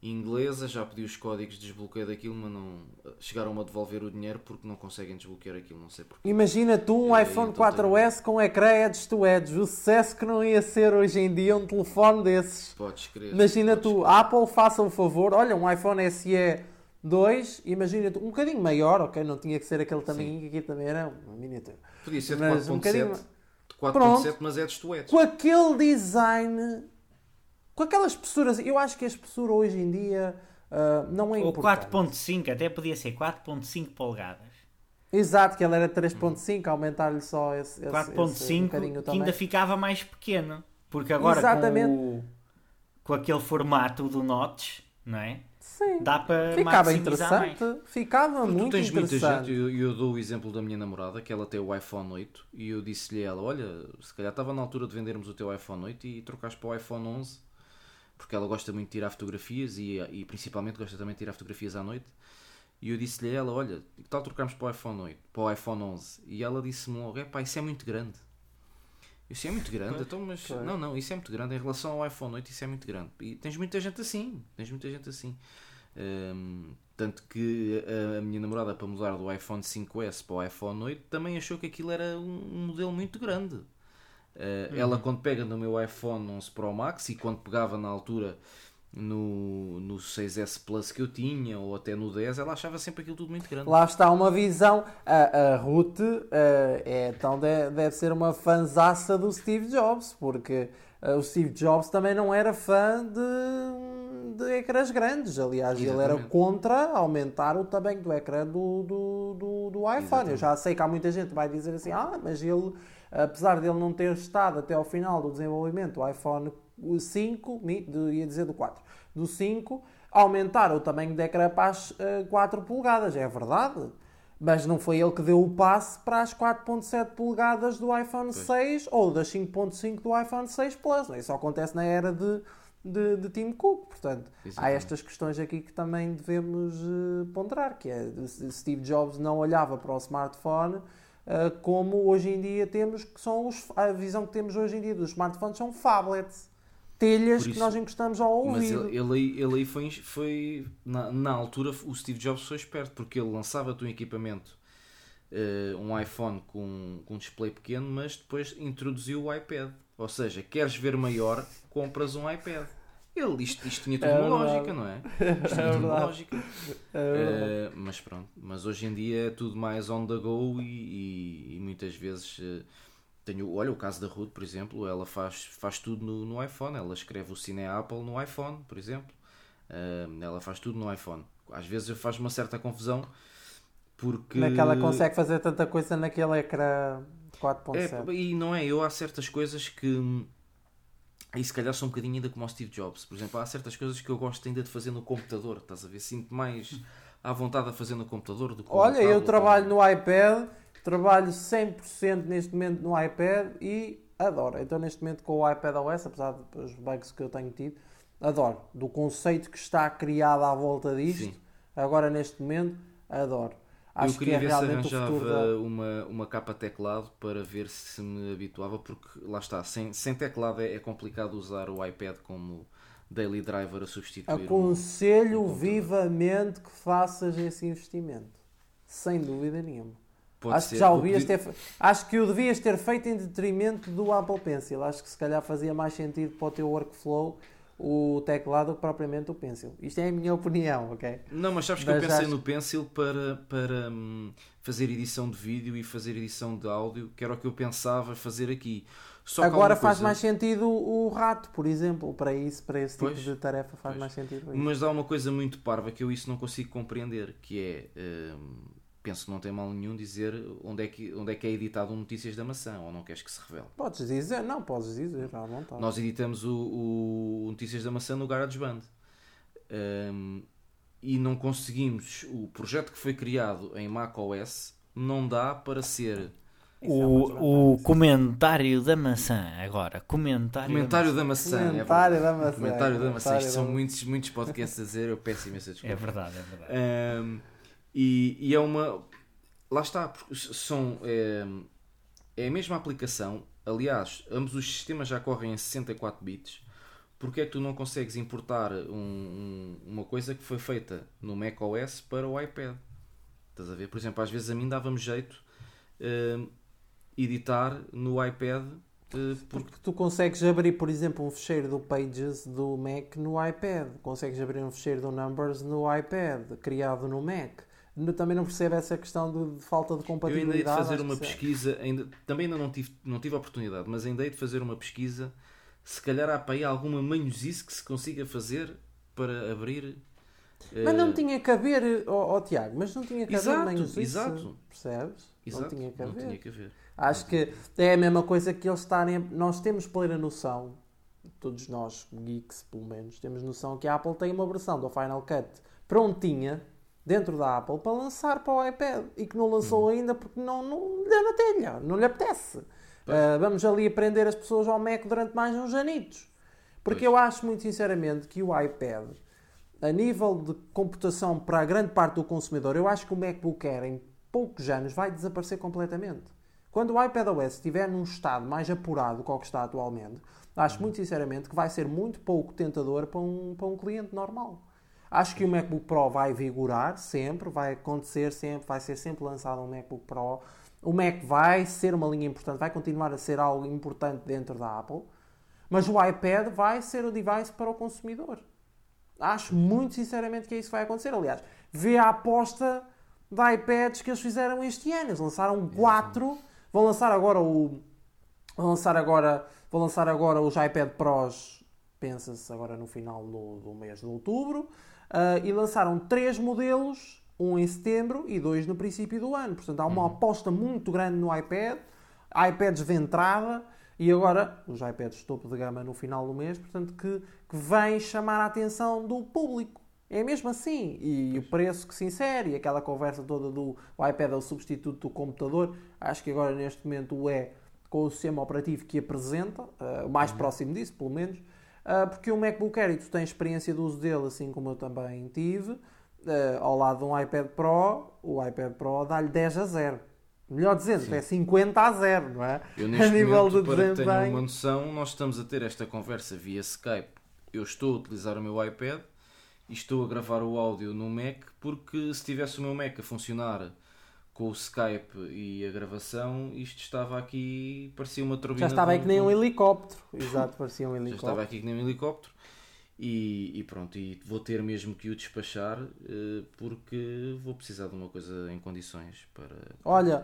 inglesa, já pedi os códigos de desbloqueio daquilo, mas não chegaram a devolver o dinheiro porque não conseguem desbloquear aquilo, não sei porquê.
Imagina tu um iPhone 4S com ecrã edge to edge, o sucesso que não ia ser hoje em dia um telefone desses.
Podes crer.
Imagina podes tu, crer. Apple faça o favor, olha, um iPhone SE 2, imagina tu, um bocadinho maior, ok, não tinha que ser aquele tamanho que aqui também era uma miniatura.
Podia ser de 4.7, um bocadinho... 4.7, mas edge to edge.
Com aquele design com aquela espessura, eu acho que a espessura hoje em dia uh, não é Ou importante.
Ou 4.5, até podia ser 4.5 polegadas.
Exato, que ele era 3.5, aumentar-lhe só esse, 4.5
um que ainda ficava mais pequeno. Porque agora com, o, com aquele formato do notch, não é?
Sim.
Dá para
Ficava interessante. Mais. Ficava Porque muito
tens
interessante.
muita gente, eu, eu, dou o exemplo da minha namorada, que ela tem o iPhone 8, e eu disse-lhe a ela, olha, se calhar estava na altura de vendermos o teu iPhone 8 e trocares para o iPhone 11 porque ela gosta muito de tirar fotografias e, e principalmente gosta também de tirar fotografias à noite. E eu disse-lhe a ela: Olha, que tal trocarmos para o iPhone 8, para o iPhone 11? E ela disse-me logo: É pá, isso é muito grande. Eu disse: É muito grande, então, mas não, não, isso é muito grande em relação ao iPhone 8. Isso é muito grande. E tens muita gente assim, tens muita gente assim. Um, tanto que a, a, minha namorada, para mudar do iPhone 5S para o iPhone 8, também achou que aquilo era um, modelo muito grande. Uh, uhum. Ela, quando pega no meu iPhone 11 Pro Max e quando pegava na altura no, no 6S Plus que eu tinha ou até no 10, ela achava sempre aquilo tudo muito grande.
Lá está uma visão. A, a Ruth uh, é, então deve, deve ser uma fanzaça do Steve Jobs, porque o Steve Jobs também não era fã de, de ecrãs grandes. Aliás, Exatamente. ele era contra aumentar o tamanho do ecrã do, do, do, do iPhone. Exatamente. Eu já sei que há muita gente que vai dizer assim: ah, mas ele apesar dele não ter estado até ao final do desenvolvimento do iPhone 5, ia dizer do 4, do 5, aumentaram o tamanho de ecrã para as 4 eh, polegadas, é verdade. Mas não foi ele que deu o passe para as 4.7 polegadas do iPhone 6 ou das 5.5 do iPhone 6 Plus. Isso acontece na era de, de, de Tim Cook. Portanto, Exatamente. há estas questões aqui que também devemos uh, ponderar, que é Steve Jobs não olhava para o smartphone ah, como hoje em dia temos, que são os, a visão que temos hoje em dia dos smartphones são phablets. Telhas isso, que nós encostamos ao ouvido.
Mas ele, ele, ele aí foi, foi na, na, altura, o Steve Jobs foi esperto, porque ele lançava-te um equipamento, uh, um iPhone com, com um display pequeno, mas depois introduziu o iPad. Ou seja, queres ver maior, compras um iPad. Ele, isto, isto tinha tudo é uma lógica, não é? Isto tinha é tudo uma lógica. É uh, mas pronto, mas hoje em dia é tudo mais on the go e, e, e muitas vezes uh, tenho, olha o caso da Ruth, por exemplo, ela faz, faz tudo no, no iPhone, ela escreve o Cine Apple no iPhone, por exemplo, uh, ela faz tudo no iPhone. Às vezes faz uma certa confusão porque.
Como é que ela consegue fazer tanta coisa naquele ecrã 4.7?
É, e não é, eu há certas coisas que e se calhar sou um bocadinho ainda como o Steve Jobs. Por exemplo, há certas coisas que eu gosto ainda de fazer no computador. Estás a ver? Sinto mais à vontade a fazer no computador do que
Olha, eu trabalho no iPad, trabalho 100% neste momento no iPad e adoro. Então, neste momento, com o iPad OS, apesar dos bugs que eu tenho tido, adoro. Do conceito que está criado à volta disto, Sim. agora neste momento, adoro.
Acho eu queria que é ver se arranjava da... uma, uma capa teclado para ver se me habituava, porque lá está, sem, sem teclado é, é complicado usar o iPad como daily driver a substituir.
Aconselho um, vivamente que faças esse investimento, sem dúvida nenhuma. Pode acho ser. que já o devias ter, acho que o devias ter feito em detrimento do Apple Pencil. Acho que se calhar fazia mais sentido para o teu workflow o teclado propriamente o Pencil. Isto é a minha opinião, ok?
Não, mas sabes que mas eu pensei acho... no Pencil para, para hum, fazer edição de vídeo e fazer edição de áudio, que era o que eu pensava fazer aqui.
Só Agora faz coisa... mais sentido o rato, por exemplo, para isso, para esse tipo pois, de tarefa faz pois. mais sentido. Isso.
Mas há uma coisa muito parva que eu isso não consigo compreender, que é hum, penso que não tem mal nenhum dizer onde é que, onde é, que é editado o Notícias da Maçã, ou não queres que se revele?
Podes dizer, não, podes dizer, à vontade.
Nós editamos o, o Notícias da Maçã no GarageBand. Um, e não conseguimos, o projeto que foi criado em macOS, não dá para ser
o, o comentário da maçã, agora. Comentário,
comentário da maçã.
Da maçã. Comentário
é
da maçã.
Comentário da maçã. Isto são muitos, muitos podcasts a dizer, eu peço imensa desculpa.
É verdade, é verdade.
Um, e, e, é uma. Lá está, porque são. É, é a mesma aplicação. Aliás, ambos os sistemas já correm em 64 bits. Porque é que tu não consegues importar um, um, uma coisa que foi feita no macOS para o iPad? Estás a ver? Por exemplo, às vezes a mim dava-me jeito uh, editar no iPad. Uh,
porque... porque... tu consegues abrir, por exemplo, um fecheiro do Pages do Mac no iPad, consegues abrir um fecheiro do Numbers no iPad, criado no Mac. Também não percebo essa questão de, de falta de compatibilidade.
Eu ainda hei de fazer uma pesquisa, ainda, também ainda não tive, não tive a oportunidade, mas ainda hei de fazer uma pesquisa. Se calhar há para aí alguma manhosice que se consiga fazer para abrir
mas não tinha que haver, oh, oh Tiago, mas não tinha que
exato,
haver exato.
Exato.
Percebes?
Exato,
não tinha que haver.
Tinha que haver.
Acho que é a mesma coisa que eles estarem. Nós temos plena noção, todos nós, geeks pelo menos, temos noção que a Apple tem uma versão do Final Cut prontinha dentro da Apple para lançar para o iPad e que não lançou uhum. ainda porque não, não lhe deu na telha, não lhe apetece. Uh, vamos ali aprender as pessoas ao Mac durante mais uns anitos. Porque pois. eu acho muito sinceramente que o iPad a nível de computação para a grande parte do consumidor, eu acho que o MacBook Air em poucos anos vai desaparecer completamente. Quando o iPadOS estiver num estado mais apurado do que o que está atualmente, acho muito sinceramente que vai ser muito pouco tentador para um, para um cliente normal. Acho que o MacBook Pro vai vigorar sempre, vai acontecer sempre, vai ser sempre lançado um MacBook Pro. O Mac vai ser uma linha importante, vai continuar a ser algo importante dentro da Apple, mas o iPad vai ser o device para o consumidor. Acho muito sinceramente que é isso que vai acontecer. Aliás, vê a aposta de iPads que eles fizeram este ano. Eles lançaram quatro. Vão lançar agora o. Vão lançar agora. Vão lançar agora os iPad Pros. Pensa-se agora no final do, do mês de outubro. Uh, e lançaram três modelos, um em setembro e dois no princípio do ano. Portanto, há uma uhum. aposta muito grande no iPad, iPads de entrada e agora os iPads topo de gama no final do mês, portanto, que, que vem chamar a atenção do público. É mesmo assim. E o preço que se insere, e aquela conversa toda do iPad é o substituto do computador, acho que agora neste momento o é com o sistema operativo que apresenta, uh, o mais uhum. próximo disso, pelo menos, porque o MacBook Air, e tu tens experiência de uso dele, assim como eu também tive, uh, ao lado de um iPad Pro, o iPad Pro dá-lhe 10 a 0. Melhor dizendo, Sim. é 50 a 0, não é?
Eu, neste a nível momento, de para desempenho. Tenho uma noção, nós estamos a ter esta conversa via Skype. Eu estou a utilizar o meu iPad e estou a gravar o áudio no Mac porque se tivesse o meu Mac a funcionar com o Skype e a gravação, isto estava aqui, parecia uma turbina.
Já estava aí que nem um helicóptero. Exato, parecia um helicóptero.
Já estava aqui que nem um helicóptero. E, e, pronto, e vou ter mesmo que o despachar uh, porque vou precisar de uma coisa em condições para.
Olha,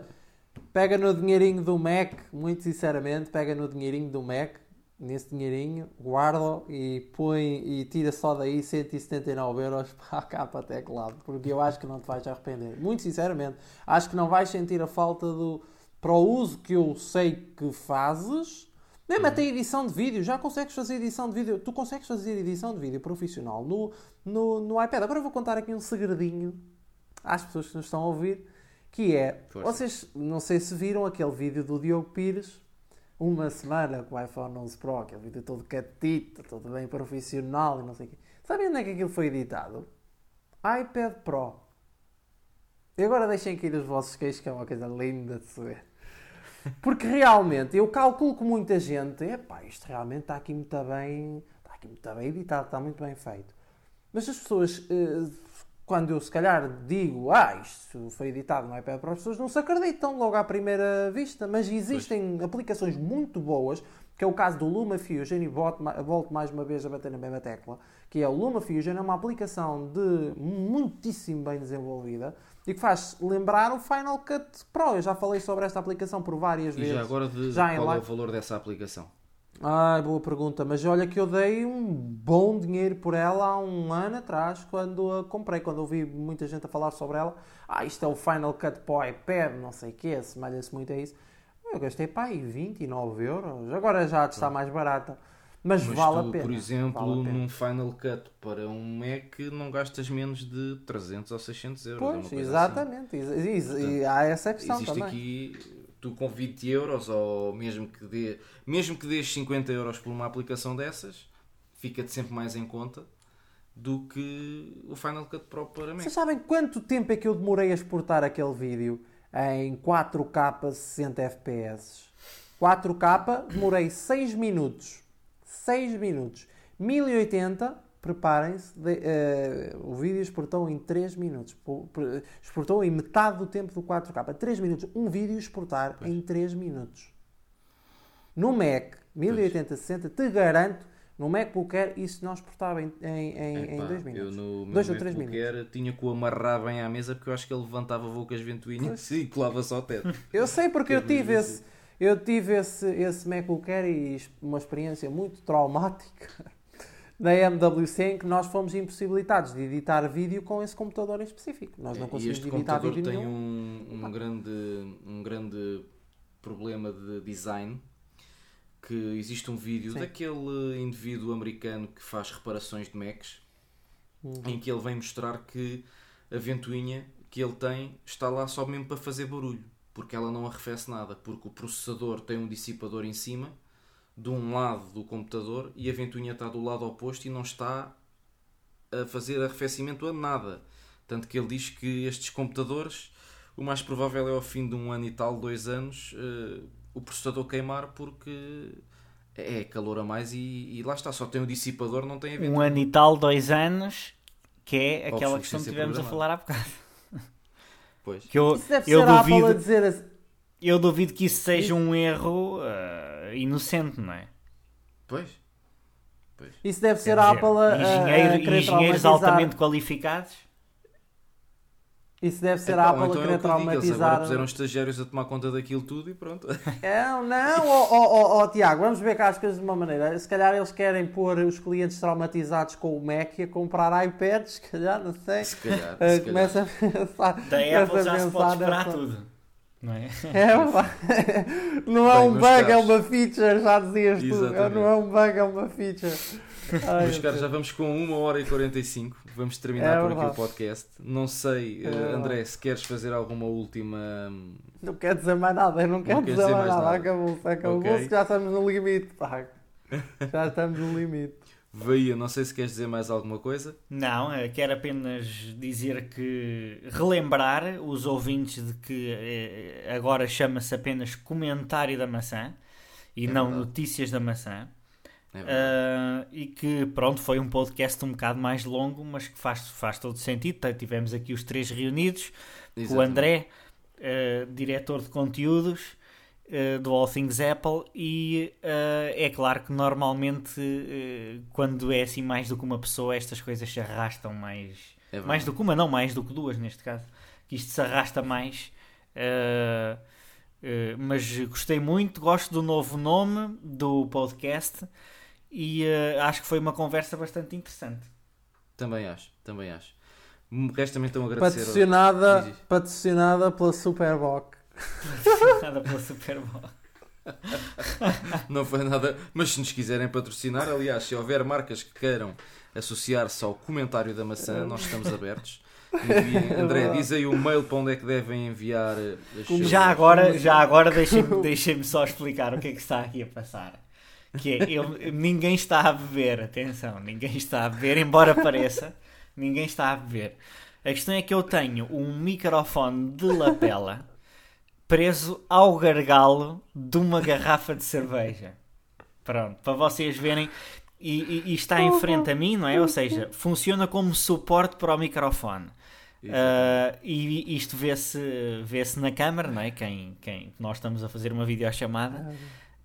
pega no dinheirinho do Mac, muito sinceramente, pega no dinheirinho do Mac, nesse dinheirinho, guarda e põe e tira só daí 179 euros para a capa teclado, porque eu acho que não te vais arrepender. Muito sinceramente, acho que não vais sentir a falta do. Para o uso que eu sei que fazes, mesmo até edição de vídeo, já consegues fazer edição de vídeo. Tu consegues fazer edição de vídeo profissional no, no, no iPad. Agora eu vou contar aqui um segredinho às pessoas que nos estão a ouvir, que é, Força. vocês não sei se viram aquele vídeo do Diogo Pires, uma semana com o iPhone 11 Pro, aquele vídeo todo catito, todo bem profissional e não sei o quê. Sabem onde é que aquilo foi editado? iPad Pro. E agora deixem aqui os vossos queixos, que é uma coisa linda de se ver. Porque realmente, eu calculo que muita gente, epá, isto realmente está aqui muito bem, está aqui muito bem editado, está muito bem feito. Mas as pessoas, eh, quando eu se calhar digo, ah, isto foi editado no iPad Pro, as pessoas não se acreditam logo à primeira vista. Mas existem pois. aplicações muito boas, que é o caso do LumaFusion, e volto mais uma vez a bater na mesma tecla, que é o LumaFusion, é uma aplicação de muitíssimo bem desenvolvida, e que faz lembrar o Final Cut Pro. Eu já falei sobre esta aplicação por várias
e
vezes.
E já agora de já qual é o valor dessa aplicação?
Ai, boa pergunta, mas olha que eu dei um bom dinheiro por ela há um ano atrás, quando a comprei, quando ouvi muita gente a falar sobre ela. Ah, isto é o Final Cut para o iPad, não sei o que, assemelha-se muito a isso. Eu gastei pá, aí 29 euros, agora já está mais barata. Mas,
Mas
vale
tu,
a pena.
por exemplo,
vale pena.
num Final Cut para um Mac não gastas menos de 300 ou 600 euros. é
Pois,
coisa
exatamente. E, e- e há essa
assim.
questão
Existe
também.
aqui, tu com 20 euros ou mesmo que, dê, mesmo que dês 50 euros por uma aplicação dessas, fica-te sempre mais em conta do que o Final Cut Pro para Mac.
Vocês sabem quanto tempo é que eu demorei a exportar aquele vídeo em 4K 60 FPS? 4K demorei 6 minutos. 6 minutos. 1080, preparem-se, eh, o vídeo exportou em 3 minutos. Exportou em metade do tempo do 4K. 3 minutos. Um vídeo exportar em 3 minutos. No Mac 1080-60, te garanto, no MacBook Air isso não exportava em 2 em, em, dois minutos.
Eu no
Dois ou três
MacBook Air tinha que o amarrar bem à mesa porque eu acho que ele levantava voo com as ventoinhas e colava-se ao teto.
Eu sei porque eu tive esse, eu tive esse, esse MacBook Air e uma experiência muito traumática na MWC em que nós fomos impossibilitados de editar vídeo com esse computador em específico. Nós não
e
conseguimos
este
editar
computador
vídeo
tem
nenhum.
um, um, grande, um grande problema de design que existe um vídeo
Sim.
daquele indivíduo americano que faz reparações de Macs
Uhum.
em que ele vem mostrar que a ventoinha que ele tem está lá só mesmo para fazer barulho porque ela não arrefece nada porque o processador tem um dissipador em cima de um lado do computador e a ventoinha está do lado oposto e não está a fazer arrefecimento a nada. Tanto que ele diz que estes computadores, o mais provável é ao fim de um ano e tal, dois anos, eh, o processador queimar porque é calor a mais e, e lá está, só tem o dissipador, não tem a
Um
ventoinha.
ano e tal, dois anos, que é aquela questão que tivemos a falar há bocado.
Pois.
Que eu,
Isso deve
eu
ser a Apple a
duvido,
dizer assim.
Eu duvido que isso seja um erro eh, inocente, não é?
Pois.
Isso deve
Quer
ser a
dizer,
Apple a, a, a
engenheiro-
querer
engenheiros
traumatizar.
altamente qualificados.
Isso deve ser
Epá,
a Apple
então
a
é
querer
o que digo, eles agora
traumatizar.
puseram estagiários a tomar conta daquilo tudo e pronto.
Não, não, ó ó, ó, ó, Tiago, vamos ver cá as coisas de uma maneira. Se calhar eles querem pôr os clientes traumatizados com o Mac e a comprar iPads, se calhar, não sei.
Se calhar.
Eh,
se calhar.
começa a pensar.
Da Apple
a
já se
pensar
pode esperar
nessa-
tudo. Não é?
É, não é
Bem,
um bug, é uma feature, já dizias tu.
Exatamente.
Não é um bug, é uma feature. Ai,
Meus caros, já vamos com 1 hora e 45. Vamos terminar
É
por aqui o podcast. Não sei, eh,
É verdade.
André, se queres fazer alguma última. hum,
Não quero dizer mais nada, eu não quero
quer
dizer, mais nada.
nada.
Acabou-se, acabou-se,
Ok.
já estamos no limite, pá. Já estamos no limite.
Veia, não sei se queres dizer mais alguma coisa.
Não, eh, quero apenas dizer que relembrar os ouvintes de que eh, agora chama-se apenas comentário da maçã e
É
não
verdade.
notícias da maçã.
É.
Ah, e que pronto, foi um podcast um bocado mais longo, mas que faz, faz todo sentido. Tivemos aqui os três reunidos, com o
Exatamente.
André, ah, diretor de conteúdos ah, do All Things Apple, e ah, é claro que normalmente ah, quando é assim mais do que uma pessoa, estas coisas se arrastam mais.
É
mais do que uma, não, mais do que duas neste caso. Que isto se arrasta mais. mas gostei muito, gosto do novo nome do podcast e acho que foi uma conversa bastante interessante.
Também acho, também acho. Me Resta-me então agradecer. ao-
Patrocinada,
diz.
patrocinada pela Superboc.
Nada pela Super Bowl.
Não foi nada. Mas se nos quiserem patrocinar, aliás, se houver marcas que queiram associar-se ao comentário da maçã, nós estamos abertos. Enviem. André, diz aí o mail para onde é que devem enviar as suas-
Já agora, já agora deixem-me deixem só explicar o que é que está aqui a passar. Que é, eu- ninguém está a beber, atenção, ninguém está a beber, embora pareça, ninguém está a beber. A questão é que eu tenho um microfone de lapela preso ao gargalo de uma garrafa de cerveja. Pronto, para vocês verem. E, e- e está em frente a mim, não é? Ou seja, funciona como suporte para o microfone. Uh, e isto vê-se vê na câmara, não é? Quem, quem nós estamos a fazer uma videochamada.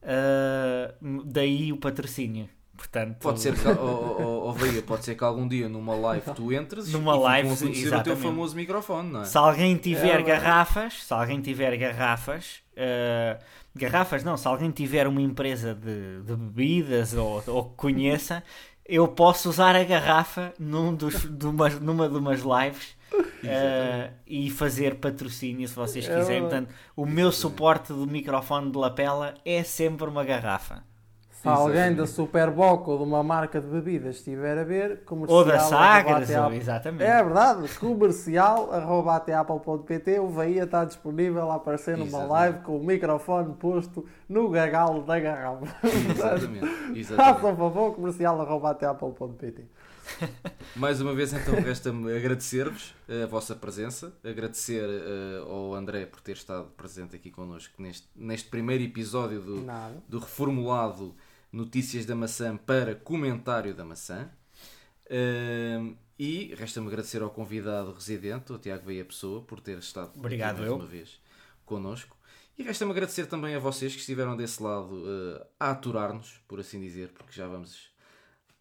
Uh, daí o patrocínio. Portanto,
Pode ser que, oh, oh, oh, Veia, pode ser que algum dia numa live tu entres
Numa
e
live,
conhecer o teu famoso microfone, não é?
Se alguém tiver
É, mas-
garrafas, se alguém tiver garrafas, uh, garrafas não, se alguém tiver uma empresa de, de bebidas ou, ou que conheça, eu posso usar a garrafa num dos, de umas- numa de umas lives uh, e fazer patrocínio se vocês
É
quiserem. Portanto, o meu suporte do microfone de lapela é sempre uma garrafa.
Se alguém da Superboc ou de uma marca de bebidas estiver a ver,
comercial. Ou da Sagres, exatamente.
É verdade, comercial, arroba ateapple.pt. O Veia está disponível a aparecer numa exatamente. live com o microfone posto no gagalo da garrafa.
Exatamente.
Façam favor, comercial, arroba ateapple.pt.
Mais uma vez, então, resta-me agradecer-vos a vossa presença, agradecer uh, ao André por ter estado presente aqui connosco neste, neste primeiro episódio do, do reformulado Notícias da Maçã para Comentário da Maçã. Uh, e resta-me agradecer ao convidado residente, o Tiago Veia Pessoa, por ter estado
Obrigado,
mais
eu.
uma vez connosco. E resta-me agradecer também a vocês que estiveram desse lado uh, a aturar-nos, por assim dizer, porque já vamos.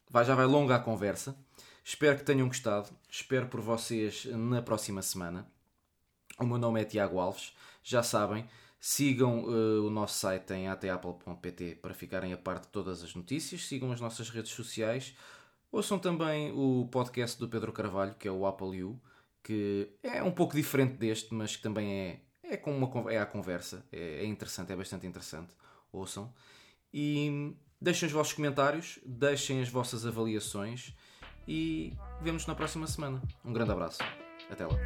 Vai, já vai longa a conversa. Espero que tenham gostado. Espero por vocês na próxima semana. O meu nome é Tiago Alves. Já sabem, Sigam uh, o nosso site em atapple.pt para ficarem a par de todas as notícias. Sigam as nossas redes sociais. Ouçam também o podcast do Pedro Carvalho, que é o Apple U, que é um pouco diferente deste, mas que também é, é, com uma, é a conversa. É, é interessante, é bastante interessante. Ouçam. E deixem os vossos comentários, deixem as vossas avaliações e vemos na próxima semana. Um grande abraço. Até lá.